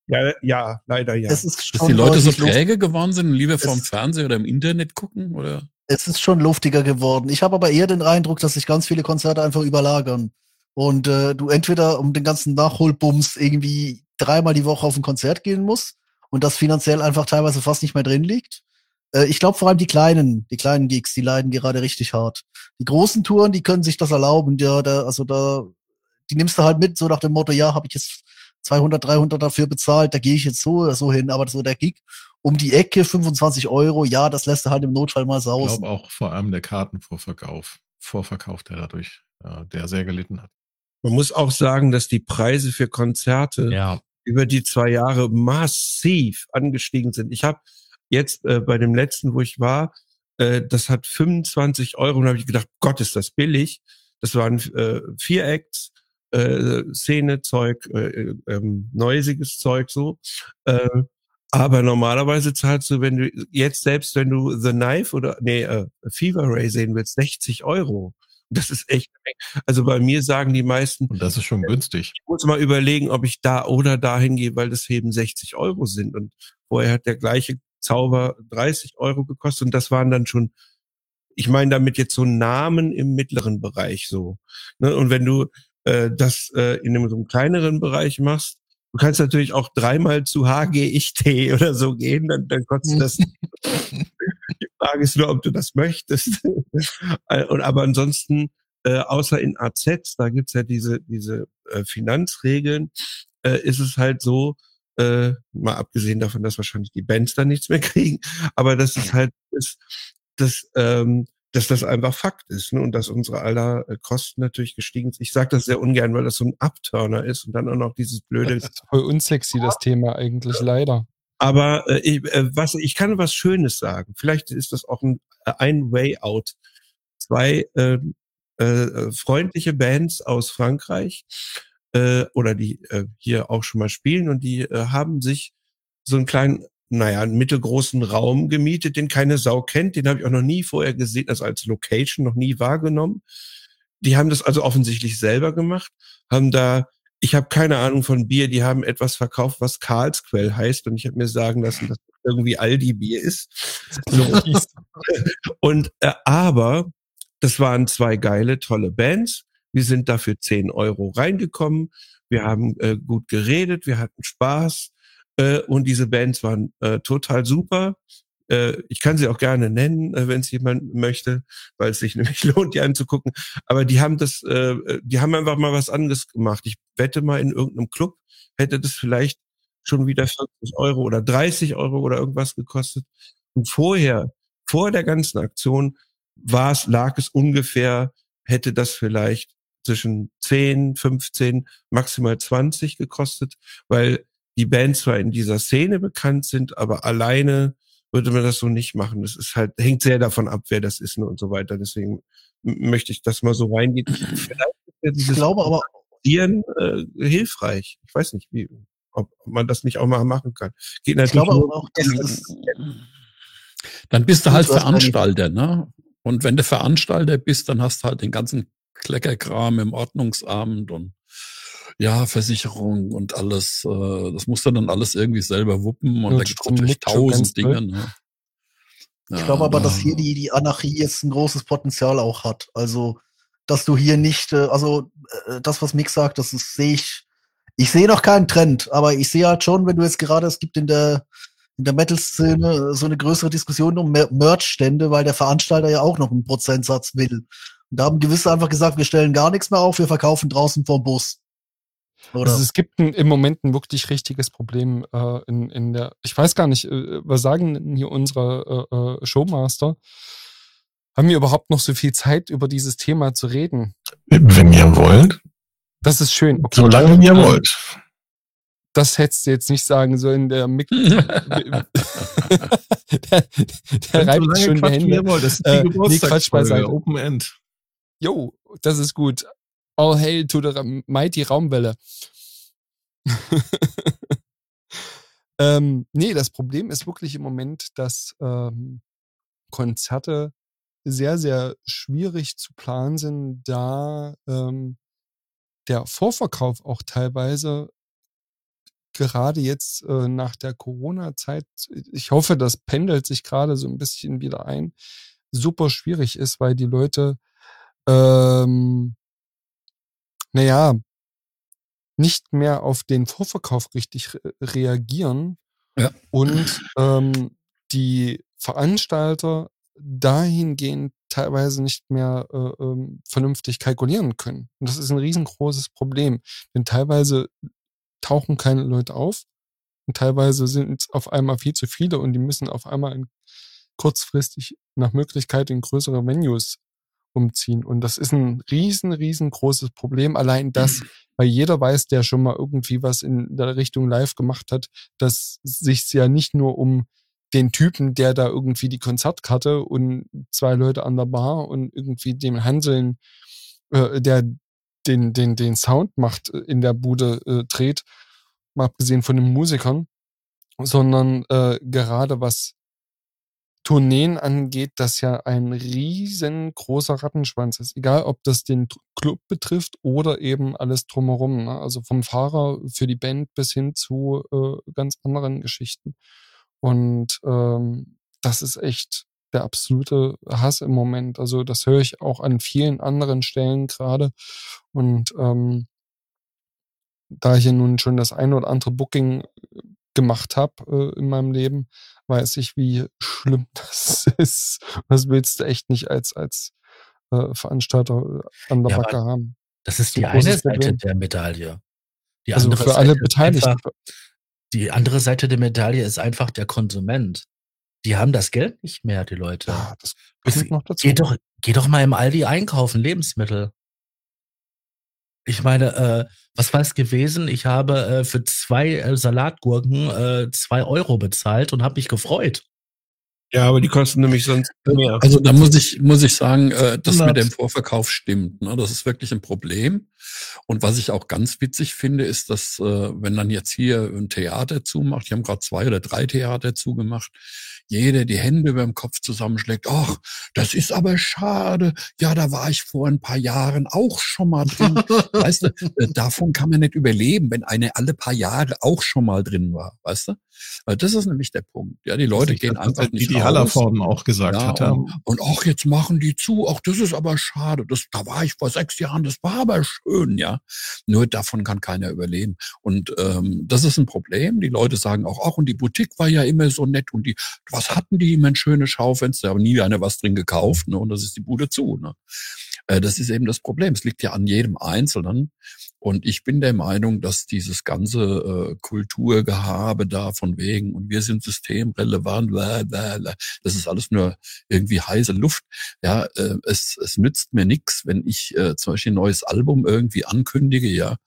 Speaker 4: Ja, ja, leider ja.
Speaker 5: Es ist Dass die Leute so träge geworden sind und lieber vorm Fernseher oder im Internet gucken, oder?
Speaker 2: Es ist schon luftiger geworden. Ich habe aber eher den Eindruck, dass sich ganz viele Konzerte einfach überlagern. Und äh, du entweder um den ganzen Nachholbums irgendwie dreimal die Woche auf ein Konzert gehen musst und das finanziell einfach teilweise fast nicht mehr drin liegt. Äh, ich glaube vor allem die kleinen, die kleinen Gigs, die leiden gerade richtig hart. Die großen Touren, die können sich das erlauben. Ja, da, also da, die nimmst du halt mit, so nach dem Motto, ja, habe ich jetzt 200, 300 dafür bezahlt, da gehe ich jetzt so so hin, aber so der Gig um die Ecke, 25 Euro, ja, das lässt du halt im Notfall mal sausen.
Speaker 1: Ich glaube auch vor allem der Kartenvorverkauf, Vorverkauf, der dadurch, ja, der sehr gelitten hat.
Speaker 4: Man muss auch sagen, dass die Preise für Konzerte ja. über die zwei Jahre massiv angestiegen sind. Ich habe jetzt äh, bei dem letzten, wo ich war, äh, das hat 25 Euro und habe ich gedacht, Gott, ist das billig. Das waren äh, vier Acts äh, Szene-Zeug, äh, ähm, neusiges Zeug so. Äh, aber normalerweise zahlst du, wenn du jetzt selbst, wenn du The Knife oder nee, äh, Fever Ray sehen willst, 60 Euro. Das ist echt. Also bei mir sagen die meisten.
Speaker 1: Und das ist schon günstig.
Speaker 4: Ich muss mal überlegen, ob ich da oder dahin gehe, weil das eben 60 Euro sind. Und vorher hat der gleiche Zauber 30 Euro gekostet und das waren dann schon ich meine damit jetzt so Namen im mittleren Bereich so. Ne? Und wenn du äh, das äh, in einem so einem kleineren Bereich machst, du kannst natürlich auch dreimal zu HGIT oder so gehen, dann, dann kostet das. Frage ist nur, ob du das möchtest. Und aber ansonsten, äh, außer in AZ, da gibt's ja diese, diese äh, Finanzregeln, äh, ist es halt so, äh, mal abgesehen davon, dass wahrscheinlich die Bands dann nichts mehr kriegen, aber das ist halt ist, dass ähm, dass das einfach Fakt ist ne? und dass unsere aller äh, Kosten natürlich gestiegen sind. Ich sage das sehr ungern, weil das so ein Upturner ist und dann auch noch dieses blöde. Das
Speaker 6: ist voll unsexy, das Thema eigentlich leider.
Speaker 4: Aber äh, ich, äh, was, ich kann was Schönes sagen. Vielleicht ist das auch ein, äh, ein Way Out. Zwei äh, äh, freundliche Bands aus Frankreich äh, oder die äh, hier auch schon mal spielen und die äh, haben sich so einen kleinen naja, einen mittelgroßen Raum gemietet, den keine Sau kennt. Den habe ich auch noch nie vorher gesehen, also als Location noch nie wahrgenommen. Die haben das also offensichtlich selber gemacht, haben da, ich habe keine Ahnung von Bier, die haben etwas verkauft, was Karlsquell heißt und ich habe mir sagen lassen, dass irgendwie Aldi Bier ist. So. und äh, aber das waren zwei geile, tolle Bands. Wir sind dafür 10 Euro reingekommen. Wir haben äh, gut geredet, wir hatten Spaß äh, und diese Bands waren äh, total super. Äh, ich kann sie auch gerne nennen, äh, wenn es jemand möchte, weil es sich nämlich lohnt, die anzugucken. Aber die haben das, äh, die haben einfach mal was anderes gemacht. Ich wette mal in irgendeinem Club hätte das vielleicht schon wieder 40 Euro oder 30 Euro oder irgendwas gekostet. Und vorher, vor der ganzen Aktion, war es, lag es ungefähr hätte das vielleicht zwischen 10, 15, maximal 20 gekostet, weil die Bands zwar in dieser Szene bekannt sind, aber alleine würde man das so nicht machen. Das ist halt, hängt sehr davon ab, wer das ist ne, und so weiter. Deswegen möchte ich das mal so reingehen. Vielleicht ist ja
Speaker 2: Ich glaube aber,
Speaker 4: Dieren, äh, hilfreich. Ich weiß nicht, wie, ob man das nicht auch mal machen kann. Geht
Speaker 2: ich
Speaker 4: natürlich
Speaker 2: glaube
Speaker 4: nur,
Speaker 2: aber auch, dass das,
Speaker 5: Dann bist du halt Veranstalter, ne? Und wenn du Veranstalter bist, dann hast du halt den ganzen Kleckerkram im Ordnungsamt und ja, Versicherung und alles. Äh, das musst du dann alles irgendwie selber wuppen und
Speaker 6: Ja,
Speaker 5: da gibt's
Speaker 6: Strom
Speaker 5: natürlich tausend Dinge. Ne?
Speaker 2: ich glaube aber, dass
Speaker 5: da-
Speaker 2: hier die, die Anarchie jetzt ein großes Potenzial auch hat. Also, dass du hier nicht, äh, also äh, das, was Mick sagt, das ist- sehe ich, ich sehe noch keinen Trend, aber ich sehe halt schon, wenn du jetzt gerade, es gibt in der in der Metal-Szene äh, so eine größere Diskussion um Mer- Merch-Stände, weil der Veranstalter ja auch noch einen Prozentsatz will. Und da haben gewisse einfach gesagt, wir stellen gar nichts mehr auf, wir verkaufen draußen vom Bus. Oder?
Speaker 6: Also es gibt ein, im Moment ein wirklich richtiges Problem äh, in, in der, ich weiß gar nicht, äh, was sagen denn hier unsere äh, äh, Showmaster? Haben wir überhaupt noch so viel Zeit, über dieses Thema zu reden?
Speaker 1: Wenn ihr wollt,
Speaker 6: Das ist schön. Okay.
Speaker 1: solange ihr
Speaker 6: Ähm,
Speaker 1: wollt.
Speaker 6: Das hättest du jetzt nicht sagen sollen. Der Mick, der, der reibt schon die Hände.
Speaker 1: wollt. Das ist
Speaker 6: Äh, nee, Quatsch beiseite.
Speaker 1: Open End.
Speaker 6: Jo, das ist gut. All hail to the mighty Raumwelle. ähm, nee, das Problem ist wirklich im Moment, dass ähm, Konzerte sehr, sehr schwierig zu planen sind, da ähm, der Vorverkauf auch teilweise gerade jetzt äh, nach der Corona-Zeit, ich hoffe, das pendelt sich gerade so ein bisschen wieder ein, super schwierig ist, weil die Leute ähm, naja, nicht mehr auf den Vorverkauf richtig re reagieren
Speaker 5: Ja.
Speaker 6: und ähm, die Veranstalter dahingehend teilweise nicht mehr äh, ähm, vernünftig kalkulieren können. Und das ist ein riesengroßes Problem, denn teilweise tauchen keine Leute auf und teilweise sind es auf einmal viel zu viele und die müssen auf einmal in, kurzfristig nach Möglichkeit in größere Venues umziehen. Und das ist ein riesen, riesengroßes Problem. Allein das, weil jeder weiß, der schon mal irgendwie was in der Richtung live gemacht hat, dass sich ja nicht nur um den Typen, der da irgendwie die Konzertkarte und zwei Leute an der Bar und irgendwie dem Hanseln, äh, der den, den, den Sound macht, äh, in der Bude äh, dreht, mal abgesehen von den Musikern, sondern äh, gerade was Tourneen angeht, das ja ein riesengroßer Rattenschwanz ist. Egal, ob das den Club betrifft oder eben alles drumherum. Ne? Also vom Fahrer für die Band bis hin zu äh, ganz anderen Geschichten. Und ähm, das ist echt der absolute Hass im Moment. Also das höre ich auch an vielen anderen Stellen gerade. Und ähm, da ich ja nun schon das ein oder andere Booking äh, gemacht habe äh, in meinem Leben, weiß ich, wie schlimm das ist. Das willst du echt nicht als, als äh, Veranstalter äh, an der
Speaker 3: Ja,
Speaker 6: Backe haben.
Speaker 3: Das ist die eine Seite der Medaille. Die
Speaker 6: Also
Speaker 3: andere
Speaker 6: für alle
Speaker 3: Seite
Speaker 6: Beteiligten.
Speaker 3: Einfach, die andere Seite der Medaille ist einfach der Konsument. Die haben das Geld nicht mehr, die Leute.
Speaker 6: Ja, das
Speaker 3: Es-
Speaker 6: kommt noch dazu.
Speaker 3: Geh doch, geh doch mal im Aldi einkaufen, Lebensmittel. Ich meine, äh, was war es gewesen? Ich habe äh, für zwei äh, Salatgurken äh, zwei Euro bezahlt und habe mich gefreut.
Speaker 4: Ja, aber die kosten nämlich sonst mehr.
Speaker 5: Also da muss ich, muss ich sagen, äh, das mit dem Vorverkauf stimmt. Ne? Das ist wirklich ein Problem. Und was ich auch ganz witzig finde, ist, dass äh, wenn dann jetzt hier ein Theater zumacht, die haben gerade zwei oder drei Theater zugemacht, jeder die Hände über dem Kopf zusammenschlägt. Ach, das ist aber schade. Ja, da war ich vor ein paar Jahren auch schon mal drin. weißt du, äh, davon kann man nicht überleben, wenn eine alle paar Jahre auch schon mal drin war. Weißt du? Weil das ist nämlich der Punkt. Ja, die Leute gehen einfach
Speaker 1: die
Speaker 5: nicht
Speaker 1: die
Speaker 5: raus.
Speaker 1: Hallervorden auch gesagt
Speaker 5: Ja,
Speaker 1: hat.
Speaker 5: und, und ach, jetzt machen die zu. Ach, das ist aber schade. Das, da war ich vor sechs Jahren, das war aber schön, ja. Nur davon kann keiner überleben. Und ähm, das ist ein Problem. Die Leute sagen auch, ach, und die Boutique war ja immer so nett und die, was hatten die immer ein schönes Schaufenster, aber nie einer was drin gekauft, ne? Und das ist die Bude zu, ne? Äh, Das ist eben das Problem. Es liegt ja an jedem Einzelnen. Und ich bin der Meinung, dass dieses ganze äh, Kulturgehabe da von wegen und wir sind systemrelevant, bla, bla, bla, das ist alles nur irgendwie heiße Luft. Ja, äh, es, es nützt mir nichts, wenn ich äh, zum Beispiel ein neues Album irgendwie ankündige, ja,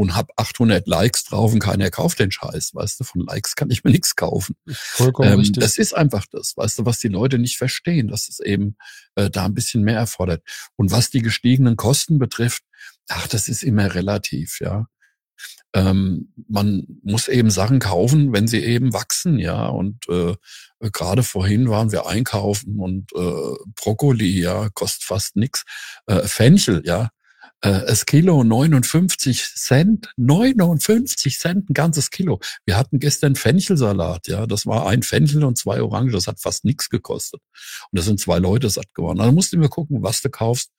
Speaker 5: und habe 800 Likes drauf und keiner kauft den Scheiß, weißt du, von Likes kann ich mir nichts kaufen.
Speaker 6: Vollkommen
Speaker 5: Ähm,
Speaker 6: richtig.
Speaker 5: das ist einfach das, weißt du, was die Leute nicht verstehen, dass es eben äh, da ein bisschen mehr erfordert. Und was die gestiegenen Kosten betrifft, ach, das ist immer relativ, ja. Ähm, man muss eben Sachen kaufen, wenn sie eben wachsen, ja. Und äh, gerade vorhin waren wir einkaufen und äh, Brokkoli, ja, kostet fast nix. Äh, Fenchel, ja, das Kilo 59 Cent, 59 Cent ein ganzes Kilo. Wir hatten gestern Fenchelsalat, ja, das war ein Fenchel und zwei Orangen, das hat fast nichts gekostet. Und da sind zwei Leute satt geworden. Da musst du immer gucken, was du kaufst.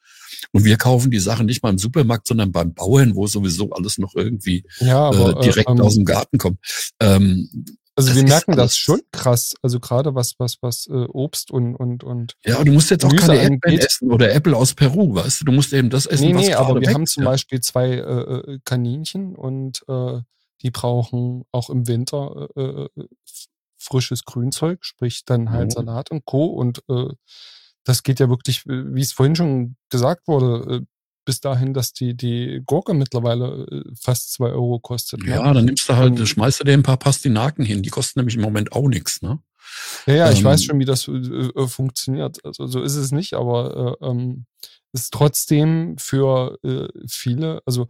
Speaker 5: Und wir kaufen die Sachen nicht mal im Supermarkt, sondern beim Bauern, wo sowieso alles noch irgendwie
Speaker 6: ja, aber
Speaker 5: äh, direkt
Speaker 6: äh, ähm,
Speaker 5: aus dem Garten kommt. Ähm,
Speaker 6: Also
Speaker 5: das
Speaker 6: wir merken das schon krass. Also gerade was, was, was äh, Obst und, und, und
Speaker 5: ja, du musst jetzt auch
Speaker 6: Gemüse
Speaker 5: keine Erdbeeren essen oder Äpfel aus Peru, weißt du? Du musst eben das essen,
Speaker 6: Nee,
Speaker 5: was
Speaker 6: nee, aber wir haben
Speaker 5: wächst,
Speaker 6: zum
Speaker 5: ja.
Speaker 6: Beispiel zwei äh, äh, Kaninchen und äh, die brauchen auch im Winter äh, äh, frisches Grünzeug, sprich dann halt
Speaker 5: Mhm.
Speaker 6: Salat und Co. Und äh, das geht ja wirklich, wie es vorhin schon gesagt wurde, äh, bis dahin, dass die, die Gurke mittlerweile äh, fast zwei Euro kostet. Ne?
Speaker 5: Ja, dann nimmst du halt, schmeißt du dir ein paar Pastinaken hin. Die kosten nämlich im Moment auch nichts, ne?
Speaker 6: Ja, ja, ich
Speaker 5: Ähm,
Speaker 6: weiß schon, wie das äh, äh, funktioniert. Also so ist es nicht, aber äh, ähm, ist trotzdem für äh, viele, also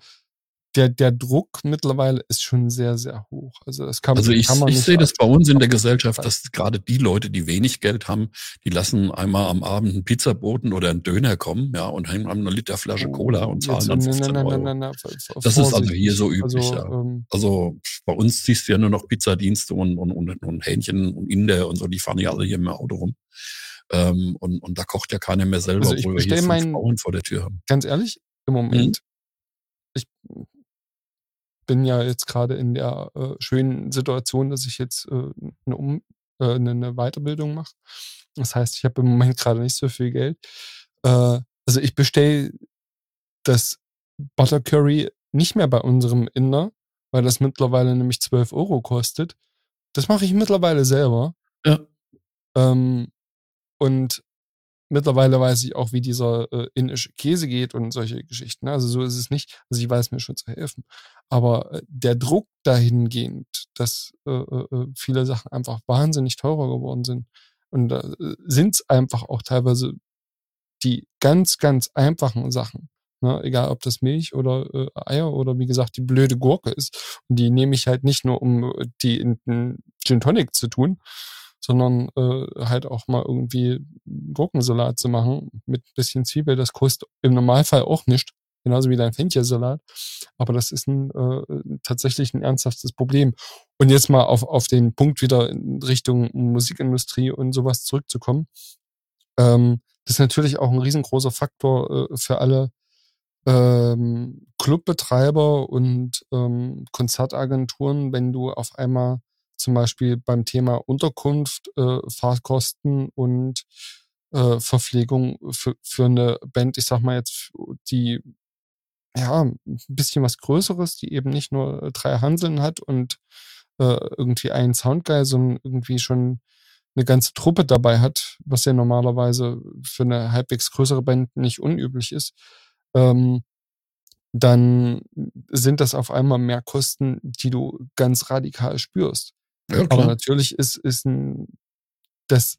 Speaker 6: der, der Druck mittlerweile ist schon sehr, sehr hoch. Also das kann,
Speaker 5: Also ich,
Speaker 6: kann man
Speaker 5: ich sehe das bei uns in der Gesellschaft, dass gerade die Leute, die wenig Geld haben, die lassen einmal am Abend einen Pizzaboten oder einen Döner kommen, ja, und hängen eine Liter Flasche Cola und zahlen dann
Speaker 6: nein,
Speaker 5: 15
Speaker 6: nein, nein,
Speaker 5: Euro.
Speaker 6: nein, nein, ver- ver-
Speaker 5: Das ist also hier so üblich,
Speaker 6: also,
Speaker 5: ja.
Speaker 6: Ähm,
Speaker 5: Also bei uns ziehst du ja nur noch Pizzadienste und, und, und, und Hähnchen und Inder und so, die fahren ja alle hier im Auto rum. Ähm, und, und da kocht ja keiner mehr selber,
Speaker 6: Also ich
Speaker 5: obwohl wir hier fünf Bauern vor der Tür haben.
Speaker 6: ganz ehrlich, im Moment, ich bin ja jetzt gerade in der äh, schönen Situation, dass ich jetzt äh, eine, um, äh, eine, Weiterbildung mache. Das heißt, ich habe im Moment gerade nicht so viel Geld. Äh, also ich bestelle das Butter Curry nicht mehr bei unserem Inder, weil das mittlerweile nämlich 12 Euro kostet. Das mache ich mittlerweile selber.
Speaker 5: Ja.
Speaker 6: Ähm, und mittlerweile weiß ich auch, wie dieser äh, indische Käse geht und solche Geschichten. ne? Also so ist es nicht. Also ich weiß mir schon zu helfen. Aber äh, der Druck dahingehend, dass äh, äh, viele Sachen einfach wahnsinnig teurer geworden sind. Und da äh, sind es einfach auch teilweise die ganz, ganz einfachen Sachen. Ne? Egal, ob das Milch oder äh, Eier oder wie gesagt die blöde Gurke ist. Und die nehme ich halt nicht nur, um äh, die in den Gin Tonic zu tun, sondern äh, halt auch mal irgendwie Gurkensalat zu machen mit ein bisschen Zwiebel. Das kostet im Normalfall auch nicht, genauso wie dein Fenchelsalat. Aber das ist ein, äh, tatsächlich ein ernsthaftes Problem. Und jetzt mal auf, auf den Punkt wieder in Richtung Musikindustrie und sowas zurückzukommen. Ähm, das ist natürlich auch ein riesengroßer Faktor äh, für alle ähm, Clubbetreiber und ähm, Konzertagenturen, wenn du auf einmal zum Beispiel beim Thema Unterkunft, äh, Fahrtkosten und äh, Verpflegung für, für eine Band, ich sag mal jetzt, die ja ein bisschen was Größeres, die eben nicht nur drei Hanseln hat und äh, irgendwie einen Soundguy, sondern irgendwie schon eine ganze Truppe dabei hat, was ja normalerweise für eine halbwegs größere Band nicht unüblich ist, ähm, dann sind das auf einmal mehr Kosten, die du ganz radikal spürst.
Speaker 5: Ja,
Speaker 6: Aber natürlich ist, ist ein, das,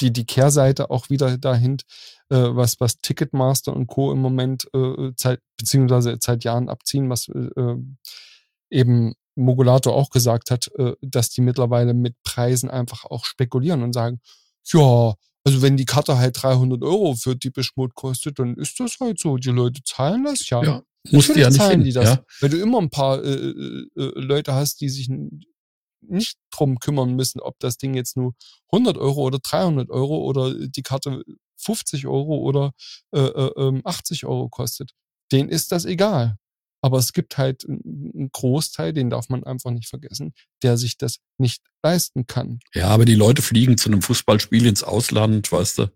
Speaker 6: die, die Kehrseite auch wieder dahin, äh, was, was Ticketmaster und Co. im Moment äh, Zeit, beziehungsweise seit Jahren abziehen, was äh, eben Mogulator auch gesagt hat, äh, dass die mittlerweile mit Preisen einfach auch spekulieren und sagen, ja, also wenn die Karte halt 300 Euro für Deepish Mode kostet, dann ist das halt so. Die Leute zahlen das ja.
Speaker 5: Ja, musst du ja nicht
Speaker 6: zahlen
Speaker 5: hin,
Speaker 6: die das.
Speaker 5: ja.
Speaker 6: Weil du immer ein paar äh, äh, äh, Leute hast, die sich nicht drum kümmern müssen, ob das Ding jetzt nur 100 Euro oder 300 Euro oder die Karte 50 Euro oder äh, äh, ähm, 80 Euro kostet. Denen ist das egal. Aber es gibt halt einen Großteil, den darf man einfach nicht vergessen, der sich das nicht leisten kann.
Speaker 5: Ja, aber die Leute fliegen zu einem Fußballspiel ins Ausland, weißt du.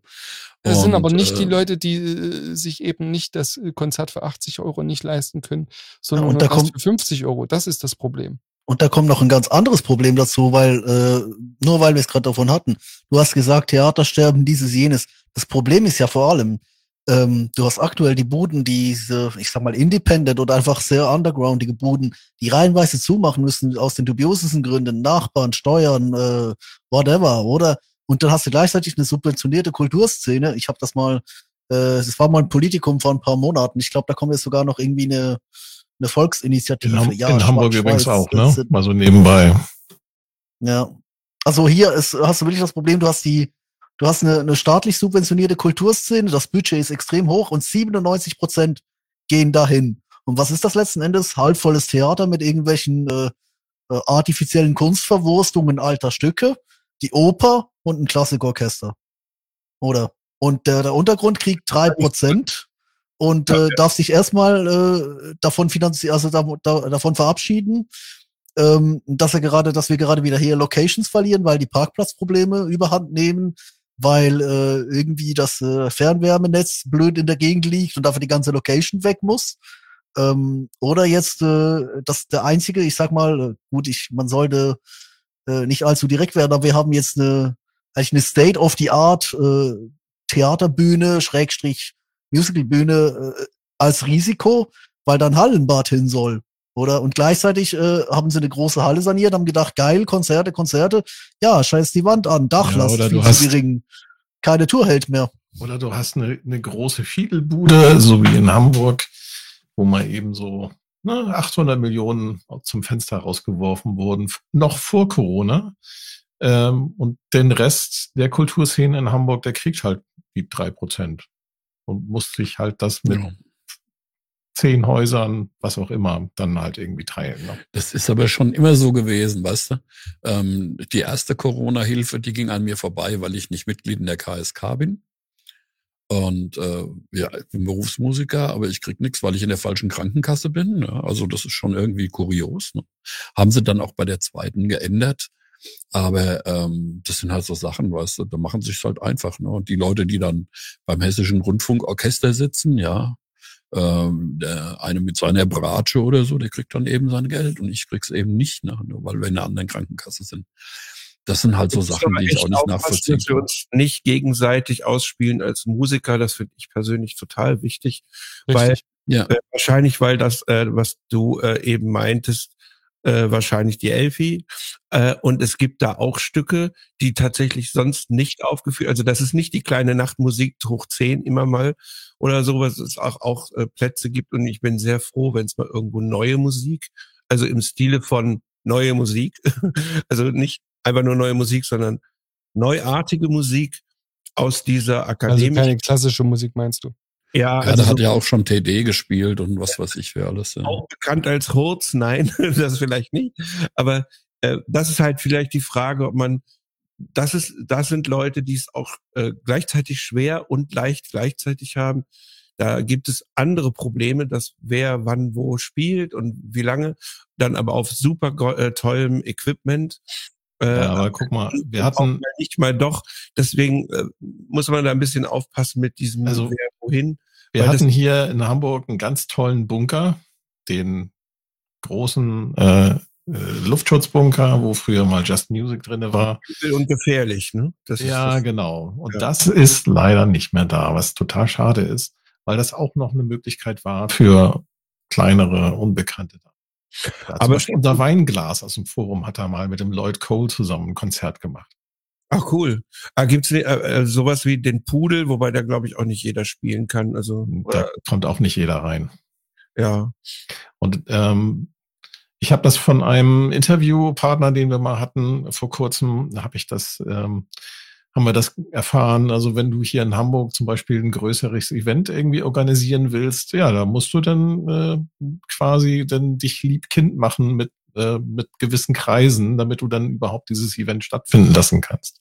Speaker 6: Es sind
Speaker 5: Und,
Speaker 6: aber nicht die
Speaker 5: äh,
Speaker 6: Leute, die äh, sich eben nicht das äh, Konzert für 80 Euro nicht leisten können, sondern
Speaker 2: und
Speaker 6: nur
Speaker 2: da kommt-
Speaker 6: für 50 Euro. Das ist das Problem.
Speaker 2: Und da kommt noch ein ganz anderes Problem dazu, weil äh, nur weil wir es gerade davon hatten, du hast gesagt, Theatersterben, dieses, jenes. Das Problem ist ja vor allem, ähm, du hast aktuell die Buden, diese, ich sag mal, independent oder einfach sehr undergroundige Buden, die reihenweise zumachen müssen aus den dubiosesten Gründen, Nachbarn, Steuern, äh, whatever, oder? Und dann hast du gleichzeitig eine subventionierte Kulturszene. Ich habe das mal, äh, es war mal ein Politikum vor ein paar Monaten. Ich glaube, da kommt jetzt sogar noch irgendwie eine, eine Volksinitiative.
Speaker 1: In,
Speaker 2: Ja,
Speaker 1: in Hamburg übrigens auch, ne? Mal so nebenbei.
Speaker 2: ja. Also hier ist, hast du wirklich das Problem, du hast die, du hast eine, eine staatlich subventionierte Kulturszene, das Budget ist extrem hoch und 97 Prozent gehen dahin. Und was ist das letzten Endes? Halbvolles Theater mit irgendwelchen äh, äh, artifiziellen Kunstverwurstungen alter Stücke, die Oper und ein Klassikorchester. Oder? Und der, der Untergrund kriegt drei Prozent und äh, darf sich erstmal äh, davon finanzieren, also da, da, davon verabschieden, ähm, dass er gerade, dass wir gerade wieder hier Locations verlieren, weil die Parkplatzprobleme überhand nehmen, weil äh, irgendwie das äh, Fernwärmenetz blöd in der Gegend liegt und dafür die ganze Location weg muss. Ähm, oder jetzt, äh, das der einzige, ich sag mal, gut, ich, man sollte äh, nicht allzu direkt werden, aber wir haben jetzt eine, eigentlich eine State of the Art äh, Theaterbühne, Schrägstrich Musicalbühne äh, als Risiko, weil dann Hallenbad hin soll. Oder? Und gleichzeitig äh, haben sie eine große Halle saniert, haben gedacht, geil, Konzerte, Konzerte. Ja, scheiß die Wand an, Dachlast
Speaker 1: Ja, oder
Speaker 2: viel zu gering. Keine Tour hält mehr.
Speaker 1: Oder du hast eine, eine große Fiedelbude, so wie in Hamburg, wo mal eben so ne, 800 Millionen zum Fenster rausgeworfen wurden, noch vor Corona. Ähm, und den Rest der Kulturszene in Hamburg, der kriegt halt die drei Prozent und muss sich halt das mit
Speaker 5: Ja.
Speaker 1: zehn Häusern, was auch immer, dann halt irgendwie teilen. Ne?
Speaker 5: Das ist aber schon immer so gewesen, weißt du? Ähm, die erste Corona-Hilfe, die ging an mir vorbei, weil ich nicht Mitglied in der KSK bin. Und äh, ja, ich bin Berufsmusiker, aber ich krieg nichts, weil ich in der falschen Krankenkasse bin. Ja, also das ist schon irgendwie kurios. Ne? Haben sie dann auch bei der zweiten geändert. Aber ähm, das sind halt so Sachen, weißt du, da machen sie es halt einfach. Ne? Und die Leute, die dann beim Hessischen Rundfunkorchester sitzen, ja, ähm, der eine mit seiner Bratsche oder so, der kriegt dann eben sein Geld und ich krieg's eben nicht, ne? nur weil wir in einer anderen Krankenkasse sind. Das sind halt so Sachen, die ich auch nicht nachvollziehen
Speaker 4: Dass wir
Speaker 5: kann.
Speaker 4: uns nicht gegenseitig ausspielen als Musiker, das finde ich persönlich total wichtig. Weil
Speaker 6: Richtig.
Speaker 5: Ja,
Speaker 4: äh, wahrscheinlich, weil das, äh, was du äh, eben meintest, äh, wahrscheinlich die Elfi. Äh, und es gibt da auch Stücke, die tatsächlich sonst nicht aufgeführt. Also das ist nicht die kleine Nachtmusik hoch 10 immer mal oder so, was es auch, auch äh, Plätze gibt. Und ich bin sehr froh, wenn es mal irgendwo neue Musik, also im Stile von neue Musik, also nicht einfach nur neue Musik, sondern neuartige Musik aus dieser
Speaker 6: Also
Speaker 4: akademischen.
Speaker 6: keine klassische Musik meinst du?
Speaker 4: Ja,
Speaker 5: ja,
Speaker 4: also
Speaker 5: hat
Speaker 4: so-
Speaker 5: ja auch schon TD gespielt und was weiß ich für alles. Ja.
Speaker 4: auch bekannt als Hurz, nein, das vielleicht nicht. Aber äh, das ist halt vielleicht die Frage, ob man, das ist, das sind Leute, die es auch äh, gleichzeitig schwer und leicht gleichzeitig haben. Da gibt es andere Probleme, dass wer wann wo spielt und wie lange, dann aber auf super äh, tollem Equipment. Äh,
Speaker 1: Ja, aber guck mal, wir hatten,
Speaker 4: nicht mal doch. Deswegen äh, muss man da ein bisschen aufpassen mit diesem
Speaker 1: Also,
Speaker 4: wer wohin.
Speaker 1: wir hatten hier in Hamburg einen ganz tollen Bunker, den großen äh, äh, Luftschutzbunker, wo früher mal Just Music drinne war.
Speaker 4: Und gefährlich, ne? Das
Speaker 1: Ja,
Speaker 4: das-
Speaker 1: genau. Und
Speaker 4: Ja.
Speaker 1: das ist leider nicht mehr da, was total schade ist, weil das auch noch eine Möglichkeit war für kleinere Unbekannte.
Speaker 4: Aber-
Speaker 1: Beispiel unser Weinglas aus dem Forum hat er mal mit dem Lloyd Cole zusammen ein Konzert gemacht.
Speaker 4: Ach cool. Ah, gibt's äh, äh, sowas wie den Pudel, wobei da glaube ich auch nicht jeder spielen kann. Also
Speaker 1: Und Da
Speaker 4: oder,
Speaker 1: kommt auch nicht jeder rein.
Speaker 4: ja.
Speaker 1: Und ähm, ich habe das von einem Interviewpartner, den wir mal hatten vor kurzem, habe ich das, ähm, haben wir das erfahren. Also wenn du hier in Hamburg zum Beispiel ein größeres Event irgendwie organisieren willst, ja, da musst du dann äh, quasi dann dich liebkind machen mit äh, mit gewissen Kreisen, damit du dann überhaupt dieses Event stattfinden lassen kannst.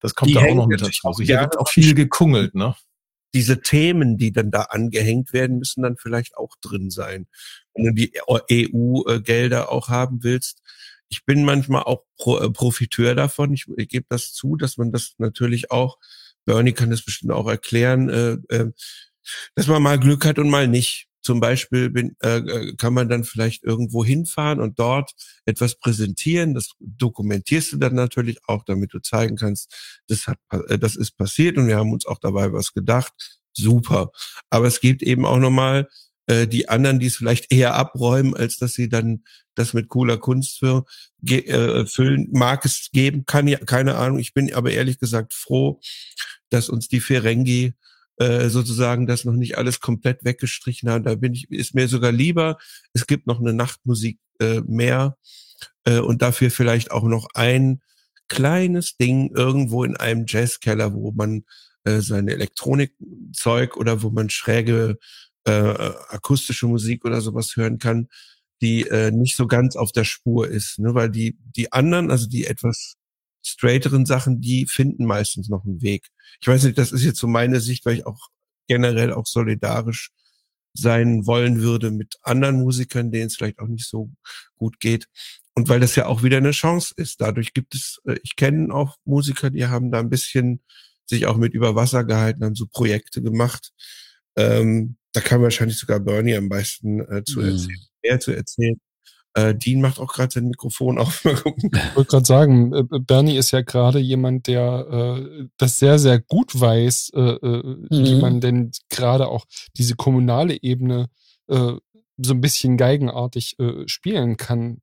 Speaker 1: Das kommt
Speaker 4: Die
Speaker 1: da auch noch mit dazu. Also hier wird auch viel gekungelt, ne?
Speaker 4: Diese Themen, die dann da angehängt werden, müssen dann vielleicht auch drin sein. Wenn du die EU-Gelder auch haben willst. Ich bin manchmal auch Pro, äh, Profiteur davon. Ich, ich gebe das zu, dass man das natürlich auch Bernie kann das bestimmt auch erklären, äh, äh, dass man mal Glück hat und mal nicht. Zum Beispiel bin, äh, äh, kann man dann vielleicht irgendwo hinfahren und dort etwas präsentieren. Das dokumentierst du dann natürlich auch, damit du zeigen kannst, das hat, äh, das ist passiert und wir haben uns auch dabei was gedacht. Super. Aber es gibt eben auch nochmal äh, die anderen, die es vielleicht eher abräumen, als dass sie dann das mit cooler Kunst für, äh, füllen. Mag es geben, kann ja, keine Ahnung. Ich bin aber ehrlich gesagt froh, dass uns die Ferengi äh, sozusagen das noch nicht alles komplett weggestrichen haben. Da bin ich, ist mir sogar lieber, es gibt noch eine Nachtmusik äh, mehr äh, und dafür vielleicht auch noch ein kleines Ding irgendwo in einem Jazzkeller, wo man äh, seine Elektronikzeug oder wo man schräge äh, akustische Musik oder sowas hören kann, die äh, nicht so ganz auf der Spur ist, ne? weil die die anderen, also die etwas straighteren Sachen, die finden meistens noch einen Weg. Ich weiß nicht, das ist jetzt so meine Sicht, weil ich auch generell auch solidarisch sein wollen würde mit anderen Musikern, denen es vielleicht auch nicht so gut geht. Und weil das ja auch wieder eine Chance ist. Dadurch gibt es, äh, ich kenne auch Musiker, die haben da ein bisschen sich auch mit über Wasser gehalten, haben so Projekte gemacht. Ähm, da kann wahrscheinlich sogar Bernie am meisten äh, zu mhm. erzählen, mehr zu erzählen. Äh, Dean macht auch gerade sein Mikrofon auf.
Speaker 6: ich wollte gerade sagen, äh, Bernie ist ja gerade jemand, der äh, das sehr, sehr gut weiß, äh, äh, mhm. wie man denn gerade auch diese kommunale Ebene äh, so ein bisschen geigenartig äh, spielen kann.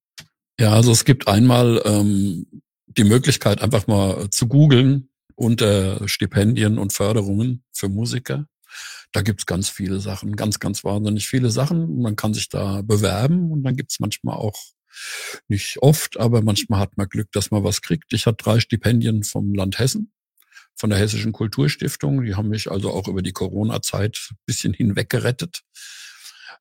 Speaker 5: Ja, also es gibt einmal ähm, die Möglichkeit, einfach mal zu googeln unter Stipendien und Förderungen für Musiker. Da gibt's ganz viele Sachen, ganz, ganz wahnsinnig viele Sachen. Man kann sich da bewerben und dann gibt's manchmal auch nicht oft, aber manchmal hat man Glück, dass man was kriegt. Ich hatte drei Stipendien vom Land Hessen, von der Hessischen Kulturstiftung. Die haben mich also auch über die Corona-Zeit bisschen hinweg gerettet.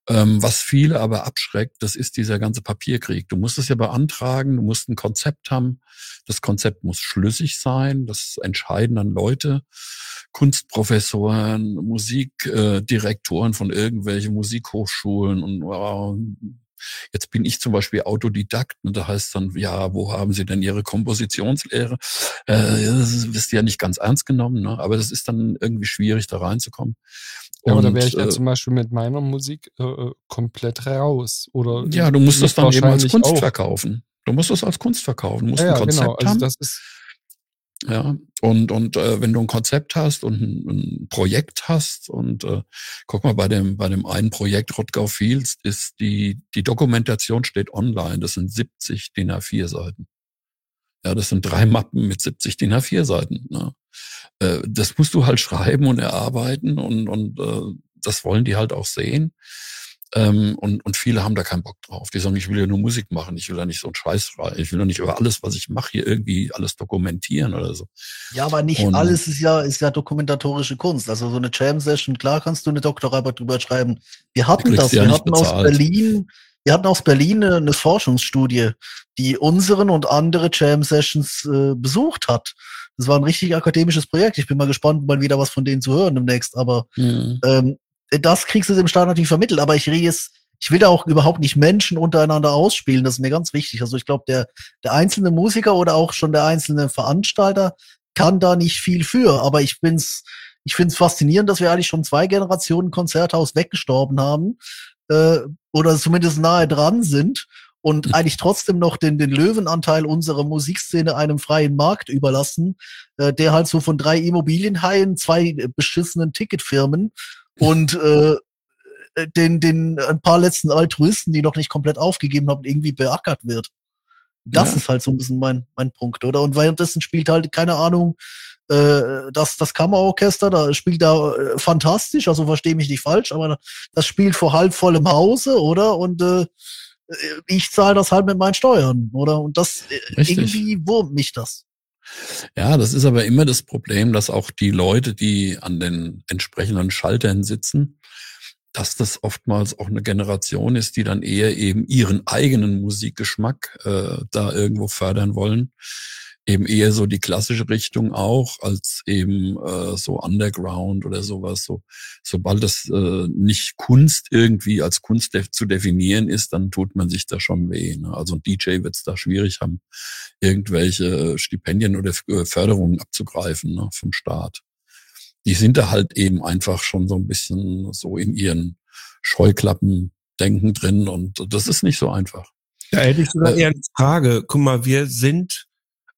Speaker 5: Ähm, was viele aber abschreckt, das ist dieser ganze Papierkrieg. Du musst es ja beantragen, du musst ein Konzept haben. Das Konzept muss schlüssig sein, das entscheiden dann Leute. Kunstprofessoren, Musikdirektoren von irgendwelchen Musikhochschulen und wow, Jetzt bin ich zum Beispiel Autodidakt und da heißt dann, ja, wo haben Sie denn Ihre Kompositionslehre? Äh, das du ja nicht ganz ernst genommen, ne? aber das ist dann irgendwie schwierig, da reinzukommen.
Speaker 6: Ja, aber da wäre ich ja äh, zum Beispiel mit meiner Musik äh, äh komplett raus. Oder
Speaker 5: ja, du musst das dann eben als Kunst auch. verkaufen. Du musst das als Kunst verkaufen. Du musst ja, ein Konzept genau. also haben. Das ist ja, und, und äh, wenn du ein Konzept hast und ein, ein Projekt hast und äh, guck mal, bei dem, bei dem einen Projekt Rottgau Fields ist die, die Dokumentation steht online, das sind 70 DIN A4 Seiten. Ja, das sind drei Mappen mit 70 DIN A4 Seiten. Ne? Äh, das musst du halt schreiben und erarbeiten und, und äh, das wollen die halt auch sehen. Ähm, und, und viele haben da keinen Bock drauf. Die sagen, ich will ja nur Musik machen, ich will da nicht so einen Scheiß frei. Ich will doch nicht über alles, was ich mache, hier irgendwie alles dokumentieren oder so.
Speaker 2: Ja, aber nicht und, alles ist ja, ist ja dokumentatorische Kunst. Also so eine Jam-Session, klar kannst du eine Doktorarbeit drüber schreiben. Wir hatten das, wir hatten bezahlt. aus Berlin, wir hatten aus Berlin eine, Forschungsstudie, die unseren und andere Jam-Sessions äh, besucht hat. Das war ein richtig akademisches Projekt. Ich bin mal gespannt, mal wieder was von denen zu hören demnächst. Aber mhm. ähm, das kriegst du dem Staat natürlich vermittelt, aber ich rede jetzt, ich will da auch überhaupt nicht Menschen untereinander ausspielen, das ist mir ganz wichtig. Also ich glaube, der, der einzelne Musiker oder auch schon der einzelne Veranstalter kann da nicht viel für, aber ich bin's, ich finde es faszinierend, dass wir eigentlich schon zwei Generationen Konzerthaus weggestorben haben äh, oder zumindest nahe dran sind und eigentlich trotzdem noch den, den Löwenanteil unserer Musikszene einem freien Markt überlassen, äh, der halt so von drei Immobilienhaien, zwei beschissenen Ticketfirmen und äh, den, den ein paar letzten Altruisten, die noch nicht komplett aufgegeben haben, irgendwie beackert wird. Das ja. ist halt so ein bisschen mein, mein Punkt, oder? Und währenddessen spielt halt, keine Ahnung, äh, das, das Kammerorchester, da spielt da äh, fantastisch, also verstehe mich nicht falsch, aber das spielt vor halb vollem Hause, oder? Und äh, ich zahle das halt mit meinen Steuern, oder? Und das äh, Richtig. irgendwie wurmt mich das.
Speaker 5: Ja, das ist aber immer das Problem, dass auch die Leute, die an den entsprechenden Schaltern sitzen, dass das oftmals auch eine Generation ist, die dann eher eben ihren eigenen Musikgeschmack äh, da irgendwo fördern wollen eben eher so die klassische Richtung auch, als eben äh, so Underground oder sowas. So, sobald das äh, nicht Kunst irgendwie als Kunst def zu definieren ist, dann tut man sich da schon weh. Ne? Also ein DJ wird es da schwierig haben, irgendwelche Stipendien oder äh, Förderungen abzugreifen ne, vom Staat. die sind da halt eben einfach schon so ein bisschen so in ihren Scheuklappen denken drin und das ist nicht so einfach.
Speaker 4: Da hätte ich sogar eher eine Frage. Guck mal, wir sind,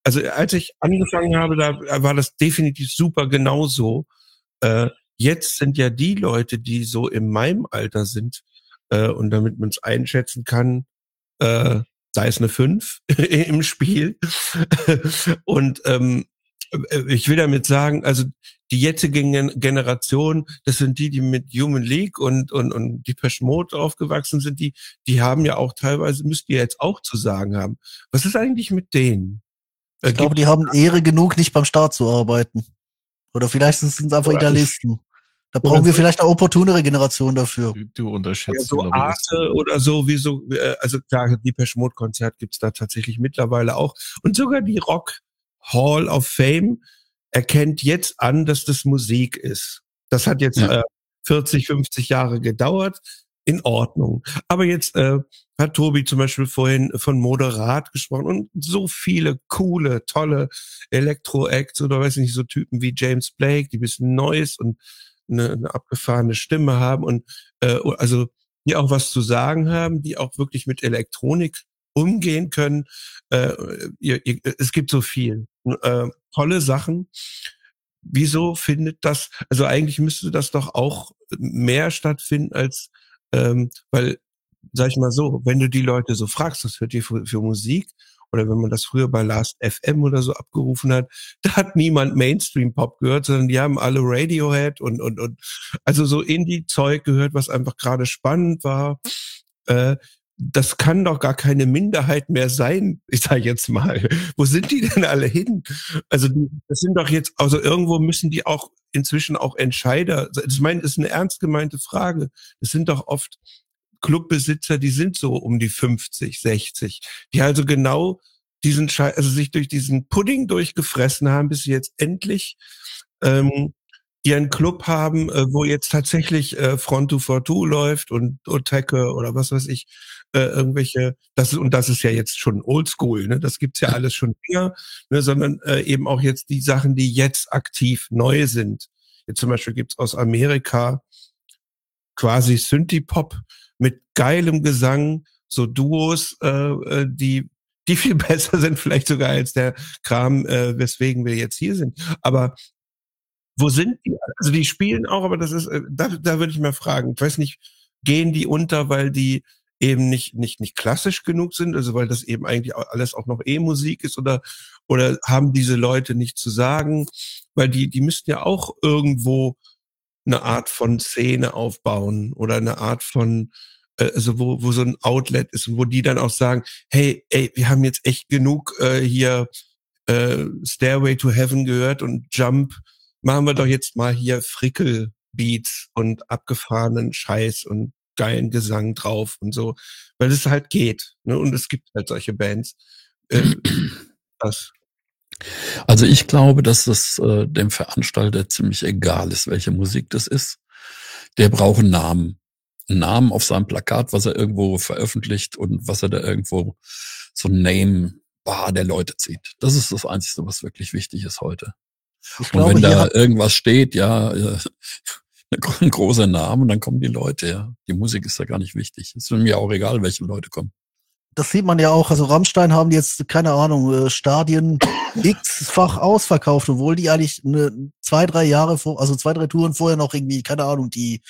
Speaker 4: also als ich angefangen habe, da war das definitiv super genauso. Äh, jetzt sind ja die Leute, die so in meinem Alter sind, äh, und damit man es einschätzen kann, äh, da ist eine 5 im Spiel. und ähm, äh, ich will damit sagen, also die jetzige Generation, das sind die, die mit Human League und, und, und die Mode aufgewachsen sind, die, die haben ja auch teilweise, müsst ihr jetzt auch zu sagen haben. Was ist eigentlich mit denen?
Speaker 2: Äh, ich glaube, die haben Ehre genug, nicht beim Staat zu arbeiten. Oder vielleicht sind es einfach Idealisten. Da brauchen wir vielleicht eine opportunere Generation dafür.
Speaker 1: Du, du unterschätzt
Speaker 4: ja, so Arte oder so, wie so, äh, also klar, die Mode Konzert gibt's da tatsächlich mittlerweile auch. Und sogar die Rock Hall of Fame erkennt jetzt an, dass das Musik ist. Das hat jetzt ja. äh, 40, 50 Jahre gedauert. In Ordnung. Aber jetzt äh, hat Tobi zum Beispiel vorhin von Moderat gesprochen und so viele coole, tolle Elektro-Acts oder weiß ich nicht, so Typen wie James Blake, die bisschen Neues und eine, eine abgefahrene Stimme haben und äh, also die auch was zu sagen haben, die auch wirklich mit Elektronik umgehen können. Äh, ihr, ihr, es gibt so viel. Äh, tolle Sachen. Wieso findet das, also eigentlich müsste das doch auch mehr stattfinden als, ähm, weil, sag ich mal so, wenn du die Leute so fragst, was hört ihr für, für Musik? Oder wenn man das früher bei Last FM oder so abgerufen hat, da hat niemand Mainstream-Pop gehört, sondern die haben alle Radiohead und, und, und also so Indie-Zeug gehört, was einfach gerade spannend war. Äh, das kann doch gar keine Minderheit mehr sein, ich sage jetzt mal. Wo sind die denn alle hin? Also das sind doch jetzt, also irgendwo müssen die auch inzwischen auch Entscheider, ich meine, das ist eine ernst gemeinte Frage. Das sind doch oft Clubbesitzer, die sind so um die 50, 60, die also genau diesen Schei also sich durch diesen Pudding durchgefressen haben, bis sie jetzt endlich ähm, ihren Club haben, äh, wo jetzt tatsächlich äh, Front to Fortu läuft und Oteke oder was weiß ich, äh, irgendwelche, das ist, und das ist ja jetzt schon oldschool, ne? Das gibt's ja alles schon länger, ne? sondern äh, eben auch jetzt die Sachen, die jetzt aktiv neu sind. Jetzt zum Beispiel gibt's aus Amerika quasi Synthie-Pop mit geilem Gesang, so Duos, äh, äh die die viel besser sind, vielleicht sogar als der Kram, äh, weswegen wir jetzt hier sind. Aber wo sind die? Also die spielen auch, aber das ist, äh, da, da würde ich mal fragen. Ich weiß nicht, gehen die unter, weil die eben nicht, nicht, nicht klassisch genug sind, also weil das eben eigentlich alles auch noch E-Musik ist oder, oder haben diese Leute nicht zu sagen, weil die, die müssten ja auch irgendwo eine Art von Szene aufbauen oder eine Art von, äh, also wo, wo so ein Outlet ist und wo die dann auch sagen, hey, ey, wir haben jetzt echt genug äh, hier äh, Stairway to Heaven gehört und Jump, machen wir doch jetzt mal hier Frickel-Beats und abgefahrenen Scheiß und geilen Gesang drauf und so, weil es halt geht. Ne? Und es gibt halt solche Bands. Äh,
Speaker 5: das. Also ich glaube, dass es äh, dem Veranstalter ziemlich egal ist, welche Musik das ist. Der braucht einen Namen. Einen Namen auf seinem Plakat, was er irgendwo veröffentlicht und was er da irgendwo so ein Name bah, der Leute zieht. Das ist das Einzige, was wirklich wichtig ist heute. Ich und wenn da irgendwas steht, ja, äh, ein großer Name und dann kommen die Leute, ja. Die Musik ist ja gar nicht wichtig. Es ist mir auch egal, welche Leute kommen.
Speaker 2: Das sieht man ja auch, also Rammstein haben jetzt, keine Ahnung, äh, Stadien x-fach ausverkauft, obwohl die eigentlich eine, zwei, drei Jahre vor, also zwei, drei Touren vorher noch irgendwie, keine Ahnung, die,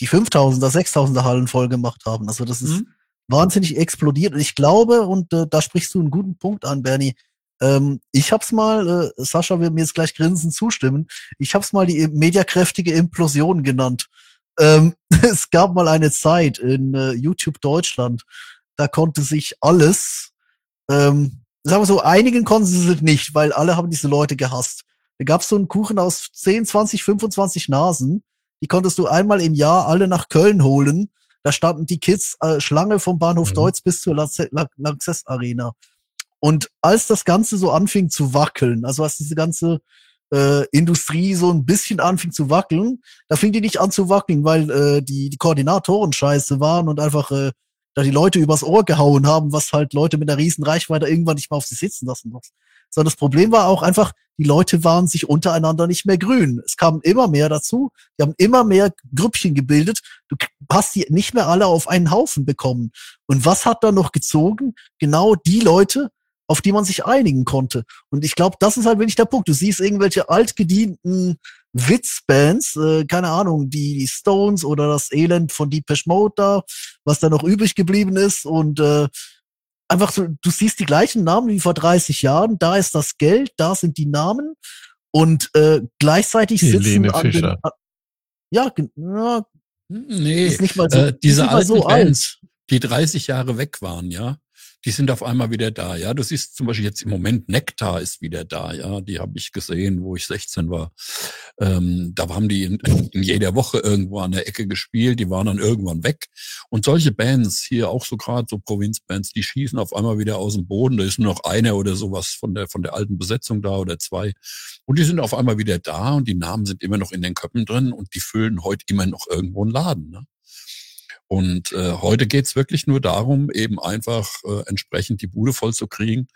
Speaker 2: die 5000er, 6000er Hallen voll gemacht haben. Also das ist mhm. wahnsinnig explodiert. Und ich glaube, und äh, da sprichst du einen guten Punkt an, Bernie, ähm, ich hab's mal, äh, Sascha wird mir jetzt gleich grinsen zustimmen, ich hab's mal die mediakräftige Implosion genannt. Ähm, es gab mal eine Zeit in äh, YouTube Deutschland, da konnte sich alles, ähm, sagen wir so, einigen konnten sie es nicht, weil alle haben diese Leute gehasst. Da gab's so einen Kuchen aus 10, 20, 25 Nasen, die konntest du einmal im Jahr alle nach Köln holen. Da standen die Kids äh, Schlange vom Bahnhof mhm. Deutz bis zur Lanxess Arena. Und als das Ganze so anfing zu wackeln, also als diese ganze äh, Industrie so ein bisschen anfing zu wackeln, da fing die nicht an zu wackeln, weil äh, die, die Koordinatoren scheiße waren und einfach äh, da die Leute übers Ohr gehauen haben, was halt Leute mit einer riesen Reichweite irgendwann nicht mal auf sie sitzen lassen muss. Sondern das Problem war auch einfach, die Leute waren sich untereinander nicht mehr grün. Es kamen immer mehr dazu, die haben immer mehr Grüppchen gebildet. Du hast die nicht mehr alle auf einen Haufen bekommen. Und was hat da noch gezogen? Genau die Leute, auf die man sich einigen konnte. Und ich glaube, das ist halt wirklich der Punkt. Du siehst irgendwelche altgedienten Witzbands, äh, keine Ahnung, die, die Stones oder das Elend von Deepesh Mode da, was da noch übrig geblieben ist und äh, einfach so, du siehst die gleichen Namen wie vor 30 Jahren, da ist das Geld, da sind die Namen und äh, gleichzeitig sitzen
Speaker 1: Helene
Speaker 2: an den,
Speaker 1: Fischer.
Speaker 2: an, ja, ja,
Speaker 5: Nee,
Speaker 2: ist nicht mal so,
Speaker 5: äh, diese
Speaker 2: nicht mal
Speaker 5: alten
Speaker 2: so alt.
Speaker 5: Bands, die 30 Jahre weg waren, ja, die sind auf einmal wieder da, ja. Du siehst zum Beispiel jetzt im Moment Nektar ist wieder da, ja. Die habe ich gesehen, wo ich 16 war. Ähm, da haben die in, in jeder Woche irgendwo an der Ecke gespielt, die waren dann irgendwann weg. Und solche Bands hier auch so gerade so Provinzbands, die schießen auf einmal wieder aus dem Boden. Da ist nur noch einer oder sowas von der von der alten Besetzung da oder zwei. Und die sind auf einmal wieder da und die Namen sind immer noch in den Köpfen drin und die füllen heute immer noch irgendwo einen Laden. Ne? Und äh, heute geht's wirklich nur darum, eben einfach äh, entsprechend die Bude voll zu kriegen.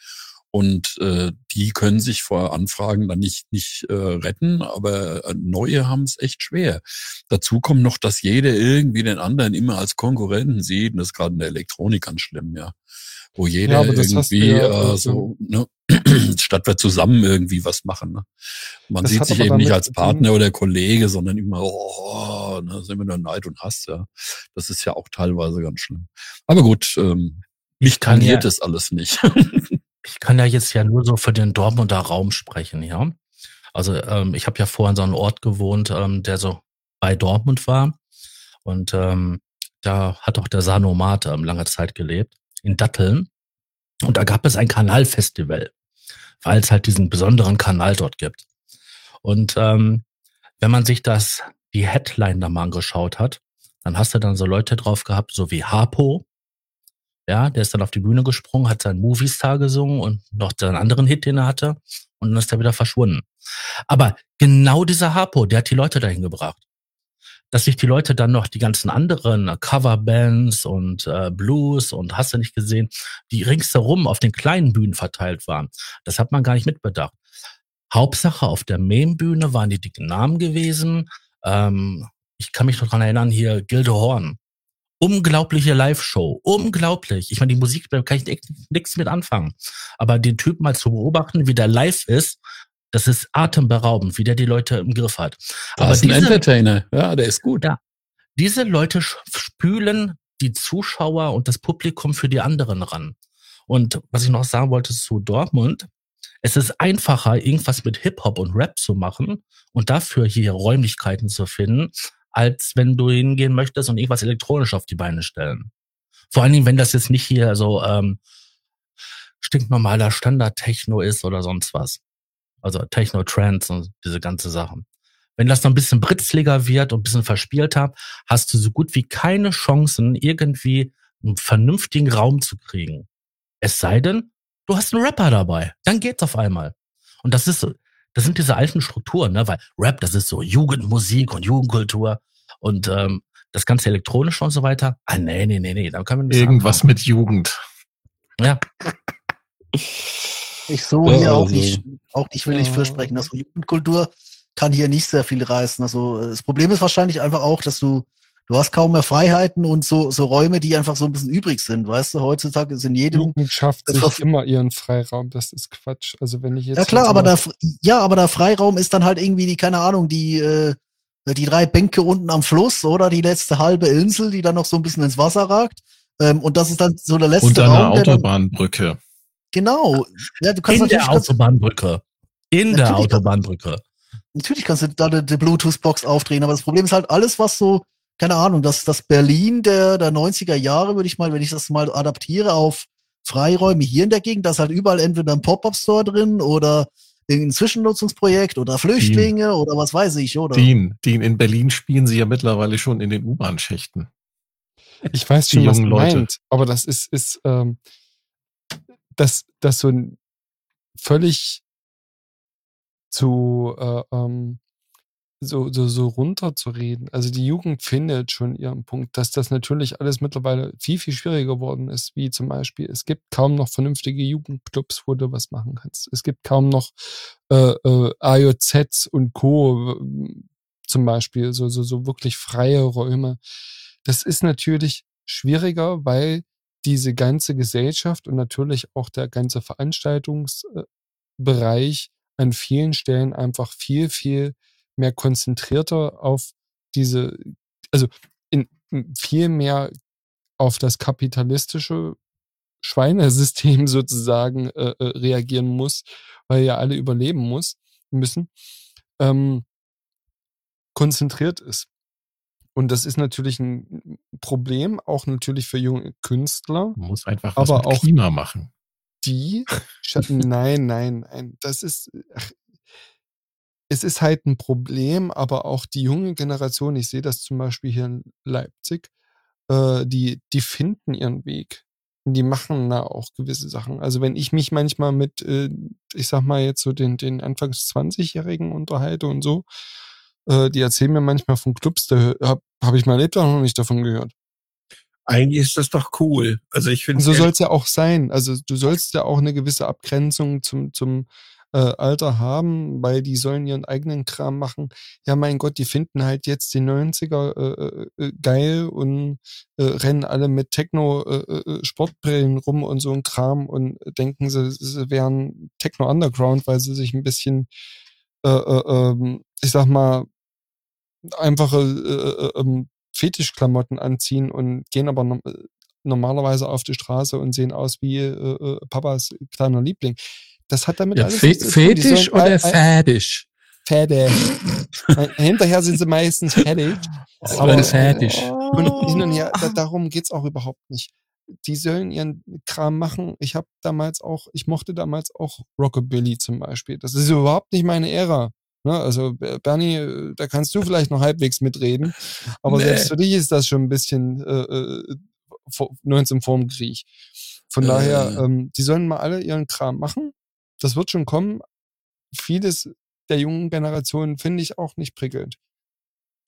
Speaker 5: Und äh, die können sich vor Anfragen dann nicht, nicht äh, retten, aber äh, neue haben es echt schwer. Dazu kommt noch, dass jeder irgendwie den anderen immer als Konkurrenten sieht. Und das ist gerade in der Elektronik ganz schlimm, ja. Wo jeder
Speaker 6: Ja,
Speaker 5: irgendwie
Speaker 6: ja,
Speaker 5: äh, so, ne, statt wir zusammen irgendwie was machen. Ne? Man
Speaker 6: Das
Speaker 5: sieht sich eben nicht als Partner oder Kollege, sondern immer, oh, ne, sind wir nur Neid und Hass, ja. Das ist ja auch teilweise ganz schlimm. Aber gut, ähm, mich
Speaker 3: kann
Speaker 5: tangiert
Speaker 3: ja-
Speaker 5: es alles nicht.
Speaker 3: Ich kann ja jetzt ja nur so für den Dortmunder Raum sprechen, ja. Also ähm, ich habe ja vorher in so einem Ort gewohnt, ähm, der so bei Dortmund war. Und ähm, da hat auch der Sanomat ähm, lange Zeit gelebt, in Datteln. Und da gab es ein Kanalfestival, weil es halt diesen besonderen Kanal dort gibt. Und ähm, wenn man sich das, die Headline da mal angeschaut hat, dann hast du dann so Leute drauf gehabt, so wie Harpo, ja, der ist dann auf die Bühne gesprungen, hat seinen Moviestar gesungen und noch seinen anderen Hit, den er hatte. Und dann ist er wieder verschwunden. Aber genau dieser Harpo, der hat die Leute dahin gebracht. Dass sich die Leute dann noch die ganzen anderen äh, Coverbands und äh, Blues und hast du nicht gesehen, die ringsherum auf den kleinen Bühnen verteilt waren. Das hat man gar nicht mitbedacht. Hauptsache auf der Mainbühne waren die dicken Namen gewesen. Ähm, ich kann mich noch dran erinnern, hier Gilde Horn unglaubliche Live-Show. Unglaublich. Ich meine, die Musik, da kann ich nichts mit anfangen. Aber den Typ mal zu beobachten, wie der live ist, das ist atemberaubend, wie der die Leute im Griff hat.
Speaker 5: Aber
Speaker 3: Aber
Speaker 5: ist ein
Speaker 3: diese,
Speaker 5: Entertainer. Ja, der ist gut.
Speaker 3: Ja. diese Leute spülen die Zuschauer und das Publikum für die anderen ran. Und was ich noch sagen wollte zu Dortmund, es ist einfacher, irgendwas mit Hip-Hop und Rap zu machen und dafür hier Räumlichkeiten zu finden, als wenn du hingehen möchtest und irgendwas elektronisch auf die Beine stellen. Vor allen Dingen, wenn das jetzt nicht hier so ähm, stinknormaler Standard-Techno ist oder sonst was. Also Techno-Trends und diese ganze Sachen. Wenn das noch ein bisschen britzliger wird und ein bisschen verspielter, hast du so gut wie keine Chancen, irgendwie einen vernünftigen Raum zu kriegen. Es sei denn, du hast einen Rapper dabei. Dann geht's auf einmal. Und das ist so, das sind diese alten Strukturen, ne? Weil Rap, das ist so Jugendmusik und Jugendkultur und ähm, das ganze elektronische und so weiter. Ah, nee, nee, nee, nee, da kann man nicht
Speaker 1: Irgendwas mit Jugend.
Speaker 3: Ja,
Speaker 2: Ich
Speaker 5: Ja,
Speaker 2: hier auch
Speaker 5: also-
Speaker 2: nicht, auch nicht will ich
Speaker 6: Ja.
Speaker 2: fürsprechen. Also Jugendkultur kann hier nicht sehr viel reißen. Also äh, das Problem ist wahrscheinlich einfach auch, dass du, du hast kaum mehr Freiheiten und so, so Räume, die einfach so ein bisschen übrig sind. Weißt du, heutzutage ist in jedem,
Speaker 6: Jugend schafft sich
Speaker 2: war-
Speaker 6: immer ihren Freiraum. Das ist Quatsch. Also wenn ich jetzt
Speaker 2: ja klar, aber da, ja, aber der Freiraum ist dann halt irgendwie die, keine Ahnung, die, äh, die drei Bänke unten am Fluss oder die letzte halbe Insel, die dann noch so ein bisschen ins Wasser ragt. Ähm, und das ist dann so der letzte
Speaker 1: der
Speaker 2: Raum, dann,
Speaker 1: Autobahnbrücke.
Speaker 2: genau. Ja, du kannst
Speaker 3: in der Autobahnbrücke. In der
Speaker 2: Natürlich.
Speaker 3: Autobahnbrücke.
Speaker 2: natürlich kannst du da die, die Bluetooth-Box aufdrehen, aber das Problem ist halt alles, was so, keine Ahnung, das, das Berlin der, der 90er Jahre, würde ich mal, wenn ich das mal adaptiere auf Freiräume hier in der Gegend, da ist halt überall entweder ein Pop-Up-Store drin oder irgendein Zwischennutzungsprojekt oder Flüchtlinge oder was weiß ich, oder?
Speaker 1: Dean, Dean, in Berlin spielen sie ja mittlerweile schon in den U-Bahn-Schächten.
Speaker 6: Ich weiß
Speaker 1: Die
Speaker 6: schon, was
Speaker 1: Leute.
Speaker 6: meint, aber das ist, ist ähm, das, das so ein völlig zu äh, ähm, so, so, so runterzureden. Also die Jugend findet schon ihren Punkt, dass das natürlich alles mittlerweile viel, viel schwieriger geworden ist, wie zum Beispiel, es gibt kaum noch vernünftige Jugendclubs, wo du was machen kannst. Es gibt kaum noch äh, äh, AJZs und Co. zum Beispiel, so, so, so wirklich freie Räume. Das ist natürlich schwieriger, weil diese ganze Gesellschaft und natürlich auch der ganze Veranstaltungsbereich an vielen Stellen einfach viel, viel mehr konzentrierter auf diese, also in, viel mehr auf das kapitalistische Schweinesystem sozusagen äh, äh, reagieren muss, weil ja alle überleben muss müssen, ähm, konzentriert ist. Und das ist natürlich ein Problem, auch natürlich für junge Künstler.
Speaker 1: Man muss einfach was
Speaker 6: aber auch
Speaker 1: Klima machen.
Speaker 6: Die, nein, nein, nein, das ist, ach, es ist halt ein Problem, aber auch die junge Generation, ich sehe das zum Beispiel hier in Leipzig, äh, die, die finden ihren Weg. Die machen da auch gewisse Sachen. Also wenn ich mich manchmal mit, äh, ich sag mal jetzt so den, den Anfangs 20-Jährigen unterhalte und so, äh, die erzählen mir manchmal von Clubs, da habe hab ich mein Leben noch nicht davon gehört.
Speaker 4: Eigentlich ist das doch cool. Also ich finde
Speaker 6: so soll es ja auch sein. Also du sollst ja auch eine gewisse Abgrenzung zum, zum äh, Alter haben, weil die sollen ihren eigenen Kram machen. Ja, mein Gott, die finden halt jetzt die 90er äh, äh, geil und äh, rennen alle mit Techno-Sportbrillen rum und so ein Kram und denken, sie, sie wären Techno-Underground, weil sie sich ein bisschen, äh, äh, ähm, ich sag mal, einfache äh, äh, ähm, Fetischklamotten anziehen und gehen aber no normalerweise auf die Straße und sehen aus wie äh, äh, Papas kleiner Liebling. Das hat damit
Speaker 5: Ja,
Speaker 6: alles
Speaker 5: fe
Speaker 6: nichts zu tun. Die
Speaker 5: fetisch oder
Speaker 6: all-
Speaker 5: fetisch?
Speaker 6: Fertig. Hinterher sind sie meistens fertig.
Speaker 5: Aber fertig.
Speaker 6: Und hin und her, da, darum geht's auch überhaupt nicht. Die sollen ihren Kram machen. Ich habe damals auch, ich mochte damals auch Rockabilly zum Beispiel. Das ist überhaupt nicht meine Ära. Ne? Also Ber- Bernie, äh, da kannst du vielleicht noch halbwegs mitreden. Aber
Speaker 5: Nee.
Speaker 6: selbst für dich ist das schon ein bisschen äh, äh, vor- 19 vorm Krieg. Von
Speaker 5: Äh.
Speaker 6: daher, ähm, die sollen mal alle ihren Kram machen. Das wird schon kommen. Vieles der jungen Generation finde ich auch nicht prickelnd.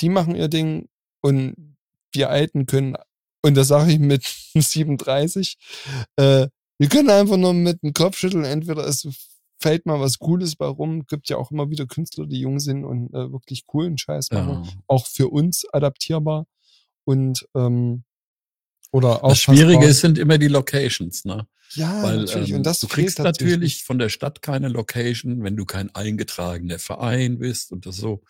Speaker 6: Die machen ihr Ding und wir Alten können, und das sage ich mit 37, äh, wir können einfach nur mit dem Kopf schütteln. Entweder es fällt mal was Cooles bei rum. Gibt ja auch immer wieder Künstler, die jung sind und äh, wirklich coolen Scheiß machen.
Speaker 5: Ja.
Speaker 6: Auch für uns adaptierbar. Und ähm, oder auch
Speaker 5: Das Schwierige sind immer die Locations, ne?
Speaker 6: ja,
Speaker 5: Weil
Speaker 6: natürlich.
Speaker 5: ähm,
Speaker 6: und das
Speaker 5: du kriegst natürlich von der Stadt keine Location, wenn du kein eingetragener Verein bist und das so.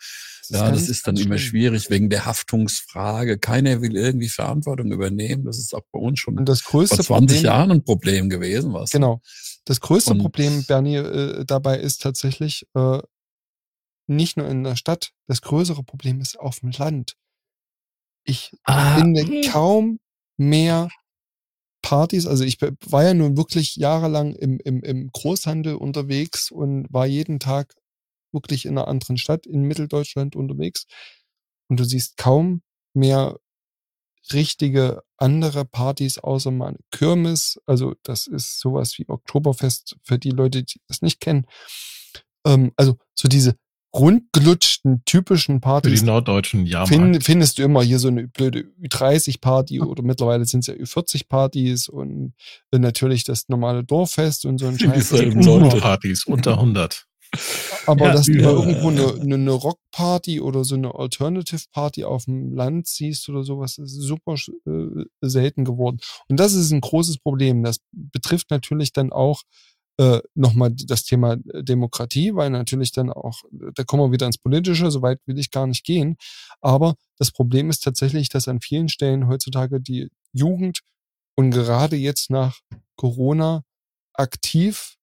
Speaker 6: Das
Speaker 5: ja, das ist dann immer schwierig wegen der Haftungsfrage. Keiner will irgendwie Verantwortung übernehmen. Das ist auch bei uns schon
Speaker 6: Und das
Speaker 5: vor
Speaker 6: größte
Speaker 5: 20
Speaker 6: Problem,
Speaker 5: Jahren ein Problem gewesen, was?
Speaker 6: Genau. Das größte
Speaker 5: Und-
Speaker 6: Problem, Bernie, äh, dabei ist tatsächlich äh, nicht nur in der Stadt, das größere Problem ist auf dem Land. Ich
Speaker 3: Ah,
Speaker 6: finde kaum mehr Partys, also ich war ja nun wirklich jahrelang im, im, im Großhandel unterwegs und war jeden Tag wirklich in einer anderen Stadt in Mitteldeutschland unterwegs. Und du siehst kaum mehr richtige andere Partys außer mal eine Kirmes. Also das ist sowas wie Oktoberfest für die Leute, die das nicht kennen. Ähm, also so diese rundgelutschten, typischen
Speaker 1: Für
Speaker 6: Partys
Speaker 1: die norddeutschen Jahrmarkt.
Speaker 6: find, findest du immer hier so eine blöde Ü30-Party oder mittlerweile sind es ja Ü40-Partys und äh, natürlich das normale Dorffest und so ein Scheiß.
Speaker 5: Dieselben Leute.
Speaker 1: Partys unter 100.
Speaker 6: Aber
Speaker 1: Ja,
Speaker 6: dass du
Speaker 5: ja.
Speaker 6: irgendwo eine, eine, eine Rockparty oder so eine Alternative-Party auf dem Land siehst oder sowas, ist super äh, selten geworden. Und das ist ein großes Problem. Das betrifft natürlich dann auch äh, nochmal das Thema Demokratie, weil natürlich dann auch, da kommen wir wieder ins Politische, so weit will ich gar nicht gehen. Aber das Problem ist tatsächlich, dass an vielen Stellen heutzutage die Jugend und gerade jetzt nach Corona aktiv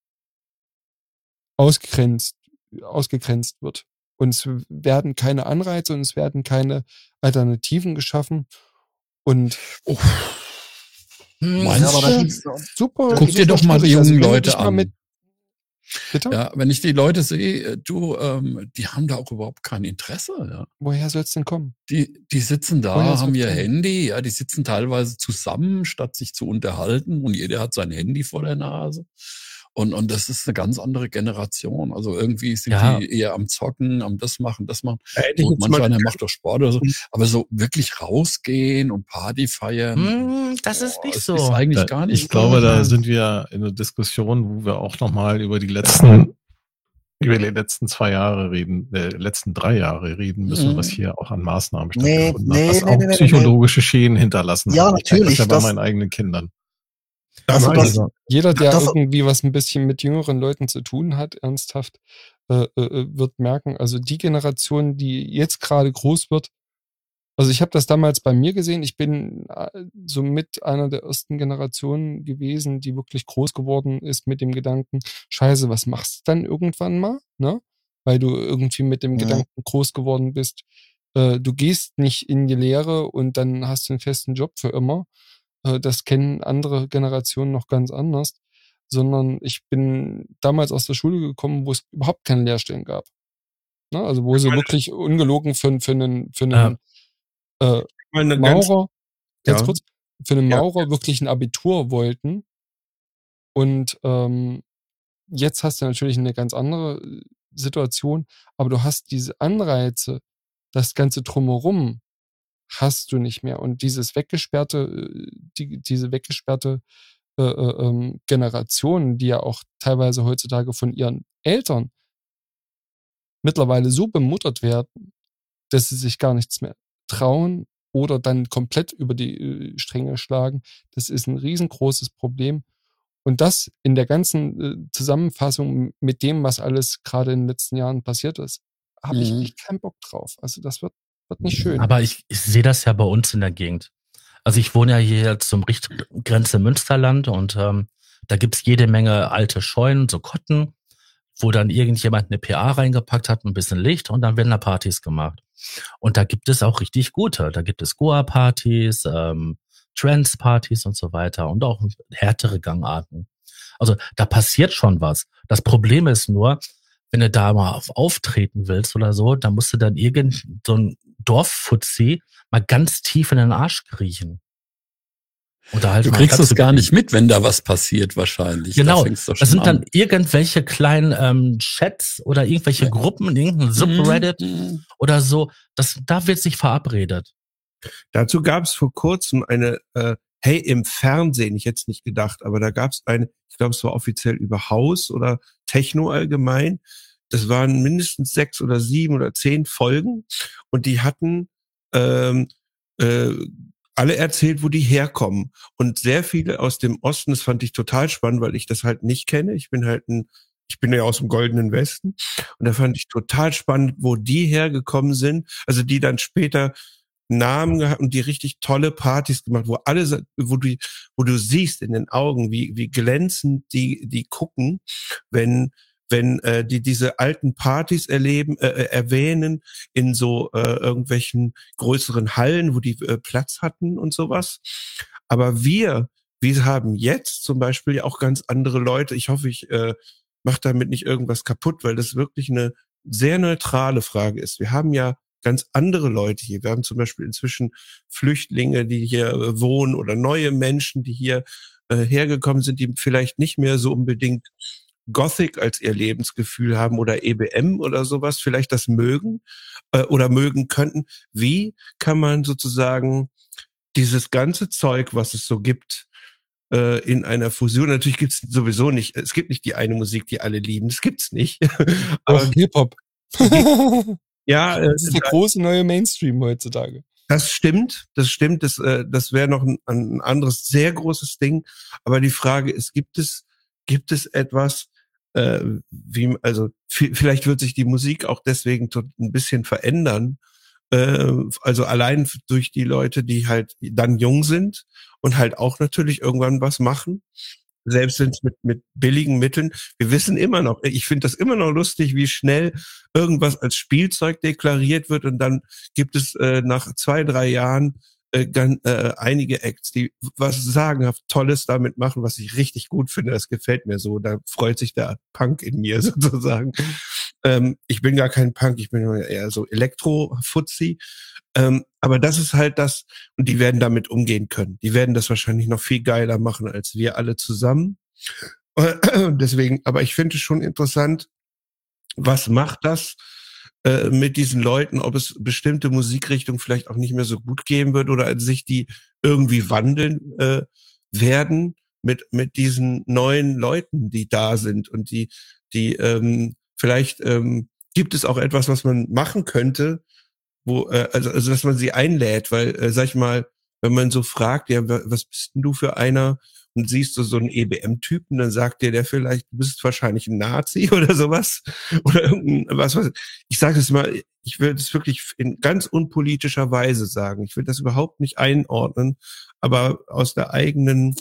Speaker 6: ausgegrenzt, ausgegrenzt wird. Und es werden keine Anreize und es werden keine Alternativen geschaffen. Und
Speaker 3: hm,
Speaker 5: Meinst
Speaker 2: doch-
Speaker 6: super.
Speaker 5: Guck dir doch mal die.
Speaker 6: Also
Speaker 5: jungen
Speaker 6: wenn du
Speaker 5: Leute an.
Speaker 6: Bitte?
Speaker 5: Ja, wenn ich die Leute sehe, äh, du, ähm, die haben da auch überhaupt kein Interesse. Ja.
Speaker 6: Woher soll es denn kommen?
Speaker 5: Die, die sitzen da,
Speaker 6: Woher
Speaker 5: haben ihr
Speaker 6: kommen?
Speaker 5: Handy, ja, die sitzen teilweise zusammen, statt sich zu unterhalten und jeder hat sein Handy vor der Nase. Und, und das ist eine ganz andere Generation. Also irgendwie sind
Speaker 3: Ja.
Speaker 5: die eher am Zocken, am das machen, das machen.
Speaker 4: Ich
Speaker 5: Gut, manch einer macht doch Sport oder so.
Speaker 4: Mhm.
Speaker 5: Aber so wirklich rausgehen und Party feiern.
Speaker 3: Hm, das ist
Speaker 5: boah,
Speaker 3: nicht so.
Speaker 5: Ist eigentlich
Speaker 1: Da-
Speaker 5: gar nicht
Speaker 1: ich glaube, da
Speaker 5: Ja.
Speaker 1: sind wir in einer Diskussion, wo wir auch nochmal über die letzten, über die letzten zwei Jahre reden, äh, letzten drei Jahre reden müssen,
Speaker 5: Mhm.
Speaker 1: was hier auch an Maßnahmen
Speaker 2: Nee,
Speaker 1: stattgefunden
Speaker 2: nee,
Speaker 1: hat, was
Speaker 2: nee,
Speaker 1: auch
Speaker 2: nee, nee,
Speaker 1: psychologische Schäden hinterlassen
Speaker 2: Ja,
Speaker 1: hat. Ich merke
Speaker 2: natürlich,
Speaker 1: Das ja bei
Speaker 2: das-
Speaker 1: meinen eigenen Kindern.
Speaker 2: Also das,
Speaker 6: jeder, der
Speaker 2: das-
Speaker 6: irgendwie was ein bisschen mit jüngeren Leuten zu tun hat, ernsthaft, äh, äh, wird merken, also die Generation, die jetzt gerade groß wird, also ich habe das damals bei mir gesehen, ich bin äh, so mit einer der ersten Generationen gewesen, die wirklich groß geworden ist mit dem Gedanken, scheiße, was machst du dann irgendwann mal, ne? Weil du irgendwie mit dem
Speaker 2: Mhm.
Speaker 6: Gedanken groß geworden bist, äh, du gehst nicht in die Lehre und dann hast du einen festen Job für immer. Äh, das kennen andere Generationen noch ganz anders, sondern ich bin damals aus der Schule gekommen, wo es überhaupt keine Lehrstellen gab. Ne? Also wo sie wirklich ungelogen für, für einen, für einen äh,
Speaker 4: mal eine
Speaker 6: Maurer, ganz
Speaker 4: Ja.
Speaker 6: kurz, für einen
Speaker 4: Ja.
Speaker 6: Maurer wirklich ein Abitur wollten. Und ähm, jetzt hast du natürlich eine ganz andere äh, Situation, aber du hast diese Anreize, das Ganze drumherum hast du nicht mehr. Und dieses weggesperrte, äh, die, diese weggesperrte äh, äh, ähm, Generation, die ja auch teilweise heutzutage von ihren Eltern mittlerweile so bemuttert werden, dass sie sich gar nichts mehr trauen oder dann komplett über die äh, Stränge schlagen. Das ist ein riesengroßes Problem. Und das in der ganzen Zusammenfassung mit dem, was alles gerade in den letzten Jahren passiert ist, habe ich
Speaker 5: Mhm.
Speaker 6: echt keinen Bock drauf. Also das wird, wird nicht schön.
Speaker 3: Aber ich, ich sehe das ja bei uns in der Gegend. Also ich wohne ja hier zum Richt Grenze Münsterland und ähm, da gibt's jede Menge alte Scheunen, so Kotten, wo dann irgendjemand eine PA reingepackt hat, ein bisschen Licht und dann werden da Partys gemacht. Und da gibt es auch richtig gute. Da gibt es Goa-Partys, ähm, Trance-Partys und so weiter und auch härtere Gangarten. Also da passiert schon was. Das Problem ist nur, wenn du da mal auf auftreten willst oder so, dann musst du dann irgend so ein Dorffutzi mal ganz tief in den Arsch kriechen. Oder halt
Speaker 5: Du kriegst es gar nicht mit, wenn da was passiert, wahrscheinlich.
Speaker 3: Genau,
Speaker 5: Da
Speaker 3: Das sind dann
Speaker 5: an.
Speaker 3: irgendwelche kleinen ähm, Chats oder irgendwelche
Speaker 5: Ja.
Speaker 3: Gruppen, irgendein Subreddit
Speaker 5: Mhm.
Speaker 3: oder so. Das, da wird sich verabredet.
Speaker 4: Dazu gab es vor kurzem eine, äh, hey, im Fernsehen, ich hätte es nicht gedacht, aber da gab es eine, ich glaube, es war offiziell über Haus oder Techno allgemein. Das waren mindestens sechs oder sieben oder zehn Folgen und die hatten ähm, äh, alle erzählt, wo die herkommen. Und sehr viele aus dem Osten, das fand ich total spannend, weil ich das halt nicht kenne. Ich bin halt ein, ich bin ja aus dem Goldenen Westen. Und da fand ich total spannend, wo die hergekommen sind. Also die dann später Namen gehabt und die richtig tolle Partys gemacht, wo alle, wo du, wo du siehst in den Augen, wie, wie glänzend die, die gucken, wenn, wenn äh, die diese alten Partys erleben, äh, äh, erwähnen in so äh, irgendwelchen größeren Hallen, wo die äh, Platz hatten und sowas. Aber wir, wir haben jetzt zum Beispiel ja auch ganz andere Leute. Ich hoffe, ich äh, mache damit nicht irgendwas kaputt, weil das wirklich eine sehr neutrale Frage ist. Wir haben ja ganz andere Leute hier. Wir haben zum Beispiel inzwischen Flüchtlinge, die hier äh, wohnen oder neue Menschen, die hier äh, hergekommen sind, die vielleicht nicht mehr so unbedingt Gothic als ihr Lebensgefühl haben oder EBM oder sowas, vielleicht das mögen äh, oder mögen könnten. Wie kann man sozusagen dieses ganze Zeug, was es so gibt, äh, in einer Fusion, natürlich gibt es sowieso nicht, es gibt nicht die eine Musik, die alle lieben, das gibt's nicht. Aber
Speaker 6: Hip-Hop.
Speaker 4: ja, äh,
Speaker 6: Das ist der große neue Mainstream heutzutage.
Speaker 4: Das stimmt, das stimmt, das, äh, das wäre noch ein, ein anderes sehr großes Ding. Aber die Frage ist, gibt es, gibt es etwas, äh, wie, also vi- vielleicht wird sich die Musik auch deswegen ein bisschen verändern. Äh, also allein durch die Leute, die halt dann jung sind und halt auch natürlich irgendwann was machen. Selbst wenn es mit, mit billigen Mitteln. Wir wissen immer noch, ich finde das immer noch lustig, wie schnell irgendwas als Spielzeug deklariert wird und dann gibt es äh, nach zwei, drei Jahren äh, gan, äh, einige Acts, die was sagenhaft Tolles damit machen, was ich richtig gut finde. Das gefällt mir so. Da freut sich der Punk in mir sozusagen. Ähm, ich bin gar kein Punk, ich bin eher so Elektro-Fuzzi. Ähm, aber das ist halt das, und die werden damit umgehen können. Die werden das wahrscheinlich noch viel geiler machen als wir alle zusammen. Deswegen, aber ich finde es schon interessant, was macht das äh, mit diesen Leuten, ob es bestimmte Musikrichtungen vielleicht auch nicht mehr so gut geben wird oder sich die irgendwie wandeln äh, werden mit mit diesen neuen Leuten, die da sind und die die ähm, vielleicht ähm, gibt es auch etwas, was man machen könnte, wo äh, also, also dass man sie einlädt, weil äh, sag ich mal, wenn man so fragt, ja, was bist denn du für einer? Und siehst du so einen EBM-Typen, dann sagt dir der vielleicht, du bist wahrscheinlich ein Nazi oder sowas. Oder irgendein, was weiß ich. Ich sage es mal, ich will das wirklich in ganz unpolitischer Weise sagen. Ich will das überhaupt nicht einordnen, aber aus der eigenen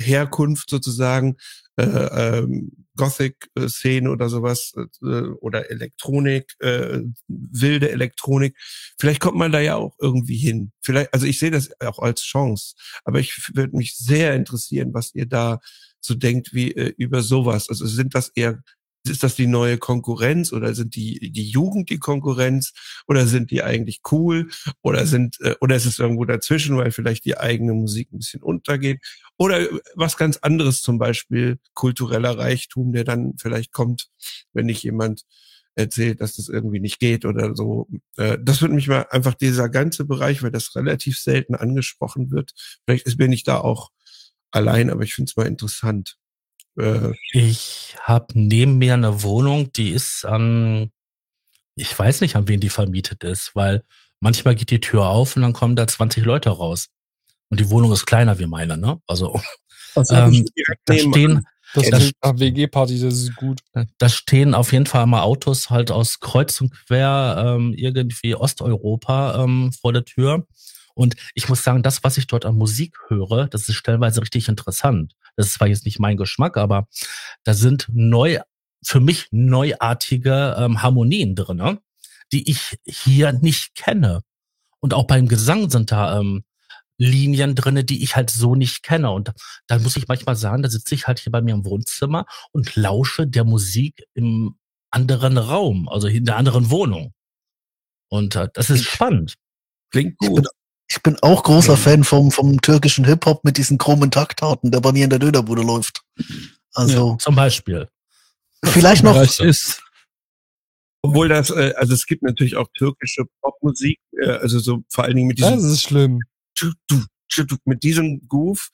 Speaker 4: Herkunft sozusagen äh, ähm, Gothic-Szene oder sowas äh, oder Elektronik, äh, wilde Elektronik. Vielleicht kommt man da ja auch irgendwie hin. Vielleicht, also ich sehe das auch als Chance, aber ich würde mich sehr interessieren, was ihr da so denkt wie äh, über sowas. Also sind das eher ist das die neue Konkurrenz oder sind die die Jugend die Konkurrenz oder sind die eigentlich cool oder sind äh, oder ist es irgendwo dazwischen, weil vielleicht die eigene Musik ein bisschen untergeht oder was ganz anderes zum Beispiel kultureller Reichtum, der dann vielleicht kommt, wenn nicht jemand erzählt, dass das irgendwie nicht geht oder so. Äh, das würde mich mal einfach dieser ganze Bereich, weil das relativ selten angesprochen wird. Vielleicht bin ich da auch allein, aber ich finde es mal interessant.
Speaker 3: Äh, ich habe neben mir eine Wohnung, die ist an, ich weiß nicht, an wen die vermietet ist, weil manchmal geht die Tür auf und dann kommen da 20 Leute raus. Und die Wohnung ist kleiner wie meine, ne? Also, also ähm, da stehen,
Speaker 6: das da, ist WG-Party, das ist gut.
Speaker 3: Da stehen auf jeden Fall mal Autos halt aus Kreuz und Quer ähm, irgendwie Osteuropa ähm, vor der Tür. Und ich muss sagen, das, was ich dort an Musik höre, das ist stellenweise richtig interessant. Das ist zwar jetzt nicht mein Geschmack, aber da sind neu, für mich neuartige ähm, Harmonien drin, ne? die ich hier nicht kenne. Und auch beim Gesang sind da ähm, Linien drinne, die ich halt so nicht kenne. Und da muss ich manchmal sagen, da sitze ich halt hier bei mir im Wohnzimmer und lausche der Musik im anderen Raum, also in der anderen Wohnung. Und äh, das ist spannend.
Speaker 2: Klingt gut. Ich bin auch großer ja. Fan vom, vom türkischen Hip-Hop mit diesen krummen Taktarten, der bei mir in der Dönerbude läuft. Also.
Speaker 3: Ja, zum Beispiel.
Speaker 2: Vielleicht noch. Ist,
Speaker 4: obwohl das, äh, also es gibt natürlich auch türkische Popmusik, äh, also so vor allen Dingen mit diesem.
Speaker 6: Das ist schlimm.
Speaker 4: Mit diesem Goof.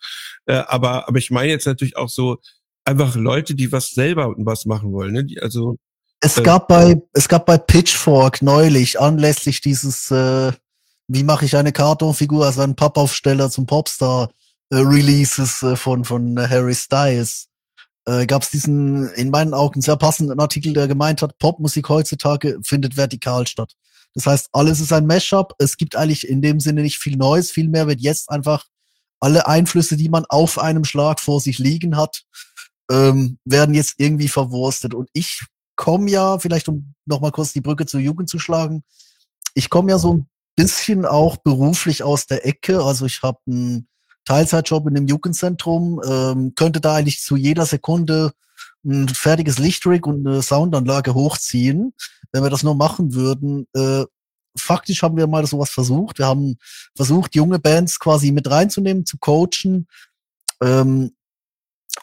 Speaker 4: Äh, aber, aber ich meine jetzt natürlich auch so einfach Leute, die was selber was machen wollen. Ne? Die, also
Speaker 2: es äh, gab bei es gab bei Pitchfork neulich anlässlich dieses äh, wie mache ich eine Kartonfigur, also einen Pappaufsteller zum Popstar äh, Releases äh, von, von Harry Styles. Äh, Gab es diesen, in meinen Augen, sehr passenden Artikel, der gemeint hat, Popmusik heutzutage findet vertikal statt. Das heißt, alles ist ein Mashup. Es gibt eigentlich in dem Sinne nicht viel Neues. Vielmehr wird jetzt einfach alle Einflüsse, die man auf einem Schlag vor sich liegen hat, ähm, werden jetzt irgendwie verwurstet. Und ich komme ja, vielleicht um nochmal kurz die Brücke zur Jugend zu schlagen, ich komme ja so ein bisschen auch beruflich aus der Ecke. Also ich habe einen Teilzeitjob in dem Jugendzentrum, ähm, könnte da eigentlich zu jeder Sekunde ein fertiges Lichtrig und eine Soundanlage hochziehen, wenn wir das nur machen würden. Äh, faktisch haben wir mal sowas versucht. Wir haben versucht, junge Bands quasi mit reinzunehmen, zu coachen. Ähm,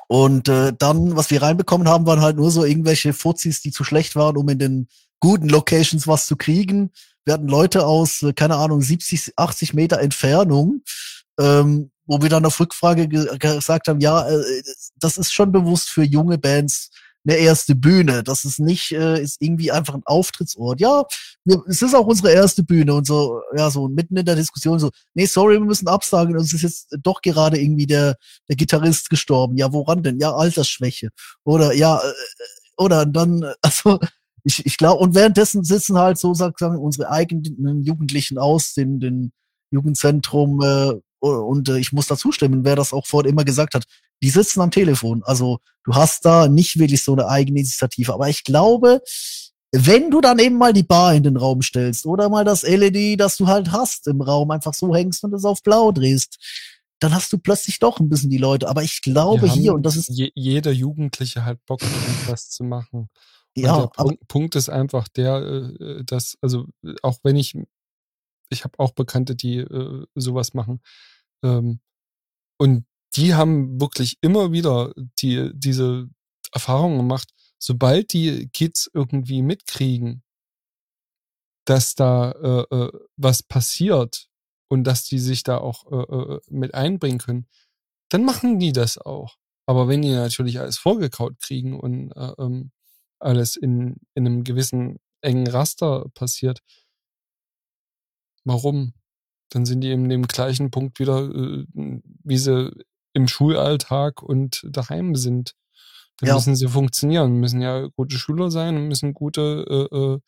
Speaker 2: und äh, dann, was wir reinbekommen haben, waren halt nur so irgendwelche Fuzis, die zu schlecht waren, um in den guten Locations was zu kriegen. Wir hatten Leute aus, äh, keine Ahnung, 70, 80 Meter Entfernung, ähm, wo wir dann auf Rückfrage ge gesagt haben, ja, äh, das ist schon bewusst für junge Bands eine erste Bühne. Das ist nicht, äh, ist irgendwie einfach ein Auftrittsort. Ja, wir, es ist auch unsere erste Bühne und so, ja, so mitten in der Diskussion so, nee, sorry, wir müssen absagen, uns ist jetzt doch gerade irgendwie der, der Gitarrist gestorben. Ja, woran denn? Ja, Altersschwäche. Oder ja, äh, oder dann, also ich, ich glaube, und währenddessen sitzen halt so, sagen unsere eigenen Jugendlichen aus, den, den Jugendzentrum, äh, und äh, ich muss da zustimmen, wer das auch vorhin immer gesagt hat, die sitzen am Telefon. Also du hast da nicht wirklich so eine eigene Initiative. Aber ich glaube, wenn du dann eben mal die Bar in den Raum stellst oder mal das LED, das du halt hast im Raum, einfach so hängst und es auf blau drehst, dann hast du plötzlich doch ein bisschen die Leute. Aber ich glaube hier, und das ist.
Speaker 6: Je, jeder Jugendliche halt Bock, irgendwas zu machen. Ja, der Punkt, Punkt, ist einfach der, äh, dass, also auch wenn ich, ich habe auch Bekannte, die äh, sowas machen, ähm, und die haben wirklich immer wieder die, diese Erfahrung gemacht, sobald die Kids irgendwie mitkriegen, dass da äh, äh, was passiert und dass die sich da auch äh, äh, mit einbringen können, dann machen die das auch. Aber wenn die natürlich alles vorgekaut kriegen und äh, ähm, alles in, in einem gewissen engen Raster passiert, warum? Dann sind die in dem gleichen Punkt wieder, äh, wie sie im Schulalltag und daheim sind. Dann
Speaker 2: Ja.
Speaker 6: müssen sie funktionieren, müssen ja gute Schüler sein und müssen gute äh, äh,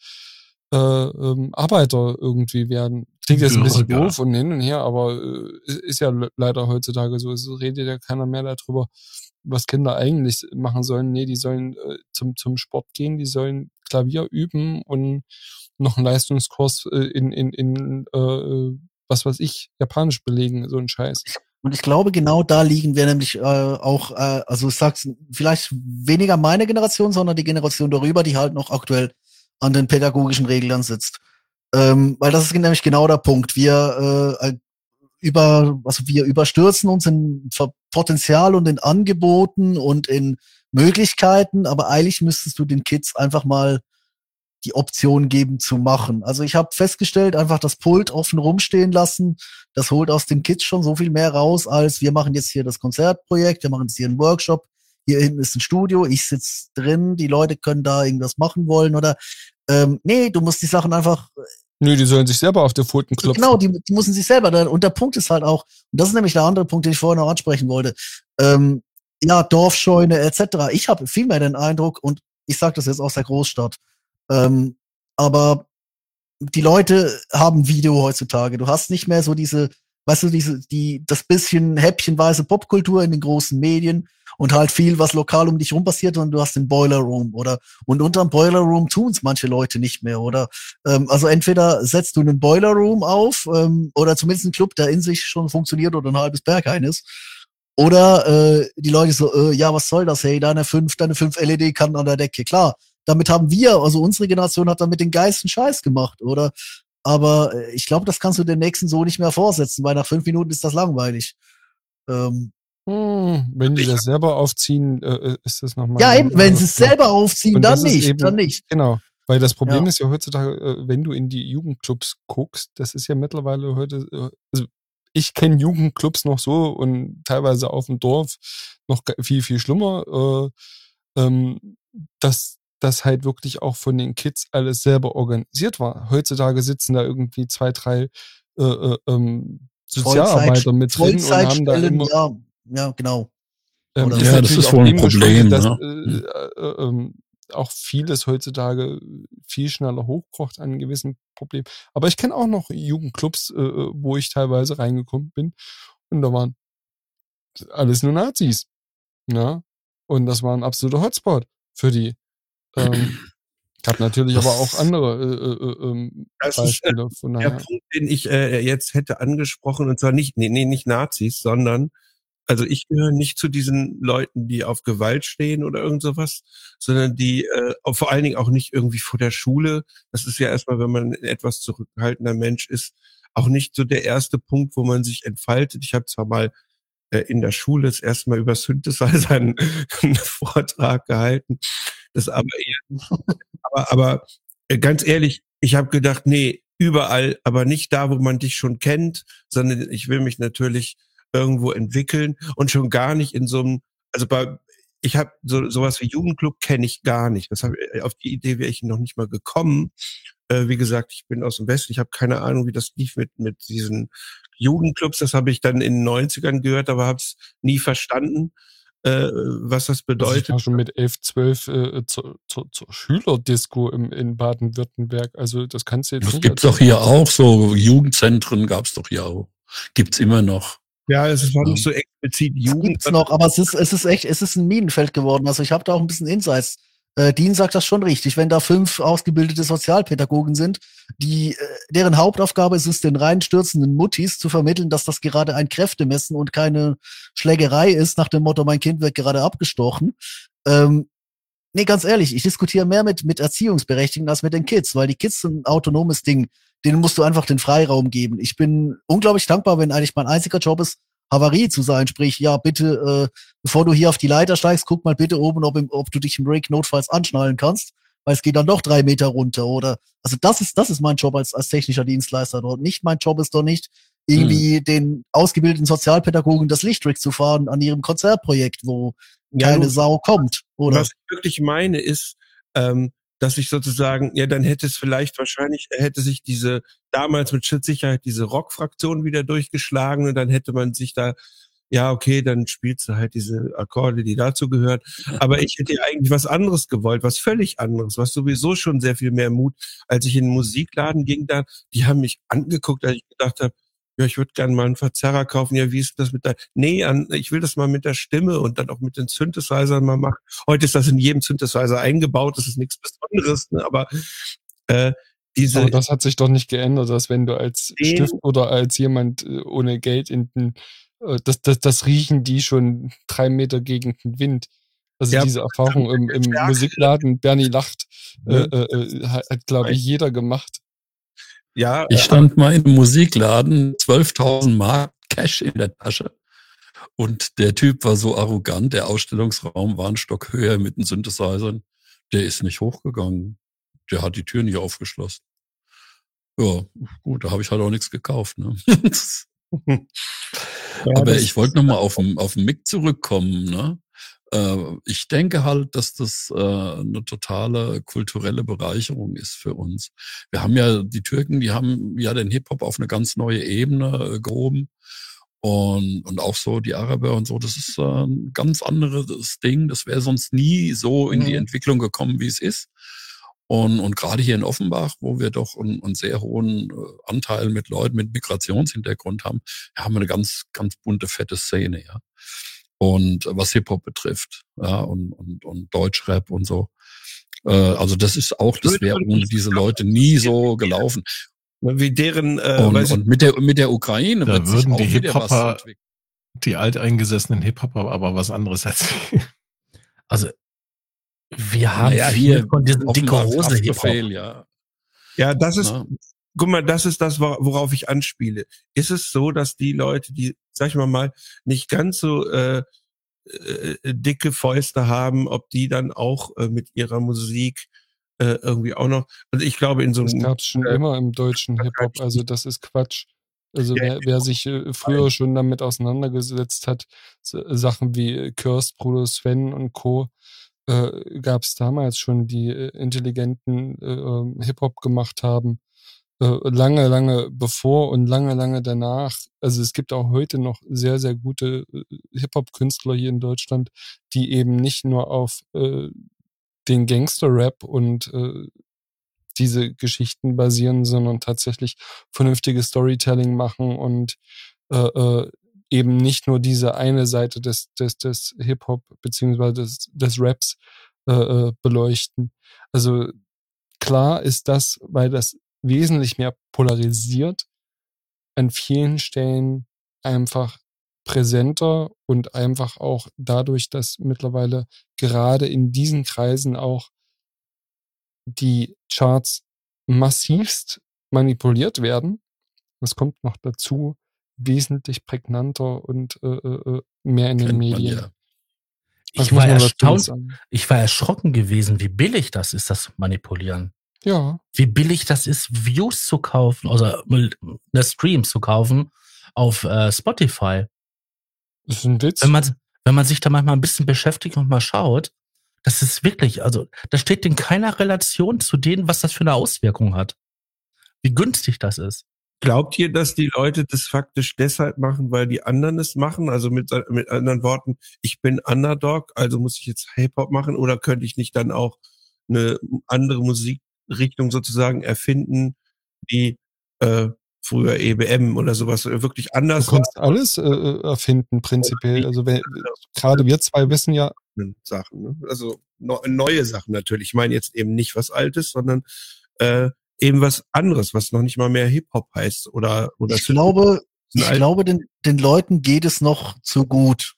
Speaker 6: äh, ähm, Arbeiter irgendwie werden. Klingt jetzt ein bisschen
Speaker 1: Bürger.
Speaker 6: doof und hin und her, aber äh, ist- ja le- leider heutzutage so. Es redet ja keiner mehr darüber, was Kinder eigentlich machen sollen. Nee, die sollen äh, zum, zum Sport gehen, die sollen Klavier üben und noch einen Leistungskurs äh, in, in, in äh, was weiß ich, Japanisch belegen, so ein Scheiß.
Speaker 2: Und ich glaube, genau da liegen wir nämlich äh, auch, äh, also ich sag's vielleicht weniger meine Generation, sondern die Generation darüber, die halt noch aktuell an den pädagogischen Reglern sitzt. Ähm, weil das ist nämlich genau der Punkt. Wir äh, über, also wir überstürzen uns in Potenzial und in Angeboten und in Möglichkeiten, aber eigentlich müsstest du den Kids einfach mal die Option geben zu machen. Also ich habe festgestellt, einfach das Pult offen rumstehen lassen, das holt aus den Kids schon so viel mehr raus, als wir machen jetzt hier das Konzertprojekt, wir machen jetzt hier einen Workshop, hier hinten ist ein Studio, ich sitz drin, die Leute können da irgendwas machen wollen oder ähm, nee, du musst die Sachen einfach
Speaker 6: Nö, die sollen sich selber auf die Pfoten klopfen.
Speaker 2: Genau, die, die müssen sich selber. da- Und der Punkt ist halt auch, und das ist nämlich der andere Punkt, den ich vorhin noch ansprechen wollte. Ähm, ja, Dorfscheune etc. Ich habe viel mehr den Eindruck, und ich sage das jetzt aus der Großstadt, ähm, aber die Leute haben Video heutzutage. Du hast nicht mehr so diese, weißt du, diese, die, das bisschen häppchenweise Popkultur in den großen Medien und halt viel, was lokal um dich rum passiert, und du hast den Boiler Room oder und unterm Boiler Room tun's manche Leute nicht mehr oder ähm, also entweder setzt du einen Boiler Room auf ähm, oder zumindest einen Club, der in sich schon funktioniert oder ein halbes Berghain ist. Oder äh, die Leute so, äh, ja, was soll das, hey, deine fünf, deine fünf LED kann an der Decke. Klar, damit haben wir, also unsere Generation hat damit den geilsten Scheiß gemacht, oder? Aber äh, ich glaube, das kannst du dem nächsten so nicht mehr vorsetzen, weil nach fünf Minuten ist das langweilig. Ähm,
Speaker 6: Hm, wenn die das selber aufziehen, äh, ist das nochmal.
Speaker 2: ja, eben, wenn sie es selber aufziehen,
Speaker 6: Und
Speaker 2: dann nicht,
Speaker 6: eben-
Speaker 2: dann nicht.
Speaker 6: Genau. Weil das Problem
Speaker 2: Ja.
Speaker 6: ist ja heutzutage, äh, wenn du in die Jugendclubs guckst, das ist ja mittlerweile heute, äh, also ich kenne Jugendclubs noch so und teilweise auf dem Dorf noch viel, viel schlimmer, äh, ähm, dass das halt wirklich auch von den Kids alles selber organisiert war. Heutzutage sitzen da irgendwie zwei, drei äh, äh, ähm, Sozialarbeiter mit drin und haben da
Speaker 2: Vollzeitstellen,
Speaker 6: immer,
Speaker 2: ja, ja, genau.
Speaker 6: ähm,
Speaker 5: Ja, das
Speaker 6: natürlich
Speaker 5: ist wohl ein Problem,
Speaker 6: dass,
Speaker 5: ne?
Speaker 6: äh, äh, ähm, auch vieles heutzutage viel schneller hochkocht an gewissen Problemen. Aber ich kenne auch noch Jugendclubs, äh, äh, wo ich teilweise reingekommen bin und da waren alles nur Nazis. Ja? Und das war ein absoluter Hotspot für die. Ähm, ich habe natürlich aber auch andere äh, äh, äh, ähm,
Speaker 4: Das ist, äh,
Speaker 6: von
Speaker 4: Der. Punkt, den ich äh, jetzt hätte angesprochen, und zwar nicht, nee, nee, nicht Nazis, sondern, also ich gehöre nicht zu diesen Leuten, die auf Gewalt stehen oder irgend sowas, sondern die äh, vor allen Dingen auch nicht irgendwie vor der Schule. Das ist ja erstmal, wenn man ein etwas zurückhaltender Mensch ist, auch nicht so der erste Punkt, wo man sich entfaltet. Ich habe zwar mal äh, in der Schule das erste Mal über Synthesizer einen, einen Vortrag gehalten, das aber eher, aber, aber äh, ganz ehrlich, ich habe gedacht, nee, überall, aber nicht da, wo man dich schon kennt, sondern ich will mich natürlich irgendwo entwickeln und schon gar nicht in so einem, also bei, ich habe so sowas wie Jugendclub kenne ich gar nicht. Das hab, ich- auf die Idee wäre ich noch nicht mal gekommen. Äh, wie gesagt, ich bin aus dem Westen, ich habe keine Ahnung, wie das lief mit mit diesen Jugendclubs. Das habe ich dann in den 90ern gehört, aber habe es nie verstanden, äh, was das
Speaker 6: Also ich
Speaker 4: bedeutet.
Speaker 6: war schon mit 11, 12 äh, zur, zur, zur Schülerdisco im, in Baden-Württemberg. Also das kannst du jetzt
Speaker 5: Das
Speaker 6: als-
Speaker 5: doch hier auch, so Jugendzentren gab's doch hier auch. Gibt's immer noch.
Speaker 4: Ja, es war nicht so explizit Jugend.
Speaker 2: gibt's noch, aber es ist, es ist echt, es ist ein Minenfeld geworden. Also ich habe da auch ein bisschen Insights. Äh, Dean sagt das schon richtig. Wenn da fünf ausgebildete Sozialpädagogen sind, die, äh, deren Hauptaufgabe ist es, den reinstürzenden Muttis zu vermitteln, dass das gerade ein Kräftemessen und keine Schlägerei ist, nach dem Motto, mein Kind wird gerade abgestochen. Ähm, nee, ganz ehrlich, ich diskutiere mehr mit, mit Erziehungsberechtigten als mit den Kids, weil die Kids sind ein autonomes Ding. Denen musst du einfach den Freiraum geben. Ich bin unglaublich dankbar, wenn eigentlich mein einziger Job ist, Havarie zu sein. Sprich, ja, bitte, äh, bevor du hier auf die Leiter steigst, guck mal bitte oben, ob, im, ob du dich im Break notfalls anschnallen kannst, weil es geht dann doch drei Meter runter. Oder also das ist, das ist mein Job als, als technischer Dienstleister dort. Nicht mein Job ist doch nicht, irgendwie hm. den ausgebildeten Sozialpädagogen das Lichttrick zu fahren an ihrem Konzertprojekt, wo ja, keine Sau kommt. Oder?
Speaker 4: Was ich wirklich meine ist, ähm, dass ich sozusagen, ja, dann hätte es vielleicht wahrscheinlich, hätte sich diese, damals mit Schutzsicherheit diese Rockfraktion wieder durchgeschlagen und dann hätte man sich da, ja, okay, dann spielst du halt diese Akkorde, die dazu gehört. Aber ich hätte eigentlich was anderes gewollt, was völlig anderes, was sowieso schon sehr viel mehr Mut, als ich in den Musikladen ging da, die haben mich angeguckt, als ich gedacht habe, ja, ich würde gerne mal einen Verzerrer kaufen. Ja, wie ist das mit der, nee, an, ich will das mal mit der Stimme und dann auch mit den Synthesizern mal machen. Heute ist das in jedem Synthesizer eingebaut, das ist nichts Besonderes, ne? aber äh, diese. Aber
Speaker 6: das hat sich doch nicht geändert, dass wenn du als Stift oder als jemand äh, ohne Geld in den, äh, das, das, das riechen die schon drei Meter gegen den Wind. Also ja, diese Erfahrung im, im Musikladen, Bernie lacht, äh, äh, äh hat, glaube ich, jeder gemacht.
Speaker 5: Ja, ich stand mal im Musikladen, 12.000 Mark Cash in der Tasche. Und der Typ war so arrogant, der Ausstellungsraum war ein Stock höher mit den Synthesizern. Der ist nicht hochgegangen. Der hat die Tür nicht aufgeschlossen. Ja, gut, da habe ich halt auch nichts gekauft. Ne? ja, Aber ich wollte nochmal auf den, auf den Mick zurückkommen. Ne? Äh, ich denke halt, dass das äh, eine totale kulturelle Bereicherung ist für uns. Wir haben ja, die Türken, die haben ja den Hip-Hop auf eine ganz neue Ebene äh, gehoben. Und, und auch so die Araber und so, das ist äh, ein ganz anderes Ding. Das wäre sonst nie so in die mhm. Entwicklung gekommen, wie es ist. Und, und gerade hier in Offenbach, wo wir doch einen, einen sehr hohen Anteil mit Leuten mit Migrationshintergrund haben, haben wir eine ganz, ganz bunte, fette Szene, ja und was Hip-Hop betrifft, ja, und, und, und Deutschrap und so. Äh, also das ist auch, das wäre ohne diese Leute nie so gelaufen.
Speaker 4: Wie deren
Speaker 5: äh, und, und mit der mit der Ukraine
Speaker 1: da würden die Hip-Hopper, die alteingesessenen Hip-Hopper aber was anderes erzählen.
Speaker 3: Also wir haben ja, hier von diesen dicke Hose Hip-Hop.
Speaker 4: Ja. ja, das ist, ja guck mal, das ist das, worauf ich anspiele. Ist es so, dass die Leute, die, sag ich mal mal, nicht ganz so äh, äh, dicke Fäuste haben, ob die dann auch äh, mit ihrer Musik äh, irgendwie auch noch. Also ich glaube, in so
Speaker 6: einem. Das gab es schon äh, immer im deutschen Hip-Hop, also das ist Quatsch. Also ja, wer, wer sich äh, früher schon damit auseinandergesetzt hat, Sachen wie Cursed, Bruder Sven und Co., äh, gab es damals schon, die äh, intelligenten äh, ähm, Hip-Hop gemacht haben. Äh, lange, lange bevor und lange, lange danach. Also es gibt auch heute noch sehr, sehr gute äh, Hip-Hop-Künstler hier in Deutschland, die eben nicht nur auf äh, den Gangster-Rap und äh, diese Geschichten basieren, sondern tatsächlich vernünftige Storytelling machen und äh, äh, eben nicht nur diese eine Seite des, des, des Hip-Hop beziehungsweise des, des Raps äh, beleuchten. Also klar ist das, weil das wesentlich mehr polarisiert, an vielen Stellen einfach präsenter und einfach auch dadurch, dass mittlerweile gerade in diesen Kreisen auch die Charts massivst manipuliert werden. Das kommt noch dazu, wesentlich prägnanter und äh, äh, äh mehr in den Medien. Ja.
Speaker 3: Ich war, erstaunt, ich war erschrocken gewesen, wie billig das ist, das Manipulieren.
Speaker 6: Ja.
Speaker 3: Wie billig das ist, Views zu kaufen, oder eine Streams zu kaufen auf äh, Spotify.
Speaker 6: Das ist ein Witz.
Speaker 3: Wenn man, wenn man sich da manchmal ein bisschen beschäftigt und mal schaut, das ist wirklich, also das steht in keiner Relation zu denen, was das für eine Auswirkung hat. Wie günstig das ist.
Speaker 4: Glaubt ihr, dass die Leute das faktisch deshalb machen, weil die anderen es machen? Also mit, mit anderen Worten, ich bin Underdog, also muss ich jetzt Hip-Hop machen oder könnte ich nicht dann auch eine andere Musik Richtung sozusagen erfinden, wie äh, früher EBM oder sowas äh, wirklich anders.
Speaker 6: Du kannst alles äh, äh erfinden, prinzipiell. Also wenn, gerade wir zwei wissen ja.
Speaker 4: Sachen, ne? Also no, neue Sachen natürlich. Ich meine jetzt eben nicht was Altes, sondern äh, eben was anderes, was noch nicht mal mehr Hip-Hop heißt oder oder
Speaker 2: Ich glaube, ich glaube, den, den Leuten geht es noch zu gut,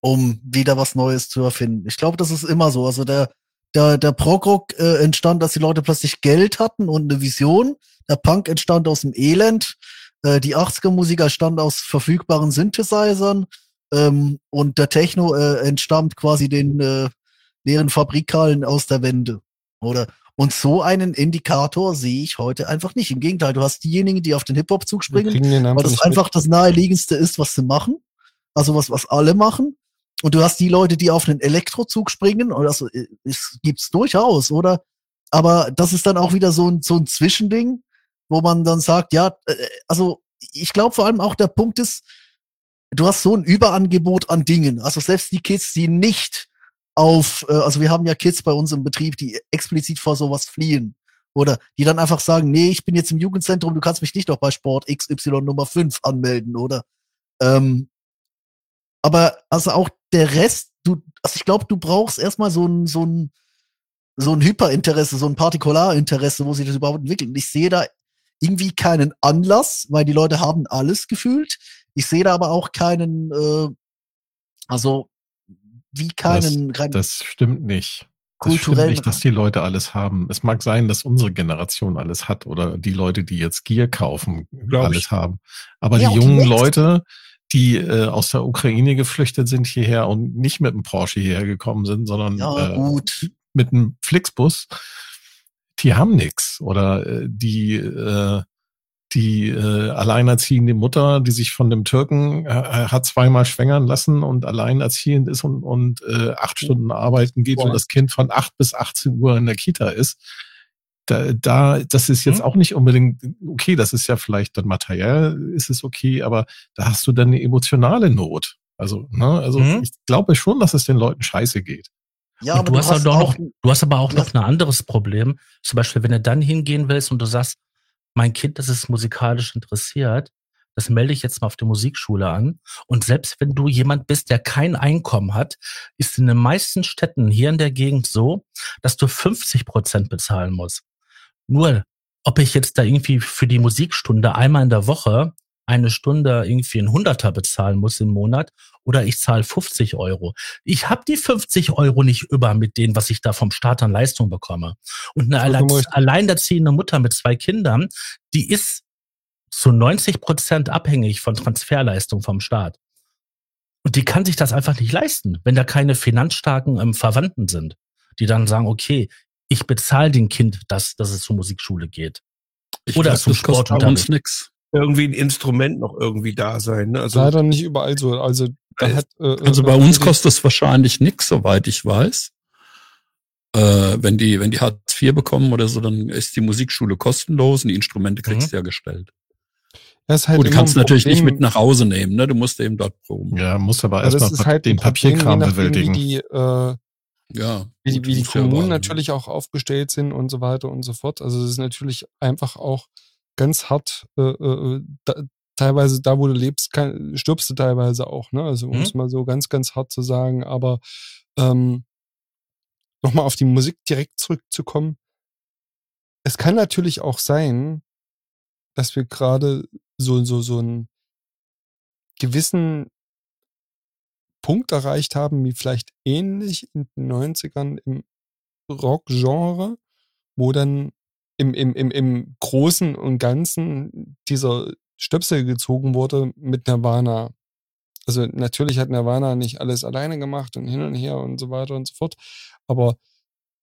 Speaker 2: um wieder was Neues zu erfinden. Ich glaube, das ist immer so. Also der der, der Prog-Rock äh, entstand, dass die Leute plötzlich Geld hatten und eine Vision. Der Punk entstand aus dem Elend. Äh, die 80er-Musiker stammt aus verfügbaren Synthesizern ähm, und der Techno äh, entstammt quasi den äh, leeren Fabrikhallen aus der Wende. Oder? Und so einen Indikator sehe ich heute einfach nicht. Im Gegenteil, du hast diejenigen, die auf den Hip-Hop-Zug springen, weil das einfach mit. das naheliegendste ist, was sie machen. Also was, was alle machen. Und du hast die Leute, die auf den Elektrozug springen, und das ist, gibt's durchaus, oder? Aber das ist dann auch wieder so ein, so ein Zwischending, wo man dann sagt, ja, äh, also ich glaube vor allem auch der Punkt ist, du hast so ein Überangebot an Dingen. Also selbst die Kids, die nicht auf, äh, also wir haben ja Kids bei uns im Betrieb, die explizit vor sowas fliehen. Oder die dann einfach sagen, nee, ich bin jetzt im Jugendzentrum, du kannst mich nicht noch bei Sport XY Nummer 5 anmelden, oder? Ähm, aber also auch der Rest, du, also ich glaube, du brauchst erstmal so ein, so ein, so ein Hyperinteresse, so ein Partikularinteresse, wo sich das überhaupt entwickelt. Und ich sehe da irgendwie keinen Anlass, weil die Leute haben alles gefühlt. Ich sehe da aber auch keinen, äh, also wie keinen.
Speaker 1: Das, keinen das stimmt nicht. Das stimmt nicht, dass die Leute alles haben. Es mag sein, dass unsere Generation alles hat oder die Leute, die jetzt Gier kaufen, Glaub alles ich. haben. Aber ja, die jungen die Leute, die äh, aus der Ukraine geflüchtet sind hierher und nicht mit dem Porsche hierher gekommen sind, sondern ja, äh, mit einem Flixbus, die haben nix. Oder äh, die äh, die äh, alleinerziehende Mutter, die sich von dem Türken äh, hat zweimal schwängern lassen und alleinerziehend ist und, und äh, acht Stunden arbeiten geht Boah. und das Kind von acht bis 18 Uhr in der Kita ist. Da, da, das ist jetzt mhm. auch nicht unbedingt okay, das ist ja vielleicht dann materiell, ist es okay, aber da hast du dann eine emotionale Not. Also, ne, also mhm. ich glaube schon, dass es den Leuten scheiße geht.
Speaker 3: Ja, aber du, du hast, hast auch noch, du hast aber auch noch ein anderes Problem. Zum Beispiel, wenn du dann hingehen willst und du sagst, mein Kind, das ist musikalisch interessiert, das melde ich jetzt mal auf die Musikschule an. Und selbst wenn du jemand bist, der kein Einkommen hat, ist in den meisten Städten hier in der Gegend so, dass du 50 Prozent bezahlen musst. Nur, ob ich jetzt da irgendwie für die Musikstunde einmal in der Woche eine Stunde irgendwie ein Hunderter bezahlen muss im Monat oder ich zahle 50 Euro. Ich habe die 50 Euro nicht über mit denen, was ich da vom Staat an Leistung bekomme. Und eine alleinerziehende Mutter mit zwei Kindern, die ist zu 90 Prozent abhängig von Transferleistung vom Staat. Und die kann sich das einfach nicht leisten, wenn da keine finanzstarken ähm, Verwandten sind, die dann sagen, okay, ich bezahle dem Kind, dass, dass es zur Musikschule geht.
Speaker 5: Ich Oder glaub, zum Sport. uns
Speaker 4: nix irgendwie ein Instrument noch irgendwie da sein. Ne?
Speaker 6: Also, Leider nicht überall so. Also,
Speaker 5: äh, hat, äh, also bei äh, uns kostet es wahrscheinlich nichts, soweit ich weiß. Äh, wenn die, wenn die Hartz IV bekommen oder so, dann ist die Musikschule kostenlos und die Instrumente kriegst mhm. du ja gestellt. Das ist halt Gut, du kannst natürlich nicht mit nach Hause nehmen, ne? Du musst eben dort proben.
Speaker 1: Ja, musst aber erstmal halt den Papierkram bewältigen.
Speaker 6: Wie die, äh, ja, wie, die, wie die Kommunen natürlich auch aufgestellt sind und so weiter und so fort. Also es ist natürlich einfach auch ganz hart, äh, äh, da, teilweise da, wo du lebst, kann, stirbst du teilweise auch, ne? Also um mhm. es mal so ganz, ganz hart zu sagen. Aber ähm, nochmal auf die Musik direkt zurückzukommen. Es kann natürlich auch sein, dass wir gerade so, so, so einen gewissen Punkt erreicht haben, wie vielleicht ähnlich in den 90ern im Rock-Genre, wo dann im, im, im, im Großen und Ganzen dieser Stöpsel gezogen wurde mit Nirvana. Also natürlich hat Nirvana nicht alles alleine gemacht und hin und her und so weiter und so fort. Aber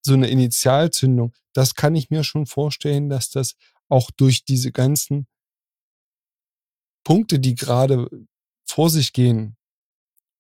Speaker 6: so eine Initialzündung, das kann ich mir schon vorstellen, dass das auch durch diese ganzen Punkte, die gerade vor sich gehen,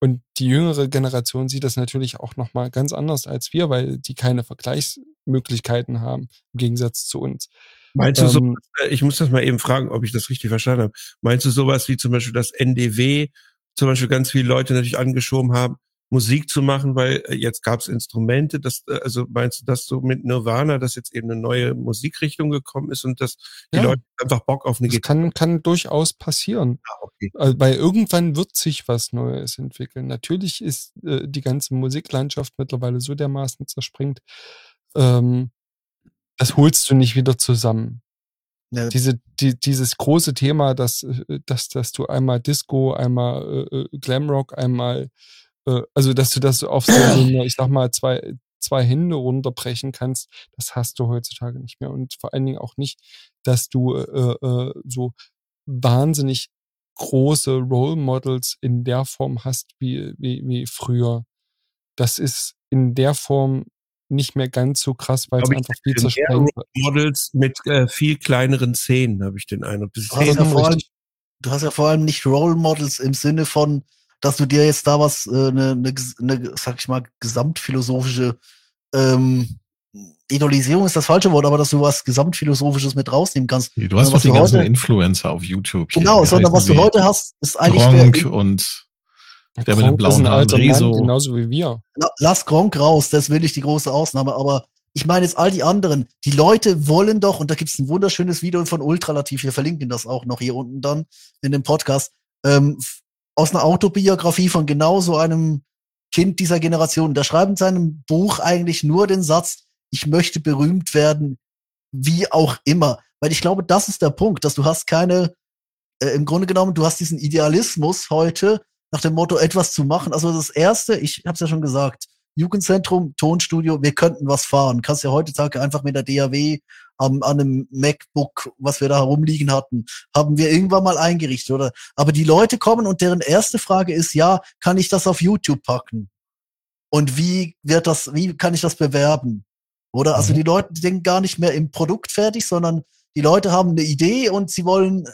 Speaker 6: und die jüngere Generation sieht das natürlich auch nochmal ganz anders als wir, weil die keine Vergleichsmöglichkeiten haben, im Gegensatz zu uns.
Speaker 4: Meinst du ähm, so, äh, ich muss das mal eben fragen, ob ich das richtig verstanden habe. Meinst du sowas wie zum Beispiel das NDW, zum Beispiel ganz viele Leute natürlich angeschoben haben, Musik zu machen, weil äh, jetzt gab es Instrumente. Das, äh, also meinst du das so mit Nirvana, dass jetzt eben eine neue Musikrichtung gekommen ist und dass die ja, Leute einfach Bock auf eine
Speaker 6: das Gitarre? Kann, kann durchaus passieren. Ah, okay. Also, weil irgendwann wird sich was Neues entwickeln. Natürlich ist äh, die ganze Musiklandschaft mittlerweile so dermaßen zerspringt. Ähm, das holst du nicht wieder zusammen. Ja. Diese, die, dieses große Thema, dass, äh, dass, dass du einmal Disco, einmal äh, Glamrock, einmal äh, also dass du das auf so eine, ich sag mal, zwei, zwei Hände runterbrechen kannst, das hast du heutzutage nicht mehr. Und vor allen Dingen auch nicht, dass du äh, äh, so wahnsinnig große Role Models in der Form hast wie, wie, wie früher. Das ist in der Form nicht mehr ganz so krass, weil es einfach viel zersprengt wird.
Speaker 4: Models mit äh, viel kleineren Szenen, habe ich den Eindruck.
Speaker 2: Du hast, ja vor allem, du hast ja vor allem nicht Role Models im Sinne von, dass du dir jetzt da was, äh, eine, ne, ne, sag ich mal, gesamtphilosophische ähm, Idolisierung ist das falsche Wort, aber dass du was gesamtphilosophisches mit rausnehmen kannst.
Speaker 1: Du hast doch
Speaker 2: was
Speaker 1: die ganzen
Speaker 2: heute-
Speaker 1: Influencer auf YouTube. hier,
Speaker 2: Genau, sondern was du heute hast, ist eigentlich
Speaker 1: Gronk
Speaker 2: der,
Speaker 1: und der mit den
Speaker 6: ist ein
Speaker 1: blauen Haaren,
Speaker 6: alter Mann,
Speaker 1: Rezo.
Speaker 6: genauso wie wir.
Speaker 2: La- lass Gronk raus, das will ich die große Ausnahme, aber ich meine jetzt all die anderen, die Leute wollen doch, und da gibt's ein wunderschönes Video von Ultralativ, wir verlinken das auch noch hier unten dann in dem Podcast, ähm, aus einer Autobiografie von genau so einem Kind dieser Generation. Der schreibt in seinem Buch eigentlich nur den Satz, ich möchte berühmt werden, wie auch immer. Weil ich glaube, das ist der Punkt, dass du hast keine, äh, im Grunde genommen, du hast diesen Idealismus heute, nach dem Motto, etwas zu machen. Also das Erste, ich habe es ja schon gesagt, Jugendzentrum, Tonstudio, wir könnten was fahren. Kannst ja heutzutage einfach mit der DAW am, an einem MacBook, was wir da herumliegen hatten, haben wir irgendwann mal eingerichtet, oder? Aber die Leute kommen und deren erste Frage ist, ja, kann ich das auf YouTube packen? Und wie wird das, wie kann ich das bewerben? Oder? Also
Speaker 1: Mhm.
Speaker 2: die Leute denken gar nicht mehr im Produkt fertig, sondern die Leute haben eine Idee und sie wollen, äh,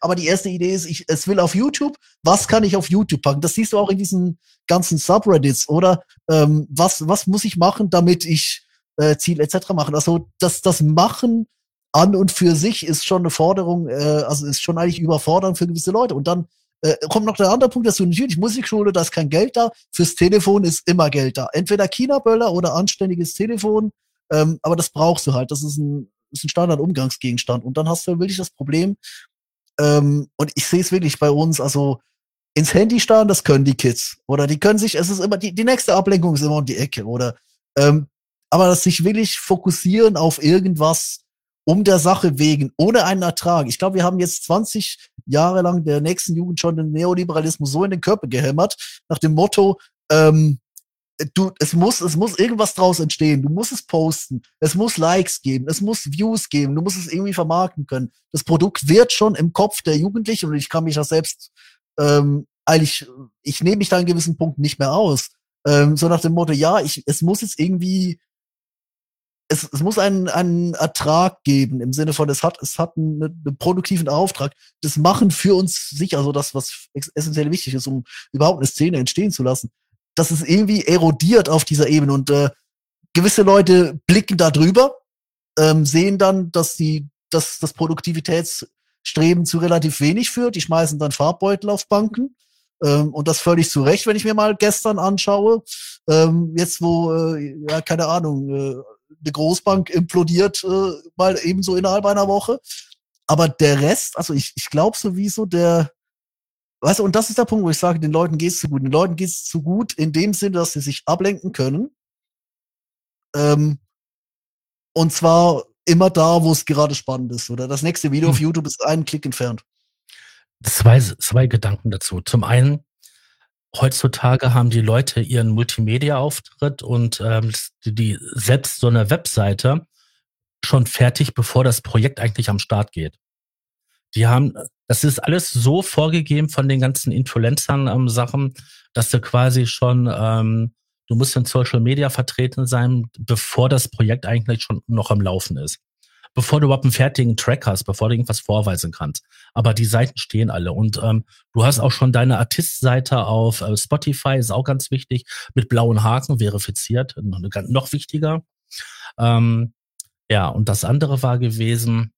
Speaker 2: aber die erste Idee ist, ich, es will auf YouTube, was kann ich auf YouTube packen? Das siehst du auch in diesen ganzen Subreddits, oder? Ähm, was, was muss ich machen, damit ich äh, Ziel etc. machen? Also das, das Machen an und für sich ist schon eine Forderung, äh, also ist schon eigentlich überfordernd für gewisse Leute. Und dann äh, kommt noch der andere Punkt, dass du natürlich Musikschule, da ist kein Geld da, fürs Telefon ist immer Geld da. Entweder China-Böller oder anständiges Telefon, ähm, aber das brauchst du halt. Das ist ein, ist ein Standard-Umgangsgegenstand. Und dann hast du wirklich das Problem, ähm, und ich sehe es wirklich bei uns, also ins Handy starren, das können die Kids. Oder die können sich, es ist immer, die, die nächste Ablenkung ist immer um die Ecke, oder? Ähm, aber das sich wirklich fokussieren auf irgendwas um der Sache wegen, ohne einen Ertrag. Ich glaube, wir haben jetzt 20 Jahre lang der nächsten Jugend schon den Neoliberalismus so in den Körper gehämmert, nach dem Motto, ähm, du, es muss, es muss irgendwas draus entstehen. Du musst es posten. Es muss Likes geben. Es muss Views geben. Du musst es irgendwie vermarkten können. Das Produkt wird schon im Kopf der Jugendlichen und ich kann mich das selbst, ähm, eigentlich, ich nehme mich da an gewissen Punkten nicht mehr aus. Ähm, so nach dem Motto, ja, ich, es muss jetzt irgendwie, es, es muss einen, einen Ertrag geben im Sinne von, es hat, es hat einen, einen produktiven Auftrag. Das Machen für uns sicher, also das, was essentiell wichtig ist, um überhaupt eine Szene entstehen zu lassen das ist irgendwie erodiert auf dieser Ebene und äh, gewisse Leute blicken da drüber, ähm, sehen dann, dass die, dass das Produktivitätsstreben zu relativ wenig führt. Die schmeißen dann Farbbeutel auf Banken ähm, und das völlig zu Recht, wenn ich mir mal gestern anschaue, ähm, jetzt wo äh, ja keine Ahnung äh, eine Großbank implodiert äh, mal ebenso innerhalb einer Woche. Aber der Rest, also ich, ich glaube sowieso, der, Weißt du, und das ist der Punkt, wo ich sage, den Leuten geht's zu gut. Den Leuten geht's zu gut in dem Sinne, dass sie sich ablenken können. Ähm, und zwar immer da, wo es gerade spannend ist. Oder das nächste Video auf YouTube ist einen Klick entfernt.
Speaker 3: Zwei, zwei Gedanken dazu. Zum einen, heutzutage haben die Leute ihren Multimedia-Auftritt und ähm, die, die selbst so eine Webseite schon fertig, bevor das Projekt eigentlich am Start geht. Die haben, das ist alles so vorgegeben von den ganzen Influencern ähm, Sachen, dass du quasi schon, ähm, du musst in Social Media vertreten sein, bevor das Projekt eigentlich schon noch am Laufen ist. Bevor du überhaupt einen fertigen Track hast, bevor du irgendwas vorweisen kannst. Aber die Seiten stehen alle. Und ähm, du hast auch schon deine Artist-Seite auf äh, Spotify, ist auch ganz wichtig, mit blauen Haken verifiziert, noch, noch wichtiger. Ähm, ja, und das andere war gewesen,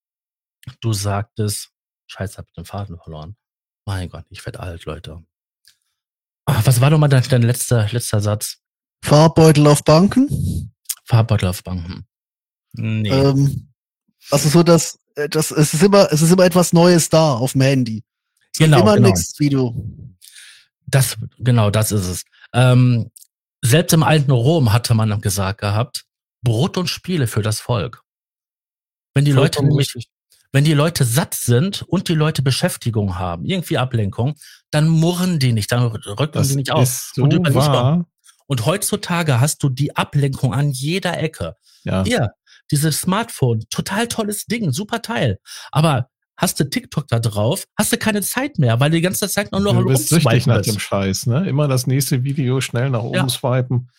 Speaker 3: du sagtest, Scheiße, hab ich den Faden verloren. Mein Gott, ich werd alt, Leute. Ach, was war nochmal dein, dein letzter, letzter Satz?
Speaker 2: Farbbeutel auf Banken.
Speaker 3: Farbbeutel auf Banken. Nee.
Speaker 2: Ähm, also so, dass, äh, das, es ist immer, es ist immer etwas Neues da auf dem Handy. Es
Speaker 3: Genau,
Speaker 2: immer ein
Speaker 3: genau.
Speaker 2: nächstes Video.
Speaker 3: Das, genau, das ist es. Ähm, selbst im alten Rom hatte man gesagt gehabt, Brot und Spiele für das Volk. Wenn die Leute nämlich,
Speaker 6: richtig.
Speaker 3: Wenn die Leute satt sind und die Leute Beschäftigung haben, irgendwie Ablenkung, dann murren die nicht, dann rücken
Speaker 1: Das
Speaker 3: die nicht auf.
Speaker 1: ist so
Speaker 3: und,
Speaker 1: wahr.
Speaker 3: und heutzutage hast du die Ablenkung an jeder Ecke.
Speaker 1: Ja.
Speaker 3: Hier, dieses Smartphone, total tolles Ding, super Teil. Aber hast du TikTok da drauf, hast du keine Zeit mehr, weil du die ganze Zeit nur noch
Speaker 1: Du bist süchtig nach dem Scheiß, ne? Immer das nächste Video schnell nach oben
Speaker 3: Ja.
Speaker 1: swipen.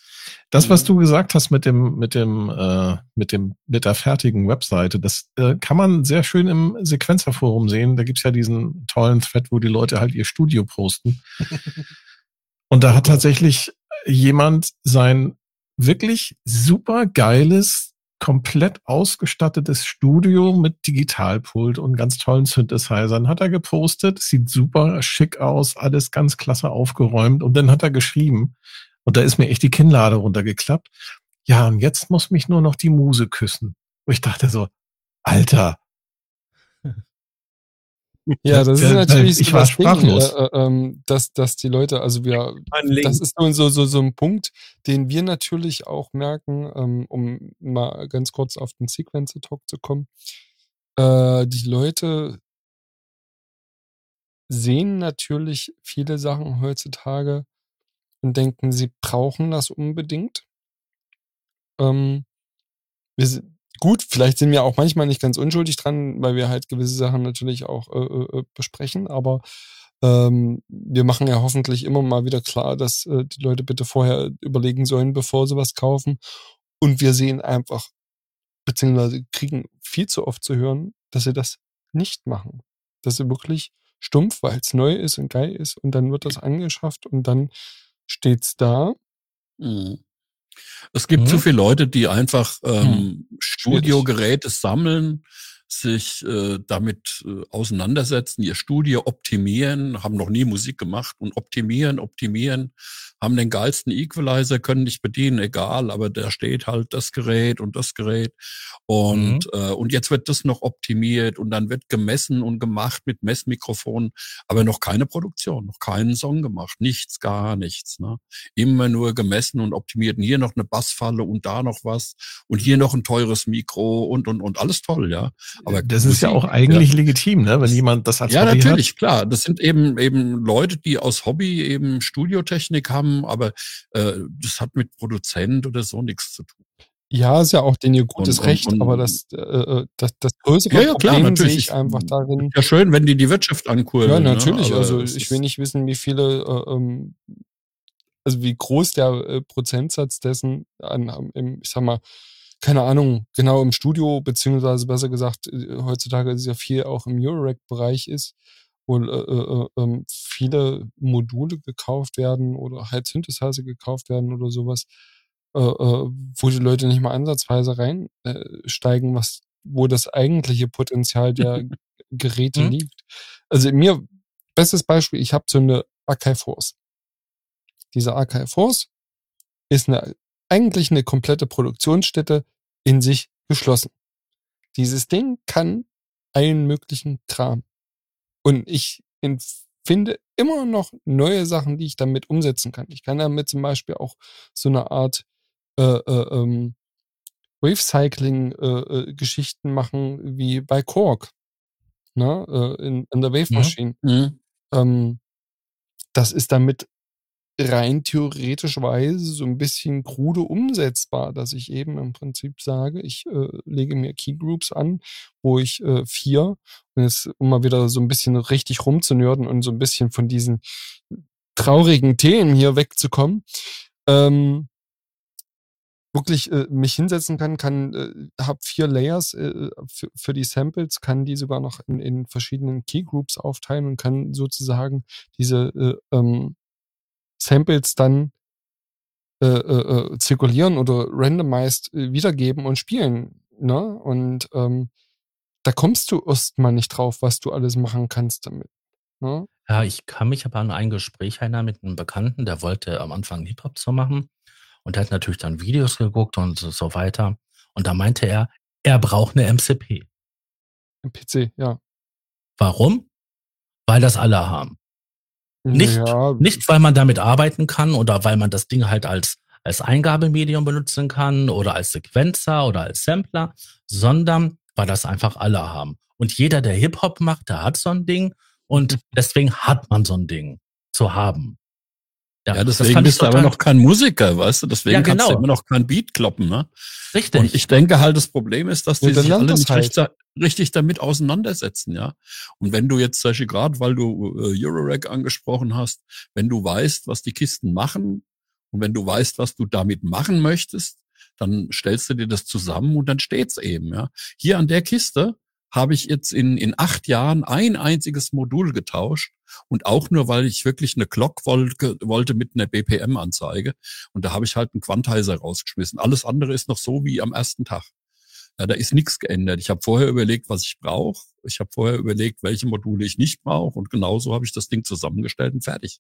Speaker 1: Das, was du gesagt hast mit dem, mit dem, äh, mit dem, mit der fertigen Webseite, das äh, kann man sehr schön im Sequenzerforum sehen. Da gibt's ja diesen tollen Thread, wo die Leute halt ihr Studio posten. Und da hat tatsächlich jemand sein wirklich super geiles, komplett ausgestattetes Studio mit Digitalpult und ganz tollen Synthesizern hat er gepostet. Sieht super schick aus, alles ganz klasse aufgeräumt. Und dann hat er geschrieben, und da ist mir echt die Kinnlade runtergeklappt. Ja, und jetzt muss mich nur noch die Muse küssen. Und ich dachte so, Alter,
Speaker 6: Ja, das ist natürlich
Speaker 1: ich
Speaker 6: so
Speaker 1: war
Speaker 6: das Ding,
Speaker 1: sprachlos.
Speaker 6: äh, äh, ähm, dass, dass die Leute, also wir, das ist so, so, so, so ein Punkt, den wir natürlich auch merken, ähm, um mal ganz kurz auf den Sequencer-Talk zu kommen. Äh, die Leute sehen natürlich viele Sachen heutzutage und denken, sie brauchen das unbedingt. Ähm, wir gut, vielleicht sind wir auch manchmal nicht ganz unschuldig dran, weil wir halt gewisse Sachen natürlich auch äh, äh, besprechen, aber ähm, wir machen ja hoffentlich immer mal wieder klar, dass äh, die Leute bitte vorher überlegen sollen, bevor sie was kaufen. Und wir sehen einfach, beziehungsweise kriegen viel zu oft zu hören, dass sie das nicht machen. Dass sie wirklich stumpf, weil es neu ist und geil ist und dann wird das angeschafft und dann steht's da.
Speaker 5: Mhm. Es gibt
Speaker 3: Mhm.
Speaker 5: zu viele Leute, die einfach ähm,
Speaker 6: Hm.
Speaker 5: Studiogeräte sammeln, sich äh, damit äh, auseinandersetzen, ihr Studio optimieren, haben noch nie Musik gemacht und optimieren, optimieren, haben den geilsten Equalizer, können nicht bedienen, egal, aber da steht halt das Gerät und das Gerät und äh, und jetzt wird das noch optimiert und dann wird gemessen und gemacht mit Messmikrofonen, aber noch keine Produktion, noch keinen Song gemacht, nichts, gar nichts. Ne? Immer nur gemessen und optimiert. Und hier noch eine Bassfalle und da noch was und hier noch ein teures Mikro und und und alles toll, ja. Aber
Speaker 1: das ist ja auch eigentlich legitim, ne? Wenn jemand das als
Speaker 5: ja,
Speaker 1: Hobby
Speaker 5: natürlich, klar. Das sind eben eben Leute, die aus Hobby eben Studiotechnik haben, aber äh, das hat mit Produzent oder so nichts zu tun.
Speaker 6: Ja, ist ja auch denen ihr gutes
Speaker 5: Und-
Speaker 6: Recht,
Speaker 5: und-
Speaker 6: aber das, äh, äh, das, das größere
Speaker 5: Ja, ja, klar,
Speaker 6: Problem
Speaker 5: natürlich.
Speaker 6: sehe ich einfach darin.
Speaker 5: Ja, schön, wenn die die Wirtschaft ankurbeln.
Speaker 6: Ja,
Speaker 5: ne?
Speaker 6: natürlich.
Speaker 5: Aber
Speaker 6: also ich will nicht wissen, wie viele, äh, ähm, also wie groß der äh, Prozentsatz dessen an, im, ich sag mal, keine Ahnung, genau im Studio, beziehungsweise besser gesagt, äh, heutzutage ist ja viel auch im Eurorack-Bereich ist, wo äh, äh, äh, ähm, viele Module gekauft werden oder halt Synthesizer gekauft werden oder sowas, äh, äh, wo die Leute nicht mal ansatzweise reinsteigen, steigen, was, wo das eigentliche Potenzial der Geräte
Speaker 3: Mhm.
Speaker 6: liegt. Also mir, bestes Beispiel, ich habe so eine Akai Force. Diese Akai Force ist eine, eigentlich eine komplette Produktionsstätte in sich geschlossen. Dieses Ding kann allen möglichen Kram. Und ich finde immer noch neue Sachen, die ich damit umsetzen kann. Ich kann damit zum Beispiel auch so eine Art äh, äh, ähm, Wave-Cycling-Geschichten machen wie bei Korg. Ne? Äh, in, in der Wave
Speaker 3: Mhm.
Speaker 6: Machine.
Speaker 5: Mhm.
Speaker 6: Ähm, das ist damit rein theoretischweise so ein bisschen krude umsetzbar, dass ich eben im Prinzip sage, ich äh, lege mir Keygroups an, wo ich äh, vier, und jetzt um mal wieder so ein bisschen richtig rumzunörden und so ein bisschen von diesen traurigen Themen hier wegzukommen, ähm, wirklich äh, mich hinsetzen kann, kann äh, habe vier Layers äh, für, für die Samples, kann die sogar noch in, in verschiedenen Keygroups aufteilen und kann sozusagen diese äh, ähm, Samples dann äh, äh, äh, zirkulieren oder randomized äh, wiedergeben und spielen. Ne? Und ähm, da kommst du erstmal nicht drauf, was du alles machen kannst damit. Ne?
Speaker 3: Ja, ich kann mich aber an ein Gespräch erinnern mit einem Bekannten, der wollte am Anfang Hip-Hop zu machen. Und der hat natürlich dann Videos geguckt und so, weiter. Und da meinte er, er braucht eine MCP.
Speaker 6: Im PC, ja.
Speaker 3: Warum? Weil das alle haben. Nicht,
Speaker 6: ja,
Speaker 3: nicht, weil man damit arbeiten kann oder weil man das Ding halt als, als Eingabemedium benutzen kann oder als Sequenzer oder als Sampler, sondern weil das einfach alle haben. Und jeder, der Hip-Hop macht, der hat so ein Ding und deswegen hat man so ein Ding zu haben.
Speaker 5: Ja, deswegen bist du aber noch kein Musiker, weißt du? Deswegen
Speaker 3: Ja,
Speaker 5: kannst du
Speaker 3: genau.
Speaker 5: immer noch kein Beat kloppen, ne?
Speaker 3: Richtig.
Speaker 5: Und ich denke halt, das Problem ist, dass die
Speaker 6: Ja,
Speaker 5: sich alle nicht
Speaker 6: halt.
Speaker 5: richtig, richtig damit auseinandersetzen, ja. Und wenn du jetzt zum Beispiel gerade, weil du äh, Eurorack angesprochen hast, wenn du weißt, was die Kisten machen und wenn du weißt, was du damit machen möchtest, dann stellst du dir das zusammen und dann steht's eben, ja. Hier an der Kiste habe ich jetzt in, in acht Jahren ein einziges Modul getauscht und auch nur, weil ich wirklich eine Glock wollte, wollte mit einer BPM-Anzeige und da habe ich halt einen Quantizer rausgeschmissen. Alles andere ist noch so wie am ersten Tag. Ja, da ist nichts geändert. Ich habe vorher überlegt, was ich brauche. Ich habe vorher überlegt, welche Module ich nicht brauche. Und genauso habe ich das Ding zusammengestellt und fertig.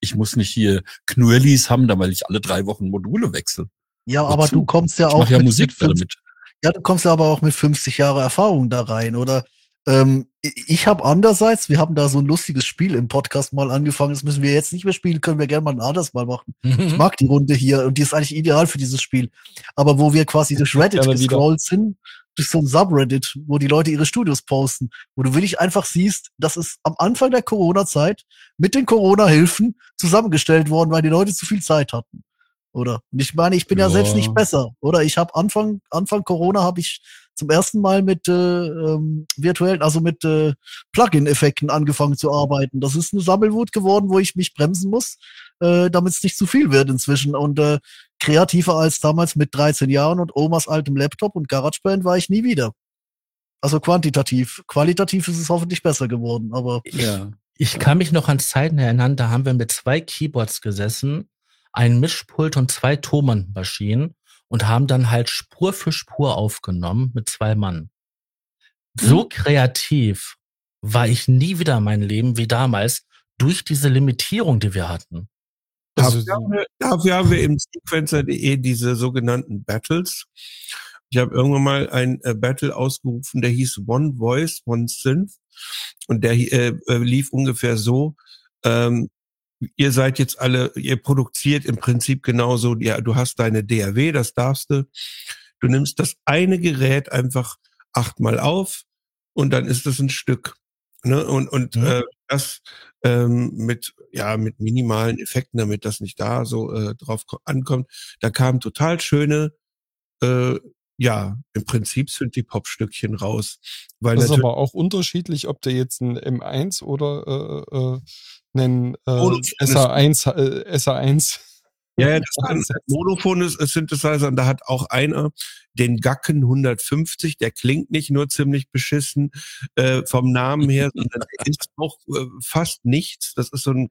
Speaker 5: Ich muss nicht hier Knurlis haben, da weil ich alle drei Wochen Module wechsle.
Speaker 2: Ja, aber
Speaker 5: Wozu?
Speaker 2: du kommst ja
Speaker 5: Ich
Speaker 2: auch
Speaker 5: mache ja
Speaker 2: mit,
Speaker 5: Musik damit.
Speaker 2: Ja, du kommst ja aber auch mit 50 Jahre Erfahrung da rein, oder? Ähm, ich habe andererseits, wir haben da so ein lustiges Spiel im Podcast mal angefangen, das müssen wir jetzt nicht mehr spielen, können wir gerne mal ein anderes Mal machen. Ich mag die Runde hier und die ist eigentlich ideal für dieses Spiel. Aber wo wir quasi durch Reddit
Speaker 6: wieder.
Speaker 2: gescrollt sind, durch so ein Subreddit, wo die Leute ihre Studios posten, wo du wirklich einfach siehst, das ist am Anfang der Corona-Zeit mit den Corona-Hilfen zusammengestellt worden, weil die Leute zu viel Zeit hatten. Oder? Und ich meine, ich bin ja,
Speaker 5: Ja.
Speaker 2: selbst nicht besser. Oder ich habe Anfang, Anfang Corona habe ich zum ersten Mal mit äh, ähm, virtuellen, also mit äh, Plugin-Effekten angefangen zu arbeiten. Das ist eine Sammelwut geworden, wo ich mich bremsen muss, äh, damit es nicht zu viel wird inzwischen. Und äh, kreativer als damals mit 13 Jahren und Omas altem Laptop und GarageBand war ich nie wieder. Also quantitativ. Qualitativ ist es hoffentlich besser geworden, aber
Speaker 5: Ja.
Speaker 3: Ich kann mich noch an Zeiten erinnern, da haben wir mit zwei Keyboards gesessen, ein Mischpult und zwei Thomann-Maschinen und haben dann halt Spur für Spur aufgenommen mit zwei Mann. So kreativ war ich nie wieder in meinem Leben wie damals durch diese Limitierung, die wir hatten.
Speaker 6: Also,
Speaker 4: dafür, haben wir, dafür haben wir im Sequencer.de diese sogenannten Battles. Ich habe irgendwann mal ein äh, Battle ausgerufen, der hieß One Voice, One Synth. Und der äh, äh, lief ungefähr so, ähm, ihr seid jetzt alle, ihr produziert im Prinzip genauso, ja, du hast deine DAW, das darfst du. Du nimmst das eine Gerät einfach achtmal auf und dann ist das ein Stück. Ne? Und, und
Speaker 3: Mhm.
Speaker 4: äh, das ähm, mit, ja, mit minimalen Effekten, damit das nicht da so äh, drauf ko- ankommt. Da kamen total schöne, äh, ja, im Prinzip sind die Pop-Stückchen raus. Weil
Speaker 6: das ist aber auch unterschiedlich, ob der jetzt ein M1 oder äh, äh, einen äh,
Speaker 4: Monophon ist-
Speaker 6: SA1, äh, SA1.
Speaker 4: Ja, ja, das kann Monophon ist ist Synthesizer und da hat auch einer den Gacken 150, der klingt nicht nur ziemlich beschissen äh, vom Namen her, sondern der ist auch äh, fast nichts. Das ist so ein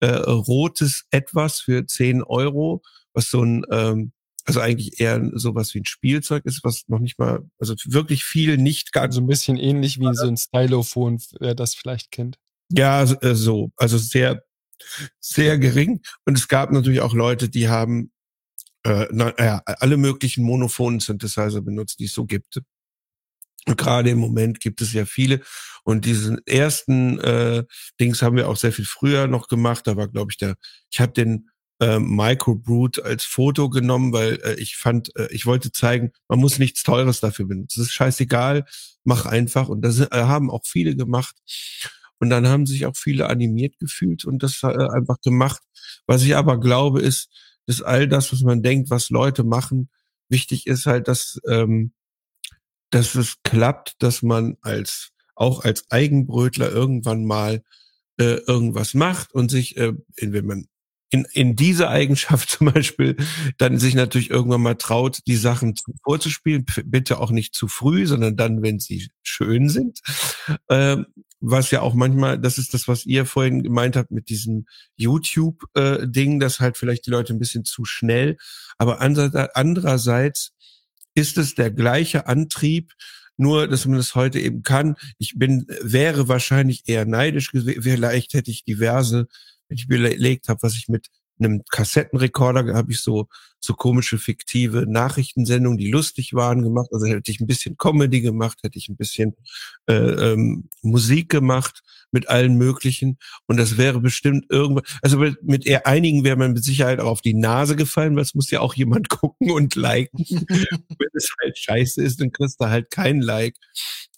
Speaker 4: äh, rotes Etwas für 10 Euro, was so ein, ähm, also eigentlich eher sowas wie ein Spielzeug ist, was noch nicht mal, also wirklich viel nicht ganz
Speaker 6: Also ein bisschen ähnlich wie so ein Stylophon, wer das vielleicht kennt.
Speaker 4: Ja, äh, so. Also sehr, sehr gering. Und es gab natürlich auch Leute, die haben äh, na, ja, alle möglichen monophonen Synthesizer benutzt, die es so gibt. Und gerade im Moment gibt es ja viele. Und diesen ersten äh, Dings haben wir auch sehr viel früher noch gemacht. Da war, glaube ich, der, ich habe den äh, Microbrute als Foto genommen, weil äh, ich fand, äh, ich wollte zeigen, man muss nichts Teures dafür benutzen. Das ist scheißegal, mach einfach. Und das äh, haben auch viele gemacht. Und dann haben sich auch viele animiert gefühlt und das äh, einfach gemacht. Was ich aber glaube, ist, dass all das, was man denkt, was Leute machen, wichtig ist halt, dass, ähm, dass es klappt, dass man als auch als Eigenbrötler irgendwann mal äh, irgendwas macht und sich, äh, wenn man in, in dieser Eigenschaft zum Beispiel dann sich natürlich irgendwann mal traut, die Sachen zu, vorzuspielen. Bitte auch nicht zu früh, sondern dann, wenn sie schön sind. Ähm, was ja auch manchmal, das ist das, was ihr vorhin gemeint habt mit diesem YouTube-Ding, dass halt vielleicht die Leute ein bisschen zu schnell. Aber ander- andererseits ist es der gleiche Antrieb, nur dass man das heute eben kann. Ich bin, wäre wahrscheinlich eher neidisch gewesen. Vielleicht hätte ich diverse, ich überlegt habe, was ich mit einem Kassettenrekorder habe ich so so komische fiktive Nachrichtensendungen, die lustig waren, gemacht. Also hätte ich ein bisschen Comedy gemacht, hätte ich ein bisschen äh, ähm, Musik gemacht mit allen möglichen. Und das wäre bestimmt irgendwas. Also mit, mit eher einigen wäre man mit Sicherheit auch auf die Nase gefallen, weil es muss ja auch jemand gucken und liken. Wenn es halt scheiße ist, dann kriegst du halt kein Like.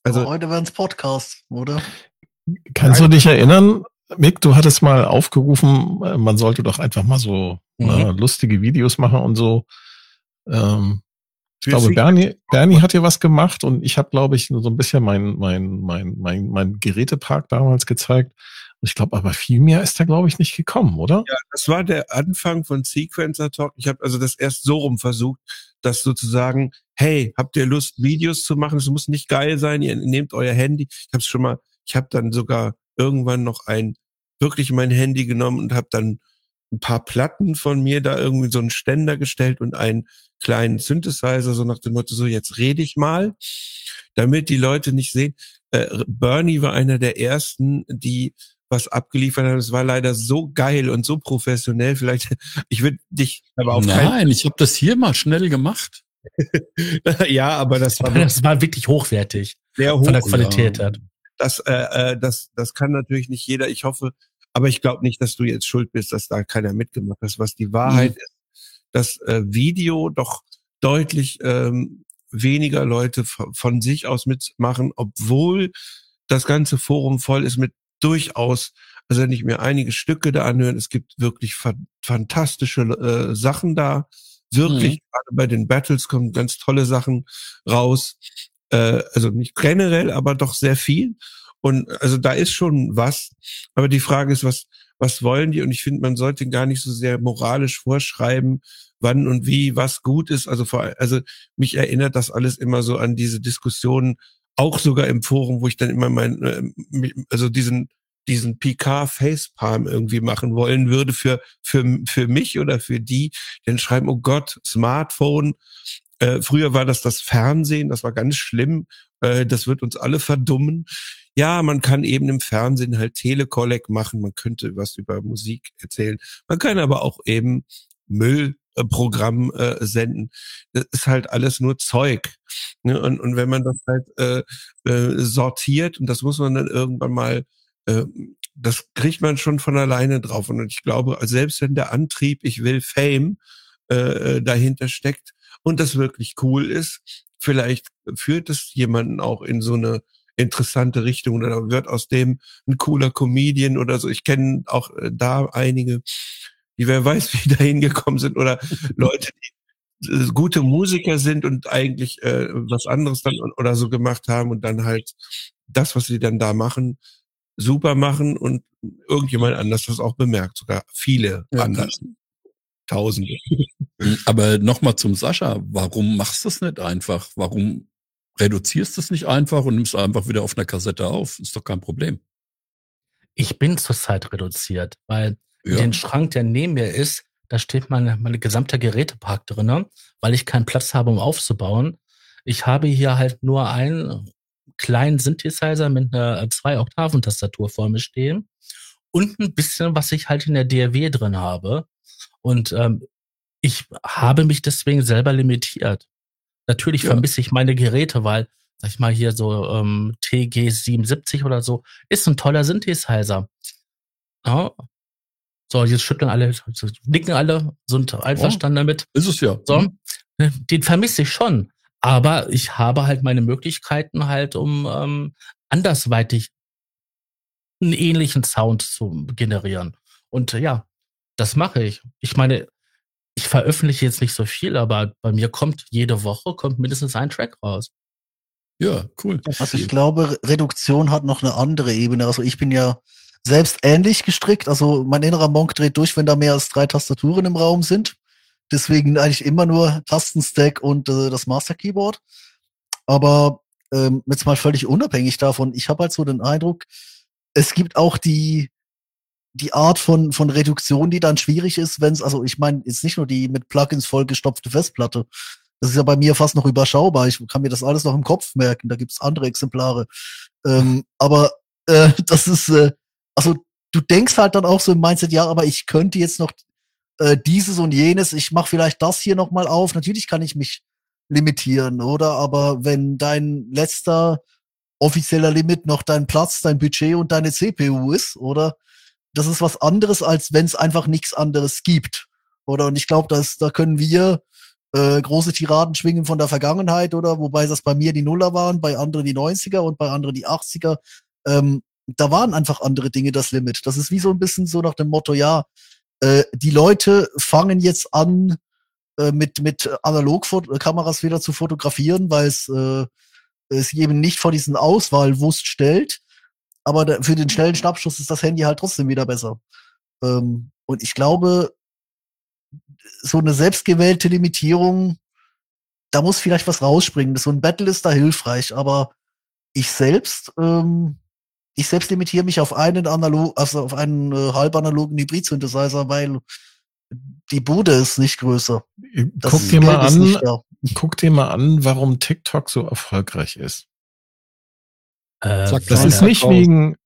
Speaker 2: also
Speaker 4: Also
Speaker 2: heute wären es Podcasts, oder?
Speaker 1: Kannst du dich erinnern, Mick, du hattest mal aufgerufen, äh, man sollte doch einfach mal so
Speaker 3: Mhm.
Speaker 1: äh, lustige Videos machen und so. Ähm, ich glaube, Bernie, Bernie hat hier was gemacht und ich habe, glaube ich, so ein bisschen mein, mein, mein, mein, mein Gerätepark damals gezeigt. Ich glaube, aber viel mehr ist da, glaube ich, nicht gekommen, oder?
Speaker 4: Ja, das war der Anfang von Sequencer Talk. Ich habe also das erst so rum versucht, dass sozusagen, hey, habt ihr Lust, Videos zu machen? Es muss nicht geil sein, ihr nehmt euer Handy. Ich habe schon mal, ich habe dann sogar irgendwann noch ein, wirklich mein Handy genommen und habe dann ein paar Platten von mir da irgendwie so einen Ständer gestellt und einen kleinen Synthesizer, so nach dem Motto, so jetzt rede ich mal, damit die Leute nicht sehen. Äh, Bernie war einer der ersten, die was abgeliefert haben. Es war leider so geil und so professionell. Vielleicht, ich würde dich aber auf
Speaker 5: Nein, ich habe das hier mal schnell gemacht.
Speaker 4: ja, aber das war
Speaker 3: das war wirklich hochwertig
Speaker 4: sehr
Speaker 3: von der
Speaker 4: hoch.
Speaker 3: Qualität
Speaker 5: ja.
Speaker 3: her.
Speaker 4: Das, äh, äh, das, das kann natürlich nicht jeder. Ich hoffe, aber ich glaube nicht, dass du jetzt schuld bist, dass da keiner mitgemacht hat. Was die Wahrheit
Speaker 5: Mhm.
Speaker 4: ist, dass äh, Video doch deutlich ähm, weniger Leute von sich aus mitmachen, obwohl das ganze Forum voll ist mit durchaus, also wenn ich mir einige Stücke da anhören, es gibt wirklich fa fantastische äh, Sachen da. Wirklich, gerade bei den Battles kommen ganz tolle Sachen raus. Äh, also nicht generell, aber doch sehr viel. Und also da ist schon was. Aber die Frage ist, was, was wollen die? Und ich finde, man sollte gar nicht so sehr moralisch vorschreiben, wann und wie was gut ist. Also vor, also mich erinnert das alles immer so an diese Diskussionen, auch sogar im Forum, wo ich dann immer mein, äh, also diesen diesen PK Facepalm irgendwie machen wollen würde für für für mich oder für die, die dann schreiben, oh Gott, Smartphone. Äh, früher war das das Fernsehen, das war ganz schlimm. Äh, das wird uns alle verdummen. Ja, man kann eben im Fernsehen halt Telekollek machen, man könnte was über Musik erzählen. Man kann aber auch eben Müllprogramm äh, senden. Das ist halt alles nur Zeug. Ne? Und, und wenn man das halt äh, äh, sortiert, und das muss man dann irgendwann mal, äh, das kriegt man schon von alleine drauf. Und ich glaube, selbst wenn der Antrieb, ich will Fame, äh, dahinter steckt und das wirklich cool ist, vielleicht führt es jemanden auch in so eine interessante Richtung oder wird aus dem ein cooler Comedian oder so. Ich kenne auch äh, da einige, die wer weiß, wie da hingekommen sind oder Leute, die äh, gute Musiker sind und eigentlich äh, was anderes dann oder so gemacht haben und dann halt das, was sie dann da machen, super machen und irgendjemand anders das auch bemerkt, sogar viele
Speaker 5: Ja,
Speaker 4: anders. Tausende.
Speaker 5: Aber nochmal zum Sascha. Warum machst du es nicht einfach? Warum reduzierst du es nicht einfach und nimmst einfach wieder auf einer Kassette auf? Ist doch kein Problem.
Speaker 3: Ich bin zurzeit reduziert, weil in
Speaker 5: Ja.
Speaker 3: den Schrank, der neben mir ist, da steht meine, meine gesamte Gerätepark drinne, weil ich keinen Platz habe, um aufzubauen. Ich habe hier halt nur einen kleinen Synthesizer mit einer zwei Oktaven Tastatur vor mir stehen und ein bisschen, was ich halt in der DAW drin habe. Und ähm, ich habe mich deswegen selber limitiert. Natürlich
Speaker 5: Ja.
Speaker 3: vermisse ich meine Geräte, weil, sag ich mal, hier so ähm, TG77 oder so, ist ein toller Synthesizer. Ja. So, jetzt schütteln alle, nicken alle, sind einverstanden damit.
Speaker 5: Ist es ja.
Speaker 3: So, den vermisse ich schon. Aber ich habe halt meine Möglichkeiten halt, um ähm, andersweitig einen ähnlichen Sound zu generieren. Und ja, das mache ich. Ich meine, ich veröffentliche jetzt nicht so viel, aber bei mir kommt jede Woche kommt mindestens ein Track raus.
Speaker 5: Ja, cool.
Speaker 2: Also ich glaube, Reduktion hat noch eine andere Ebene. Also ich bin ja selbst ähnlich gestrickt. Also mein innerer Monk dreht durch, wenn da mehr als drei Tastaturen im Raum sind. Deswegen eigentlich immer nur Tastenstack und äh, das Master Keyboard. Aber ähm, jetzt mal völlig unabhängig davon, ich habe halt so den Eindruck, es gibt auch die die Art von von Reduktion, die dann schwierig ist, wenn es also ich meine jetzt nicht nur die mit Plugins vollgestopfte Festplatte. Das ist ja bei mir fast noch überschaubar. Ich kann mir das alles noch im Kopf merken. Da gibt's andere Exemplare. Ähm, aber äh, das ist äh, also du denkst halt dann auch so im Mindset, ja, aber ich könnte jetzt noch äh, dieses und jenes, ich mache vielleicht das hier noch mal auf. Natürlich kann ich mich limitieren, oder? Aber wenn dein letzter offizieller Limit noch dein Platz, dein Budget und deine CPU ist, oder? Das ist was anderes, als wenn es einfach nichts anderes gibt. Oder? Und ich glaube, dass da können wir äh, große Tiraden schwingen von der Vergangenheit, oder? Wobei das bei mir die Nuller waren, bei anderen die 90er und bei anderen die 80er. Ähm, da waren einfach andere Dinge das Limit. Das ist wie so ein bisschen so nach dem Motto, ja, äh, die Leute fangen jetzt an, äh, mit, mit Analogkameras wieder zu fotografieren, weil es äh, es eben nicht vor diesen Auswahlwust stellt. Aber da, für den schnellen Schnappschuss ist das Handy halt trotzdem wieder besser. Ähm, und ich glaube, so eine selbstgewählte Limitierung, da muss vielleicht was rausspringen. So ein Battle ist da hilfreich, aber ich selbst, ähm, ich selbst limitiere mich auf einen analog, also auf einen äh, halbanalogen Hybrid-Synthesizer, weil die Bude ist nicht größer. Das
Speaker 1: Guck dir mal
Speaker 2: Geld
Speaker 1: an, guck dir mal an, warum TikTok so erfolgreich ist.
Speaker 3: Äh,
Speaker 1: Das ist nicht wegen,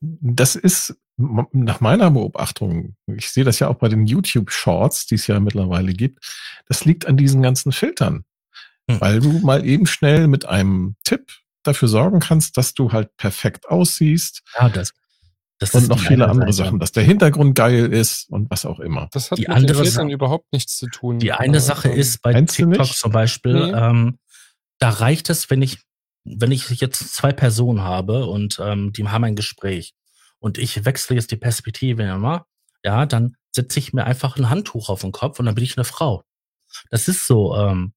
Speaker 1: das ist nach meiner Beobachtung, ich sehe das ja auch bei den YouTube Shorts, die es ja mittlerweile gibt, das liegt an diesen ganzen Filtern.
Speaker 3: Hm.
Speaker 1: Weil du mal eben schnell mit einem Tipp dafür sorgen kannst, dass du halt perfekt aussiehst
Speaker 3: ja, das, das
Speaker 1: und noch viele andere
Speaker 3: Seite.
Speaker 1: Sachen, dass der Hintergrund geil ist und was auch immer.
Speaker 6: Das hat
Speaker 3: Die
Speaker 6: mit den
Speaker 3: andere
Speaker 6: Filtern
Speaker 3: Sa-
Speaker 6: überhaupt nichts zu tun.
Speaker 3: Die eine
Speaker 6: Äh,
Speaker 3: Sache ist bei TikTok
Speaker 1: nicht?
Speaker 3: zum Beispiel,
Speaker 6: Nee.
Speaker 3: ähm, da reicht es, wenn ich, wenn ich jetzt zwei Personen habe und ähm, die haben ein Gespräch und ich wechsle jetzt die Perspektive immer, ja, dann setze ich mir einfach ein Handtuch auf den Kopf und dann bin ich eine Frau. Das ist so, ähm,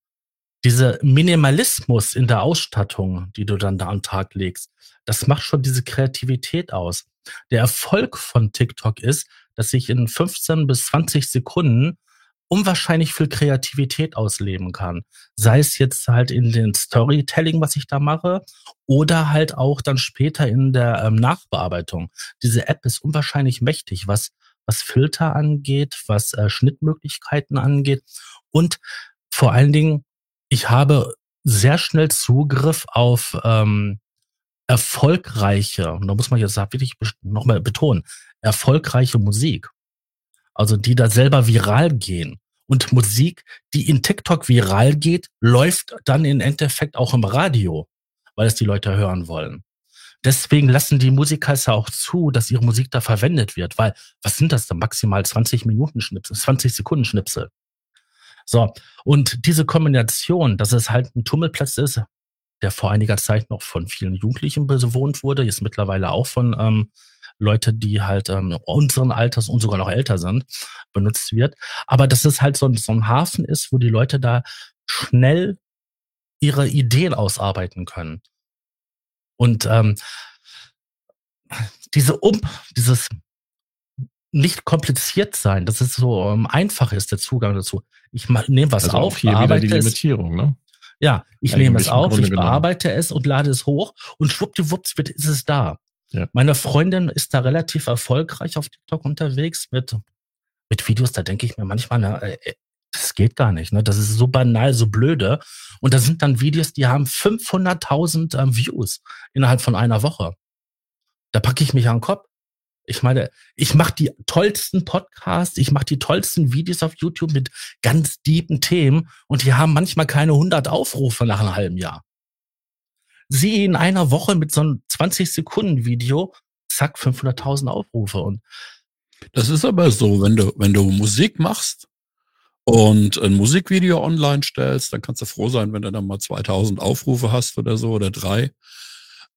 Speaker 3: dieser Minimalismus in der Ausstattung, die du dann da den Tag legst, das macht schon diese Kreativität aus. Der Erfolg von TikTok ist, dass ich in 15 bis 20 Sekunden unwahrscheinlich viel Kreativität ausleben kann. Sei es jetzt halt in den Storytelling, was ich da mache, oder halt auch dann später in der ähm, Nachbearbeitung. Diese App ist unwahrscheinlich mächtig, was, was Filter angeht, was äh, Schnittmöglichkeiten angeht und vor allen Dingen, ich habe sehr schnell Zugriff auf ähm, erfolgreiche, und da muss man jetzt wirklich nochmal betonen, erfolgreiche Musik. Also die da selber viral gehen. Und Musik, die in TikTok viral geht, läuft dann im Endeffekt auch im Radio, weil es die Leute hören wollen. Deswegen lassen die Musiker es ja auch zu, dass ihre Musik da verwendet wird, weil was sind das dann maximal 20 Minuten Schnipsel, 20 Sekunden Schnipsel. So, und diese Kombination, dass es halt ein Tummelplatz ist, der vor einiger Zeit noch von vielen Jugendlichen bewohnt wurde, jetzt mittlerweile auch von ähm, Leute, die halt ähm, unseren Alters und sogar noch älter sind, benutzt wird. Aber dass es halt so ein, so ein Hafen ist, wo die Leute da schnell ihre Ideen ausarbeiten können. Und ähm, diese um, dieses nicht kompliziert sein, dass es so ähm, einfach ist, der Zugang dazu. Ich nehme was
Speaker 1: Also
Speaker 3: auf,
Speaker 1: hier wieder die
Speaker 3: es,
Speaker 1: Limitierung, ne?
Speaker 3: ja, ich nehme
Speaker 1: Eigentlich
Speaker 3: es
Speaker 1: im
Speaker 3: auf,
Speaker 1: Grunde
Speaker 3: ich
Speaker 1: genommen.
Speaker 3: bearbeite es und lade es hoch und schwuppdiwupps wird, ist es da.
Speaker 1: Ja.
Speaker 3: Meine Freundin ist da relativ erfolgreich auf TikTok unterwegs mit, mit Videos, da denke ich mir manchmal, na, äh, das geht gar nicht, ne? Das ist so banal, so blöde. Und da sind dann Videos, die haben 500.000 ähm, Views innerhalb von einer Woche. Da packe ich mich an den Kopf. Ich meine, ich mache die tollsten Podcasts, ich mache die tollsten Videos auf YouTube mit ganz deepen Themen und die haben manchmal keine 100 Aufrufe nach einem halben Jahr. Sie in einer Woche mit so einem 20 Sekunden Video, zack, 500.000 Aufrufe und
Speaker 5: Das ist aber so, wenn du, wenn du Musik machst und ein Musikvideo online stellst, dann kannst du froh sein, wenn du dann mal 2000 Aufrufe hast oder so oder drei.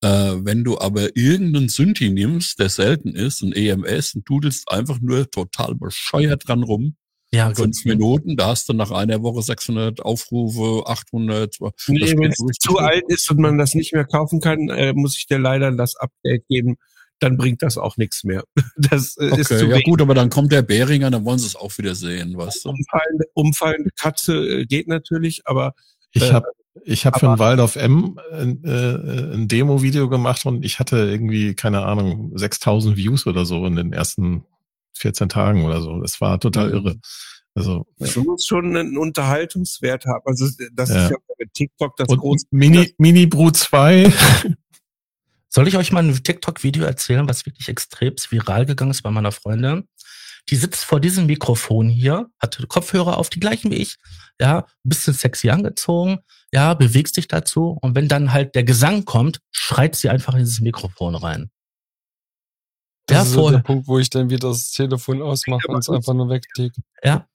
Speaker 5: Äh, wenn du aber irgendeinen Synthi nimmst, der selten ist, ein EMS, und dudelst einfach nur total bescheuert dran rum,
Speaker 3: ja,
Speaker 5: fünf Minuten, da hast du nach einer Woche 600 Aufrufe, 800.
Speaker 4: Nee, wenn es zu alt ist und man das nicht mehr kaufen kann, äh, muss ich dir leider das Update geben. Dann bringt das auch nichts mehr. Das äh, ist
Speaker 5: Okay,
Speaker 4: zu
Speaker 5: ja
Speaker 4: wenig.
Speaker 5: gut, aber dann kommt der Beringer, dann wollen sie es auch wieder sehen, weißt du?
Speaker 4: Umfallende, umfallende Katze äh, geht natürlich, aber
Speaker 1: Ich
Speaker 4: Äh,
Speaker 1: habe ich hab für ein Waldorf M ein, äh, ein Demo-Video gemacht und ich hatte irgendwie, keine Ahnung, 6000 Views oder so in den ersten 14 Tagen oder so. Das war total
Speaker 5: Mhm.
Speaker 1: irre. Also,
Speaker 4: du musst schon einen Unterhaltungswert haben. Also das
Speaker 1: Ja.
Speaker 4: ist ja bei TikTok das
Speaker 1: und
Speaker 4: große.
Speaker 1: Mini, Mini Brut 2.
Speaker 3: Soll ich euch mal ein TikTok-Video erzählen, was wirklich extrem viral gegangen ist bei meiner Freundin? Die sitzt vor diesem Mikrofon hier, hat Kopfhörer auf, die gleichen wie ich, ja, ein bisschen sexy angezogen, ja, bewegt sich dazu und wenn dann halt der Gesang kommt, schreit sie einfach in dieses Mikrofon rein.
Speaker 6: Das
Speaker 3: Ja,
Speaker 6: ist so der. Punkt, wo ich dann wieder das Telefon ausmache und es einfach nur wegklicke.
Speaker 3: Ja.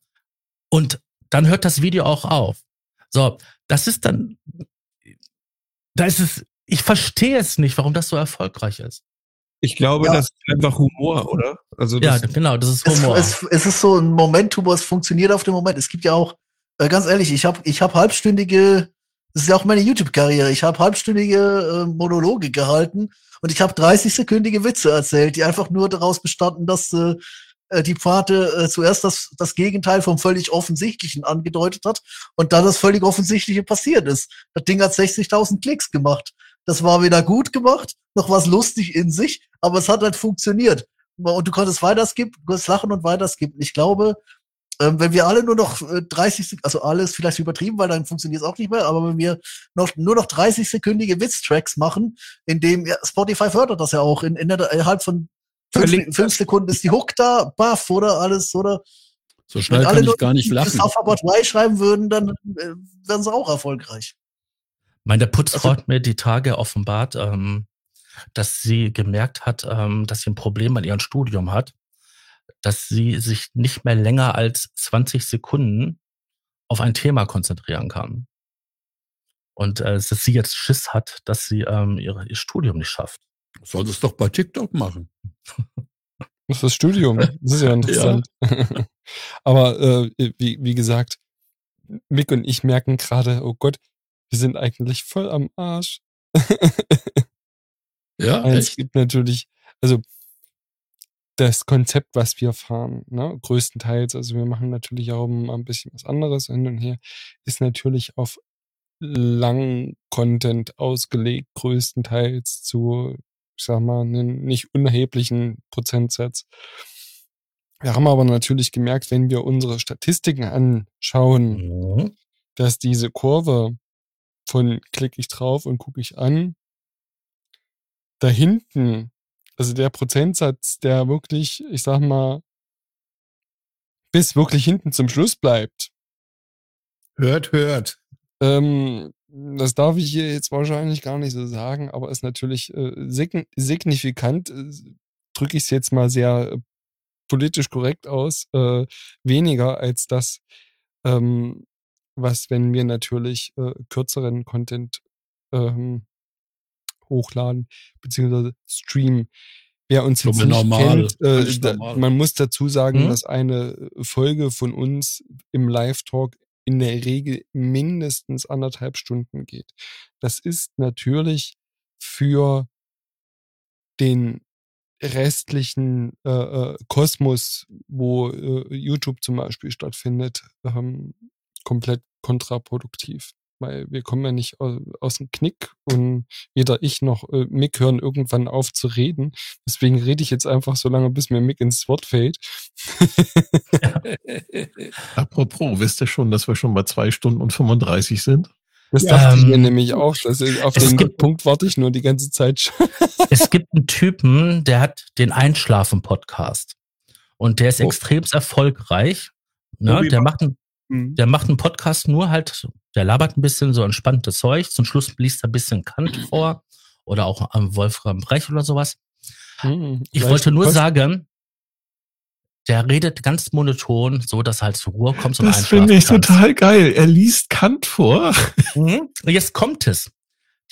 Speaker 3: Und dann hört das Video auch auf. So, das ist dann, da ist es, ich verstehe es nicht, warum das so erfolgreich ist.
Speaker 4: Ich glaube,
Speaker 2: Ja.
Speaker 4: das ist einfach Humor, oder? Also
Speaker 3: Ja, genau, das ist
Speaker 2: Es,
Speaker 3: Humor.
Speaker 2: es, es ist so ein Momentum, es funktioniert auf dem Moment. Es gibt ja auch, äh, ganz ehrlich, ich habe ich hab halbstündige, das ist ja auch meine YouTube-Karriere, ich habe halbstündige äh, Monologe gehalten und ich habe 30-sekündige Witze erzählt, die einfach nur daraus bestanden, dass äh, äh, die Pate äh, zuerst das, das Gegenteil vom völlig Offensichtlichen angedeutet hat und dann das völlig Offensichtliche passiert ist. Das Ding hat 60.000 Klicks gemacht. Das war weder gut gemacht, noch was lustig in sich, aber es hat halt funktioniert. Und du konntest weiter skippen, du konntest lachen und weiter skippen. Ich glaube, ähm, wenn wir alle nur noch äh, 30, Sek- also alles vielleicht übertrieben, weil dann funktioniert es auch nicht mehr, aber wenn wir noch, nur noch 30-sekündige Witztracks machen, in dem, ja, Spotify fördert das ja auch, in, in der, innerhalb von fünf, fünf Sekunden ist die Hook da, baff, oder alles, oder?
Speaker 5: So schnell kann ich gar nicht lachen.
Speaker 2: Wenn alle nur 3 schreiben würden, dann äh, wären sie auch erfolgreich.
Speaker 3: Meine Putzfrau hat mir die Tage offenbart, ähm, dass sie gemerkt hat, ähm, dass sie ein Problem an ihrem Studium hat, dass sie sich nicht mehr länger als 20 Sekunden auf ein Thema konzentrieren kann. Und äh, dass sie jetzt Schiss hat, dass sie ähm, ihre, ihr Studium nicht schafft.
Speaker 5: Soll es doch bei TikTok machen.
Speaker 6: Das ist das Studium. Das ist ja interessant. Aber äh, wie, wie gesagt, Mick und ich merken gerade, oh Gott, wir sind eigentlich voll am Arsch.
Speaker 5: Ja,
Speaker 6: es gibt natürlich, also das Konzept, was wir fahren, ne, größtenteils, also wir machen natürlich auch ein bisschen was anderes hin und her, ist natürlich auf langen Content ausgelegt, größtenteils zu, ich sag mal, einem nicht unerheblichen Prozentsatz. Wir haben aber natürlich gemerkt, wenn wir unsere Statistiken anschauen,
Speaker 3: Mhm.
Speaker 6: dass diese Kurve von klicke ich drauf und gucke ich an, da hinten, also der Prozentsatz, der wirklich, ich sag mal, bis wirklich hinten zum Schluss bleibt,
Speaker 1: Hört, hört.
Speaker 6: ähm, das darf ich hier jetzt wahrscheinlich gar nicht so sagen, aber ist natürlich äh, sign signifikant, äh, drücke ich es jetzt mal sehr äh, politisch korrekt aus, äh, weniger als das, ähm, was, wenn wir natürlich äh, kürzeren Content ähm, hochladen, beziehungsweise streamen. Wer uns jetzt nicht
Speaker 5: normal,
Speaker 6: kennt, äh, da, man muss dazu sagen,
Speaker 3: Mhm.
Speaker 6: dass eine Folge von uns im Live-Talk in der Regel mindestens anderthalb Stunden geht. Das ist natürlich für den restlichen äh, äh, Kosmos, wo äh, YouTube zum Beispiel stattfindet, ähm, komplett kontraproduktiv. Weil wir kommen ja nicht aus, aus dem Knick und weder ich noch äh, Mick hören irgendwann auf zu reden. Deswegen rede ich jetzt einfach so lange, bis mir Mick ins Wort fällt.
Speaker 1: Apropos, wisst ihr schon, dass wir schon bei zwei Stunden und 35 sind?
Speaker 6: Das
Speaker 3: Ja,
Speaker 6: dachte ich mir
Speaker 3: ähm,
Speaker 6: nämlich auch. Dass, auf
Speaker 3: es
Speaker 6: den
Speaker 3: gibt-
Speaker 6: Punkt warte ich nur die ganze Zeit schon.
Speaker 3: Es gibt einen Typen, der hat den Einschlafen-Podcast. Und der ist
Speaker 5: Oh.
Speaker 3: extrem erfolgreich. Ne? Der macht, einen,
Speaker 4: Mhm.
Speaker 3: der macht einen Podcast nur halt, der labert ein bisschen so entspanntes Zeug. Zum Schluss liest er ein bisschen Kant vor. Oder auch ähm, Wolfram Brech oder sowas.
Speaker 6: Hm,
Speaker 3: Ich wollte nur
Speaker 6: Kost-
Speaker 3: sagen, der redet ganz monoton, so dass er halt zur Ruhe kommt und
Speaker 1: Das finde ich
Speaker 3: kannst.
Speaker 1: total geil. Er liest Kant vor.
Speaker 3: Mhm. Jetzt kommt es.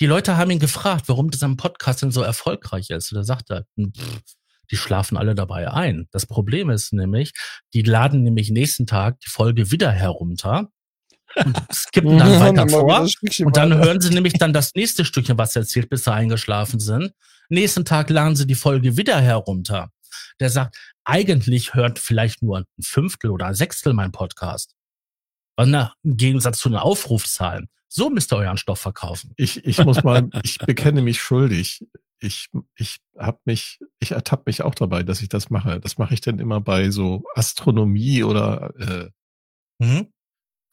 Speaker 3: Die Leute haben ihn gefragt, warum sein Podcast denn so erfolgreich ist. Und er sagte, hm, pff, die schlafen alle dabei ein. Das Problem ist nämlich, die laden nämlich nächsten Tag die Folge wieder herunter und skippen dann weiter
Speaker 6: Mal wieder
Speaker 3: vor. Und dann
Speaker 6: weiter.
Speaker 3: hören sie nämlich dann das nächste Stückchen, was er erzählt, bis sie eingeschlafen sind. Nächsten Tag laden sie die Folge wieder herunter. Der sagt, eigentlich hört vielleicht nur ein Fünftel oder ein Sechstel mein Podcast. Na, Im Gegensatz zu den Aufrufzahlen. So müsst ihr euren Stoff verkaufen.
Speaker 1: Ich, ich muss mal, ich bekenne mich schuldig. Ich, ich hab mich, ich ertappe mich auch dabei, dass ich das mache. Das mache ich dann immer bei so Astronomie oder äh,
Speaker 3: Mhm.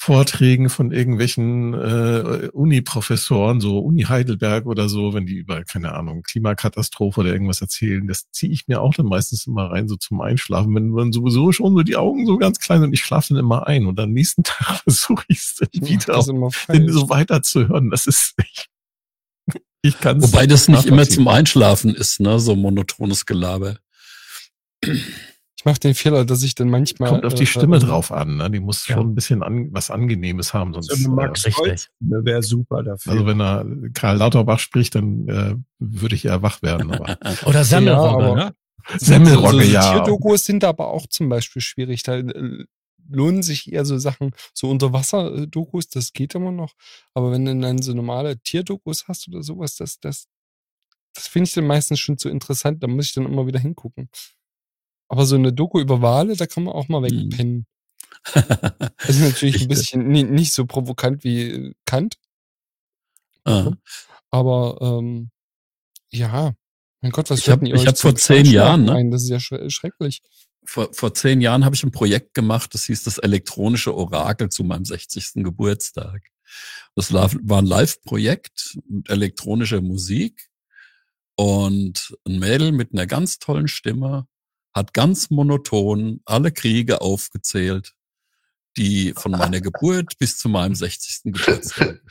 Speaker 1: Vorträgen von irgendwelchen äh, Uni-Professoren, so Uni Heidelberg oder so, wenn die über, keine Ahnung, Klimakatastrophe oder irgendwas erzählen, das ziehe ich mir auch dann meistens immer rein, so zum Einschlafen, wenn man sowieso schon so die Augen so ganz klein sind, ich schlafe dann immer ein und am nächsten Tag versuche ich es dann
Speaker 6: mach
Speaker 1: wieder
Speaker 6: das
Speaker 1: auch,
Speaker 6: immer
Speaker 1: dann
Speaker 6: falsch.
Speaker 1: so weiterzuhören. Das ist ich, ich kann
Speaker 5: Wobei das nicht immer zum Einschlafen ist, ne? So monotones Gelaber.
Speaker 6: Ich mache den Fehler, dass ich dann manchmal.
Speaker 1: Kommt auf die
Speaker 6: äh,
Speaker 1: Stimme
Speaker 6: äh,
Speaker 1: drauf an. Ne? Die muss
Speaker 3: Ja.
Speaker 1: schon ein bisschen an, was Angenehmes haben. Sonst,
Speaker 4: So eine Max
Speaker 1: äh,
Speaker 3: richtig.
Speaker 4: Wäre super dafür.
Speaker 1: also wenn er Karl Lauterbach spricht, dann äh, würde ich eher wach werden. Aber
Speaker 3: Oder Semmelrogge,
Speaker 6: aber-
Speaker 3: ne?
Speaker 1: Semmelrogge,
Speaker 6: so, so
Speaker 1: ja.
Speaker 6: Tierdokus sind aber auch zum Beispiel schwierig. Da äh, lohnen sich eher so Sachen, so Unterwasser-Dokus, das geht immer noch. Aber wenn du dann so normale Tierdokus hast oder sowas, das, das, das finde ich dann meistens schon zu interessant. Da muss ich dann immer wieder hingucken. Aber so eine Doku über Wale, da kann man auch mal
Speaker 5: Hm.
Speaker 6: wegpennen. Das ist natürlich
Speaker 5: Ich-
Speaker 6: ein bisschen ni- nicht so provokant wie Kant,
Speaker 5: Ah.
Speaker 6: aber ähm, ja, mein Gott, was
Speaker 5: Ich hab-
Speaker 6: ihr
Speaker 5: ich
Speaker 6: euch
Speaker 5: hab
Speaker 6: zum
Speaker 5: vor zehn Jahren, ne?
Speaker 6: ein? Das ist ja schre- schrecklich.
Speaker 5: vor, vor zehn Jahren habe ich ein Projekt gemacht, das hieß das elektronische Orakel zu meinem 60. Geburtstag. Das war ein Live-Projekt mit elektronischer Musik und ein Mädel mit einer ganz tollen Stimme hat ganz monoton alle Kriege aufgezählt, die von meiner Geburt bis zu meinem 60. Geburtstag.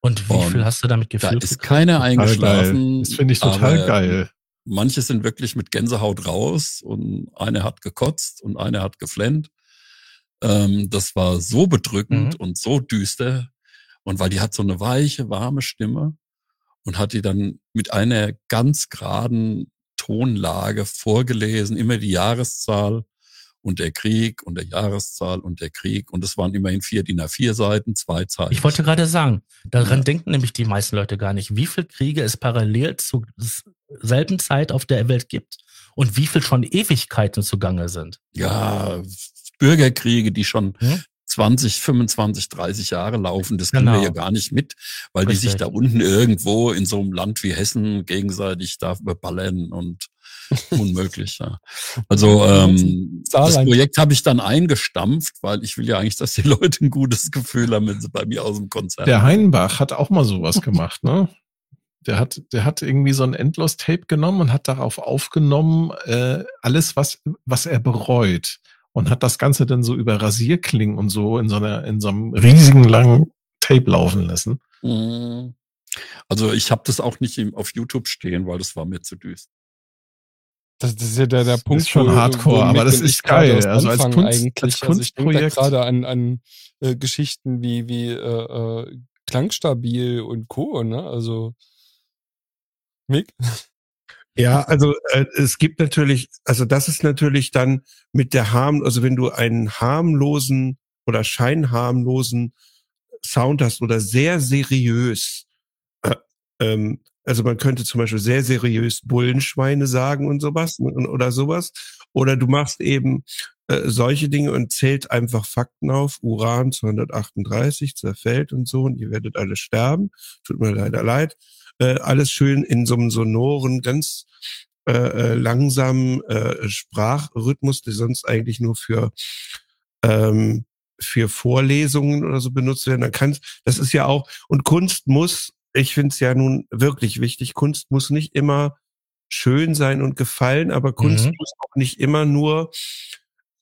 Speaker 3: Und wie
Speaker 5: Und
Speaker 3: viel hast du damit
Speaker 5: Da
Speaker 3: gefühlt?
Speaker 5: ist keiner eingeschlafen.
Speaker 1: Das finde ich total geil.
Speaker 5: Manche sind wirklich mit Gänsehaut raus und eine hat gekotzt und eine hat geflennt. Ähm, das war so bedrückend
Speaker 3: Mhm.
Speaker 5: und so düster. Und weil die hat so eine weiche, warme Stimme und hat die dann mit einer ganz geraden Tonlage vorgelesen, immer die Jahreszahl und der Krieg und der Jahreszahl und der Krieg. Und es waren immerhin vier DIN A4 Seiten, zwei Zeilen.
Speaker 3: Ich wollte gerade sagen, daran
Speaker 5: Ja.
Speaker 3: denken nämlich die meisten Leute gar nicht, wie viele Kriege es parallel zur selben Zeit auf der Welt gibt und wie viel schon Ewigkeiten zugange sind.
Speaker 5: ja, Bürgerkriege, die schon
Speaker 3: Hm?
Speaker 5: 20, 25, 30 Jahre laufen, das kriegen
Speaker 3: Genau.
Speaker 5: wir ja gar nicht mit, weil die
Speaker 3: Richtig.
Speaker 5: sich da unten irgendwo in so einem Land wie Hessen gegenseitig da beballern und unmöglich. Ja. Also ähm, das. Projekt habe ich dann eingestampft, weil ich will ja eigentlich, dass die Leute ein gutes Gefühl haben, wenn sie bei mir aus dem Konzert
Speaker 1: Der Heinbach hat auch mal sowas gemacht, ne? Der hat, der hat irgendwie so ein Endlos-Tape genommen und hat darauf aufgenommen, äh, alles, was, was er bereut. Und hat das Ganze dann so über Rasierklingen und so in so einer, in so einem riesigen langen Tape laufen lassen.
Speaker 5: Mhm. Also ich habe das auch nicht im- auf YouTube stehen, weil das war mir zu düster.
Speaker 6: Das, das ist ja der, der
Speaker 1: Das
Speaker 6: Punkt.
Speaker 1: ist schon hardcore, aber das ist geil. Also als Kunst-
Speaker 6: eigentlich.
Speaker 1: als
Speaker 6: also ich denke da
Speaker 1: Kunstprojekt-
Speaker 6: gerade an, an äh, Geschichten wie, wie äh, äh, Klangstabil und Co. Ne? Also Mick?
Speaker 4: Ja, also äh, es gibt natürlich, also das ist natürlich dann mit der harm, also wenn du einen harmlosen oder scheinharmlosen Sound hast oder sehr seriös, äh, ähm, also man könnte zum Beispiel sehr seriös Bullenschweine sagen und sowas und- oder sowas, oder du machst eben äh, solche Dinge und zählt einfach Fakten auf, Uran 238 zerfällt und so und ihr werdet alle sterben, tut mir leider leid, äh, alles schön in so einem sonoren, ganz äh, äh, langsamen äh, Sprachrhythmus, der sonst eigentlich nur für ähm, für Vorlesungen oder so benutzt werden. Dann kann das ist ja auch und Kunst muss, ich finde es ja nun wirklich wichtig. Kunst muss nicht immer schön sein und gefallen, aber Kunst
Speaker 3: Mhm.
Speaker 4: muss auch nicht immer nur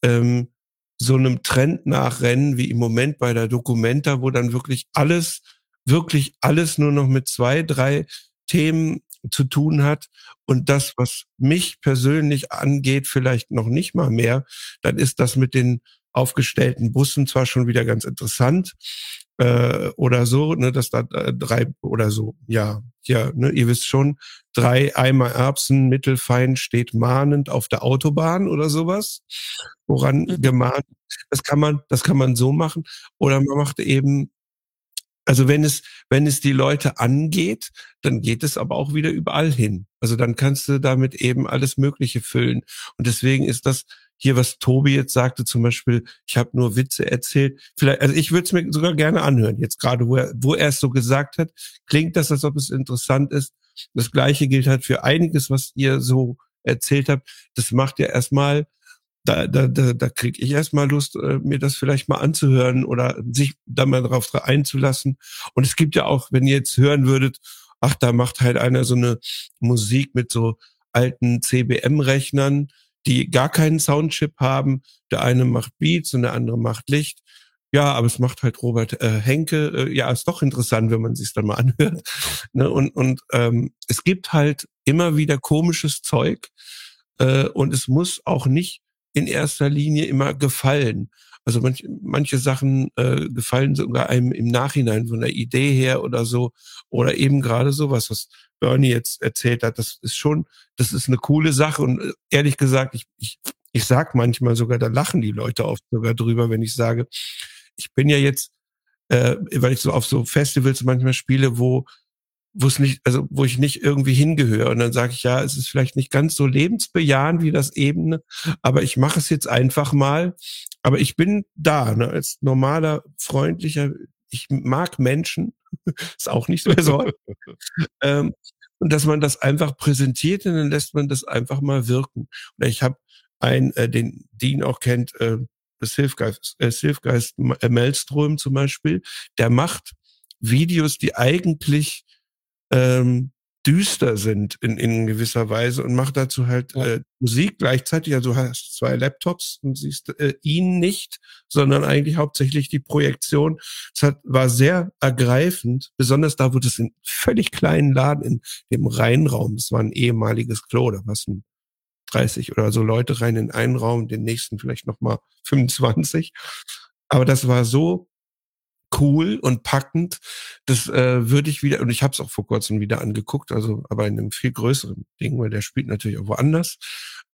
Speaker 4: ähm, so einem Trend nachrennen wie im Moment bei der Documenta, wo dann wirklich alles wirklich alles nur noch mit zwei, drei Themen zu tun hat und das, was mich persönlich angeht, vielleicht noch nicht mal mehr, dann ist das mit den aufgestellten Bussen zwar schon wieder ganz interessant äh, oder so, ne, dass da äh, drei oder so, ja, ja, ne, ihr wisst schon, drei Eimer Erbsen mittelfein steht mahnend auf der Autobahn oder sowas, woran
Speaker 5: Mhm.
Speaker 4: gemahnt, das kann man, das kann man so machen oder man macht eben also wenn es, wenn es die Leute angeht, dann geht es aber auch wieder überall hin. Also dann kannst du damit eben alles Mögliche füllen. Und deswegen ist das hier, was Tobi jetzt sagte, zum Beispiel, ich habe nur Witze erzählt. Vielleicht, also ich würde es mir sogar gerne anhören. Jetzt gerade, wo er, wo er es so gesagt hat, klingt das, als ob es interessant ist. Das Gleiche gilt halt für einiges, was ihr so erzählt habt. Das macht ja erstmal da, da, da, da kriege ich erstmal Lust, äh, mir das vielleicht mal anzuhören oder sich da mal drauf einzulassen. Und es gibt ja auch, wenn ihr jetzt hören würdet, ach, da macht halt einer so eine Musik mit so alten CBM-Rechnern, die gar keinen Soundchip haben. Der eine macht Beats und der andere macht Licht. Ja, aber es macht halt Robert äh, Henke. Äh, ja, ist doch interessant, wenn man sich dann mal anhört. ne? Und, und ähm, es gibt halt immer wieder komisches Zeug, Äh, und es muss auch nicht in erster Linie immer gefallen. Also manch, manche Sachen äh, gefallen sogar einem im Nachhinein von der Idee her oder so. Oder eben gerade sowas, was Bernie jetzt erzählt hat. Das ist schon, das ist eine coole Sache. Und äh, ehrlich gesagt, ich, ich, ich sag manchmal sogar, da lachen die Leute oft sogar drüber, wenn ich sage, ich bin ja jetzt, äh, weil ich so auf so Festivals manchmal spiele, wo wo es nicht, also wo ich nicht irgendwie hingehöre. Und dann sage ich, ja, es ist vielleicht nicht ganz so lebensbejahend wie das Ebene, aber ich mache es jetzt einfach mal. Aber ich bin da, ne, als normaler, freundlicher, ich mag Menschen, ist auch nicht mehr so. ähm, und dass man das einfach präsentiert und dann lässt man das einfach mal wirken. Oder ich habe einen, äh, den Dean auch kennt, äh, das Hilfgeist, äh, Hilfgeist äh, Melström zum Beispiel, der macht Videos, die eigentlich ähm, düster sind in, in gewisser Weise und macht dazu halt ja. äh, Musik gleichzeitig. Also du hast zwei Laptops und siehst äh, ihn nicht, sondern eigentlich hauptsächlich die Projektion. Es hat, war sehr ergreifend, besonders da, wo das in völlig kleinen Laden in dem Rheinraum, das war ein ehemaliges Klo, da war es ein 30 oder so Leute rein in einen Raum, den nächsten vielleicht nochmal 25. Aber das war so cool und packend. Das äh, würde ich wieder, und ich habe es auch vor kurzem wieder angeguckt, also aber in einem viel größeren Ding, weil der spielt natürlich auch woanders.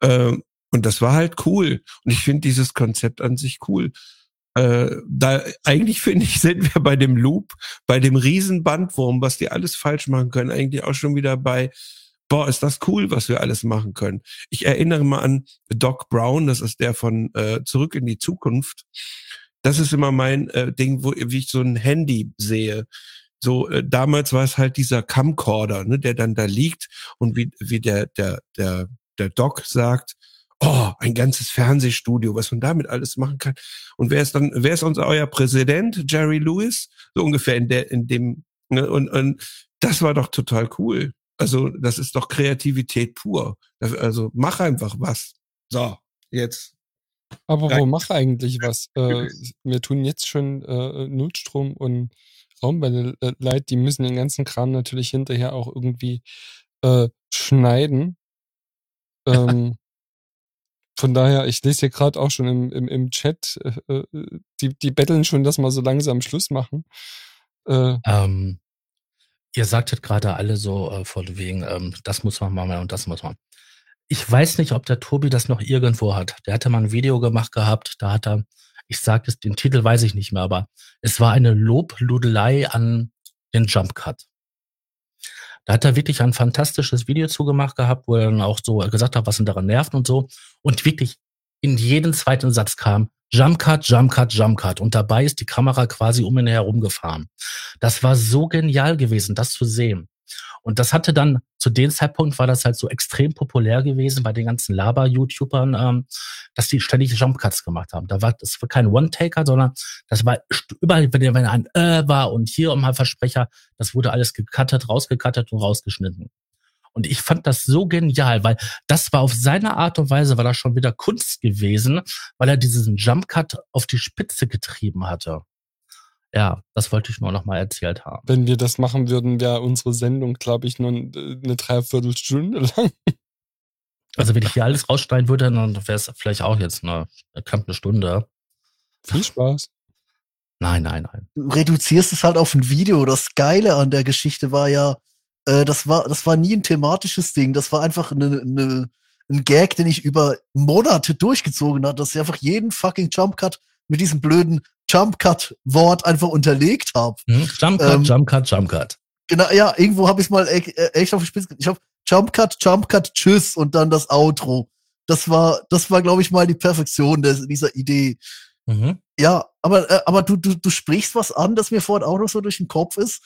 Speaker 4: Äh, und das war halt cool. Und ich finde dieses Konzept an sich cool. Äh, da eigentlich finde ich, sind wir bei dem Loop, bei dem Riesenbandwurm, was die alles falsch machen können, eigentlich auch schon wieder bei boah, ist das cool, was wir alles machen können. Ich erinnere mal an Doc Brown, das ist der von äh, Zurück in die Zukunft das ist immer mein äh, Ding, wo wie ich so ein Handy sehe. So äh, damals war es halt dieser Camcorder, ne, der dann da liegt und wie wie der der der der Doc sagt, oh, ein ganzes Fernsehstudio, was man damit alles machen kann. Und wer ist dann, wer ist unser euer Präsident, Jerry Lewis? So ungefähr in der, in dem, ne, und, und das war doch total cool. Also, das ist doch Kreativität pur. Also, mach einfach was. So, jetzt
Speaker 6: aber wo mach eigentlich was? Äh, wir tun jetzt schon äh, Nullstrom und Raumwelle äh, leid. Die müssen den ganzen Kram natürlich hinterher auch irgendwie äh, schneiden. Ähm, von daher, ich lese hier gerade auch schon im, im, im Chat, äh, äh, die, die betteln schon, dass wir so langsam Schluss machen.
Speaker 3: Äh, ähm, ihr sagtet gerade alle so äh, von wegen, ähm, das muss man machen und das muss man ich weiß nicht, ob der Tobi das noch irgendwo hat. Der hatte mal ein Video gemacht gehabt, da hat er, ich sage es, den Titel weiß ich nicht mehr, aber es war eine Lobludelei an den Jump Cut. Da hat er wirklich ein fantastisches Video zugemacht gehabt, wo er dann auch so gesagt hat, was ihn daran nervt und so. Und wirklich in jeden zweiten Satz kam Jump Cut, Jump Cut, Jump Cut. Und dabei ist die Kamera quasi um ihn herum gefahren. Das war so genial gewesen, das zu sehen. Und das hatte dann, zu dem Zeitpunkt war das halt so extrem populär gewesen bei den ganzen Laber-YouTubern, ähm, dass die ständig Jumpcuts gemacht haben. Da war, das war kein One-Taker, sondern das war überall, wenn, wenn ein äh war und hier um ein Versprecher, das wurde alles gecuttet, rausgecuttet und rausgeschnitten. Und ich fand das so genial, weil das war auf seine Art und Weise, war das schon wieder Kunst gewesen, weil er diesen Jumpcut auf die Spitze getrieben hatte. Ja, das wollte ich nur noch mal erzählt haben.
Speaker 6: Wenn wir das machen würden, wäre unsere Sendung, glaube ich, nur eine Dreiviertelstunde lang.
Speaker 3: Also wenn ich hier alles rausschneiden würde, dann wäre es vielleicht auch jetzt eine, knapp eine Stunde.
Speaker 6: Viel Spaß.
Speaker 3: Nein, nein, nein.
Speaker 2: Du reduzierst es halt auf ein Video. Das Geile an der Geschichte war ja, äh, das war, das war nie ein thematisches Ding. Das war einfach eine, eine, ein Gag, den ich über Monate durchgezogen hat, dass ich einfach jeden fucking Jump Cut mit diesem blöden Jump Cut Wort einfach unterlegt habe.
Speaker 3: Hm? Jump Cut, ähm, Jump Cut, Jump Cut.
Speaker 2: Genau, ja, irgendwo habe ich mal e echt auf die Spitze. Ich habe Jump Cut, Jump Cut, Tschüss und dann das Outro. Das war, das war, glaube ich, mal die Perfektion des, dieser Idee. Mhm. Ja, aber, äh, aber du, du, du sprichst was an, das mir vorhin auch noch so durch den Kopf ist.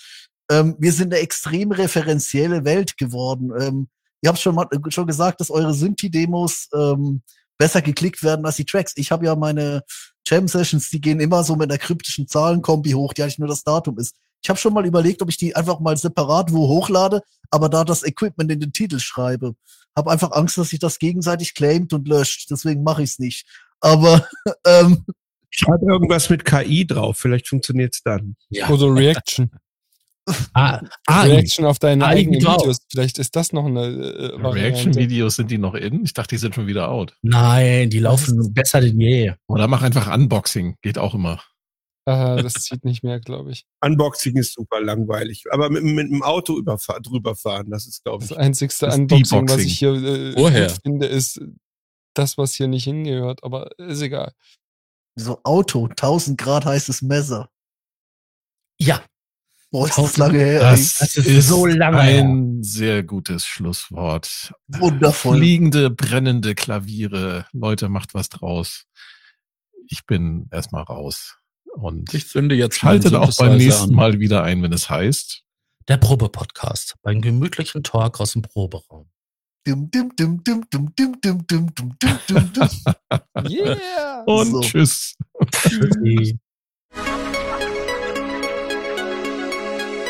Speaker 2: Ähm, wir sind eine extrem referenzielle Welt geworden. Ähm, ihr habt schon mal schon gesagt, dass eure Synthi-Demos ähm, besser geklickt werden als die Tracks. Ich habe ja meine Jam-Sessions, die gehen immer so mit einer kryptischen Zahlenkombi hoch, die eigentlich nur das Datum ist. Ich habe schon mal überlegt, ob ich die einfach mal separat wo hochlade, aber da das Equipment in den Titel schreibe. Hab einfach Angst, dass sich das gegenseitig claimt und löscht. Deswegen mache ich es nicht. Aber ähm,
Speaker 4: Schreib irgendwas mit KI drauf, vielleicht funktioniert's dann.
Speaker 6: Ja. Oder Reaction.
Speaker 3: Ah, AI.
Speaker 6: Reaction auf deine
Speaker 3: AI
Speaker 6: eigenen
Speaker 3: geht auch.
Speaker 6: Videos. Vielleicht ist das noch eine äh.
Speaker 1: Reaction-Videos sind die noch in? Ich dachte, die sind schon wieder out.
Speaker 3: Nein, die laufen besser denn je.
Speaker 1: Oder mach einfach Unboxing. Geht auch immer.
Speaker 6: Aha, das zieht nicht mehr, glaube ich.
Speaker 4: Unboxing ist super langweilig. Aber mit, mit dem Auto überfahr, drüber fahren, das ist, glaube
Speaker 6: Das
Speaker 4: ich.
Speaker 6: einzigste
Speaker 1: Das
Speaker 6: Unboxing, was ich hier äh, gut finde, ist das, was hier nicht hingehört. Aber ist egal.
Speaker 2: So Auto, 1000 Grad heißes Messer.
Speaker 3: Ja,
Speaker 2: Boah, ist das lange her.
Speaker 1: Das,
Speaker 3: das ist so lange
Speaker 1: ein sehr gutes Schlusswort.
Speaker 2: Wundervoll.
Speaker 1: Fliegende, brennende Klaviere. Leute, macht was draus. Ich bin erstmal raus. Und
Speaker 5: Ich zünde jetzt
Speaker 1: schaltet auch beim nächsten
Speaker 5: an.
Speaker 1: Mal wieder ein, wenn es heißt.
Speaker 3: der Probe-Podcast. Beim gemütlichen Talk aus dem Proberaum.
Speaker 6: Yeah!
Speaker 1: Und
Speaker 2: So.
Speaker 1: tschüss.
Speaker 3: Tschüssi.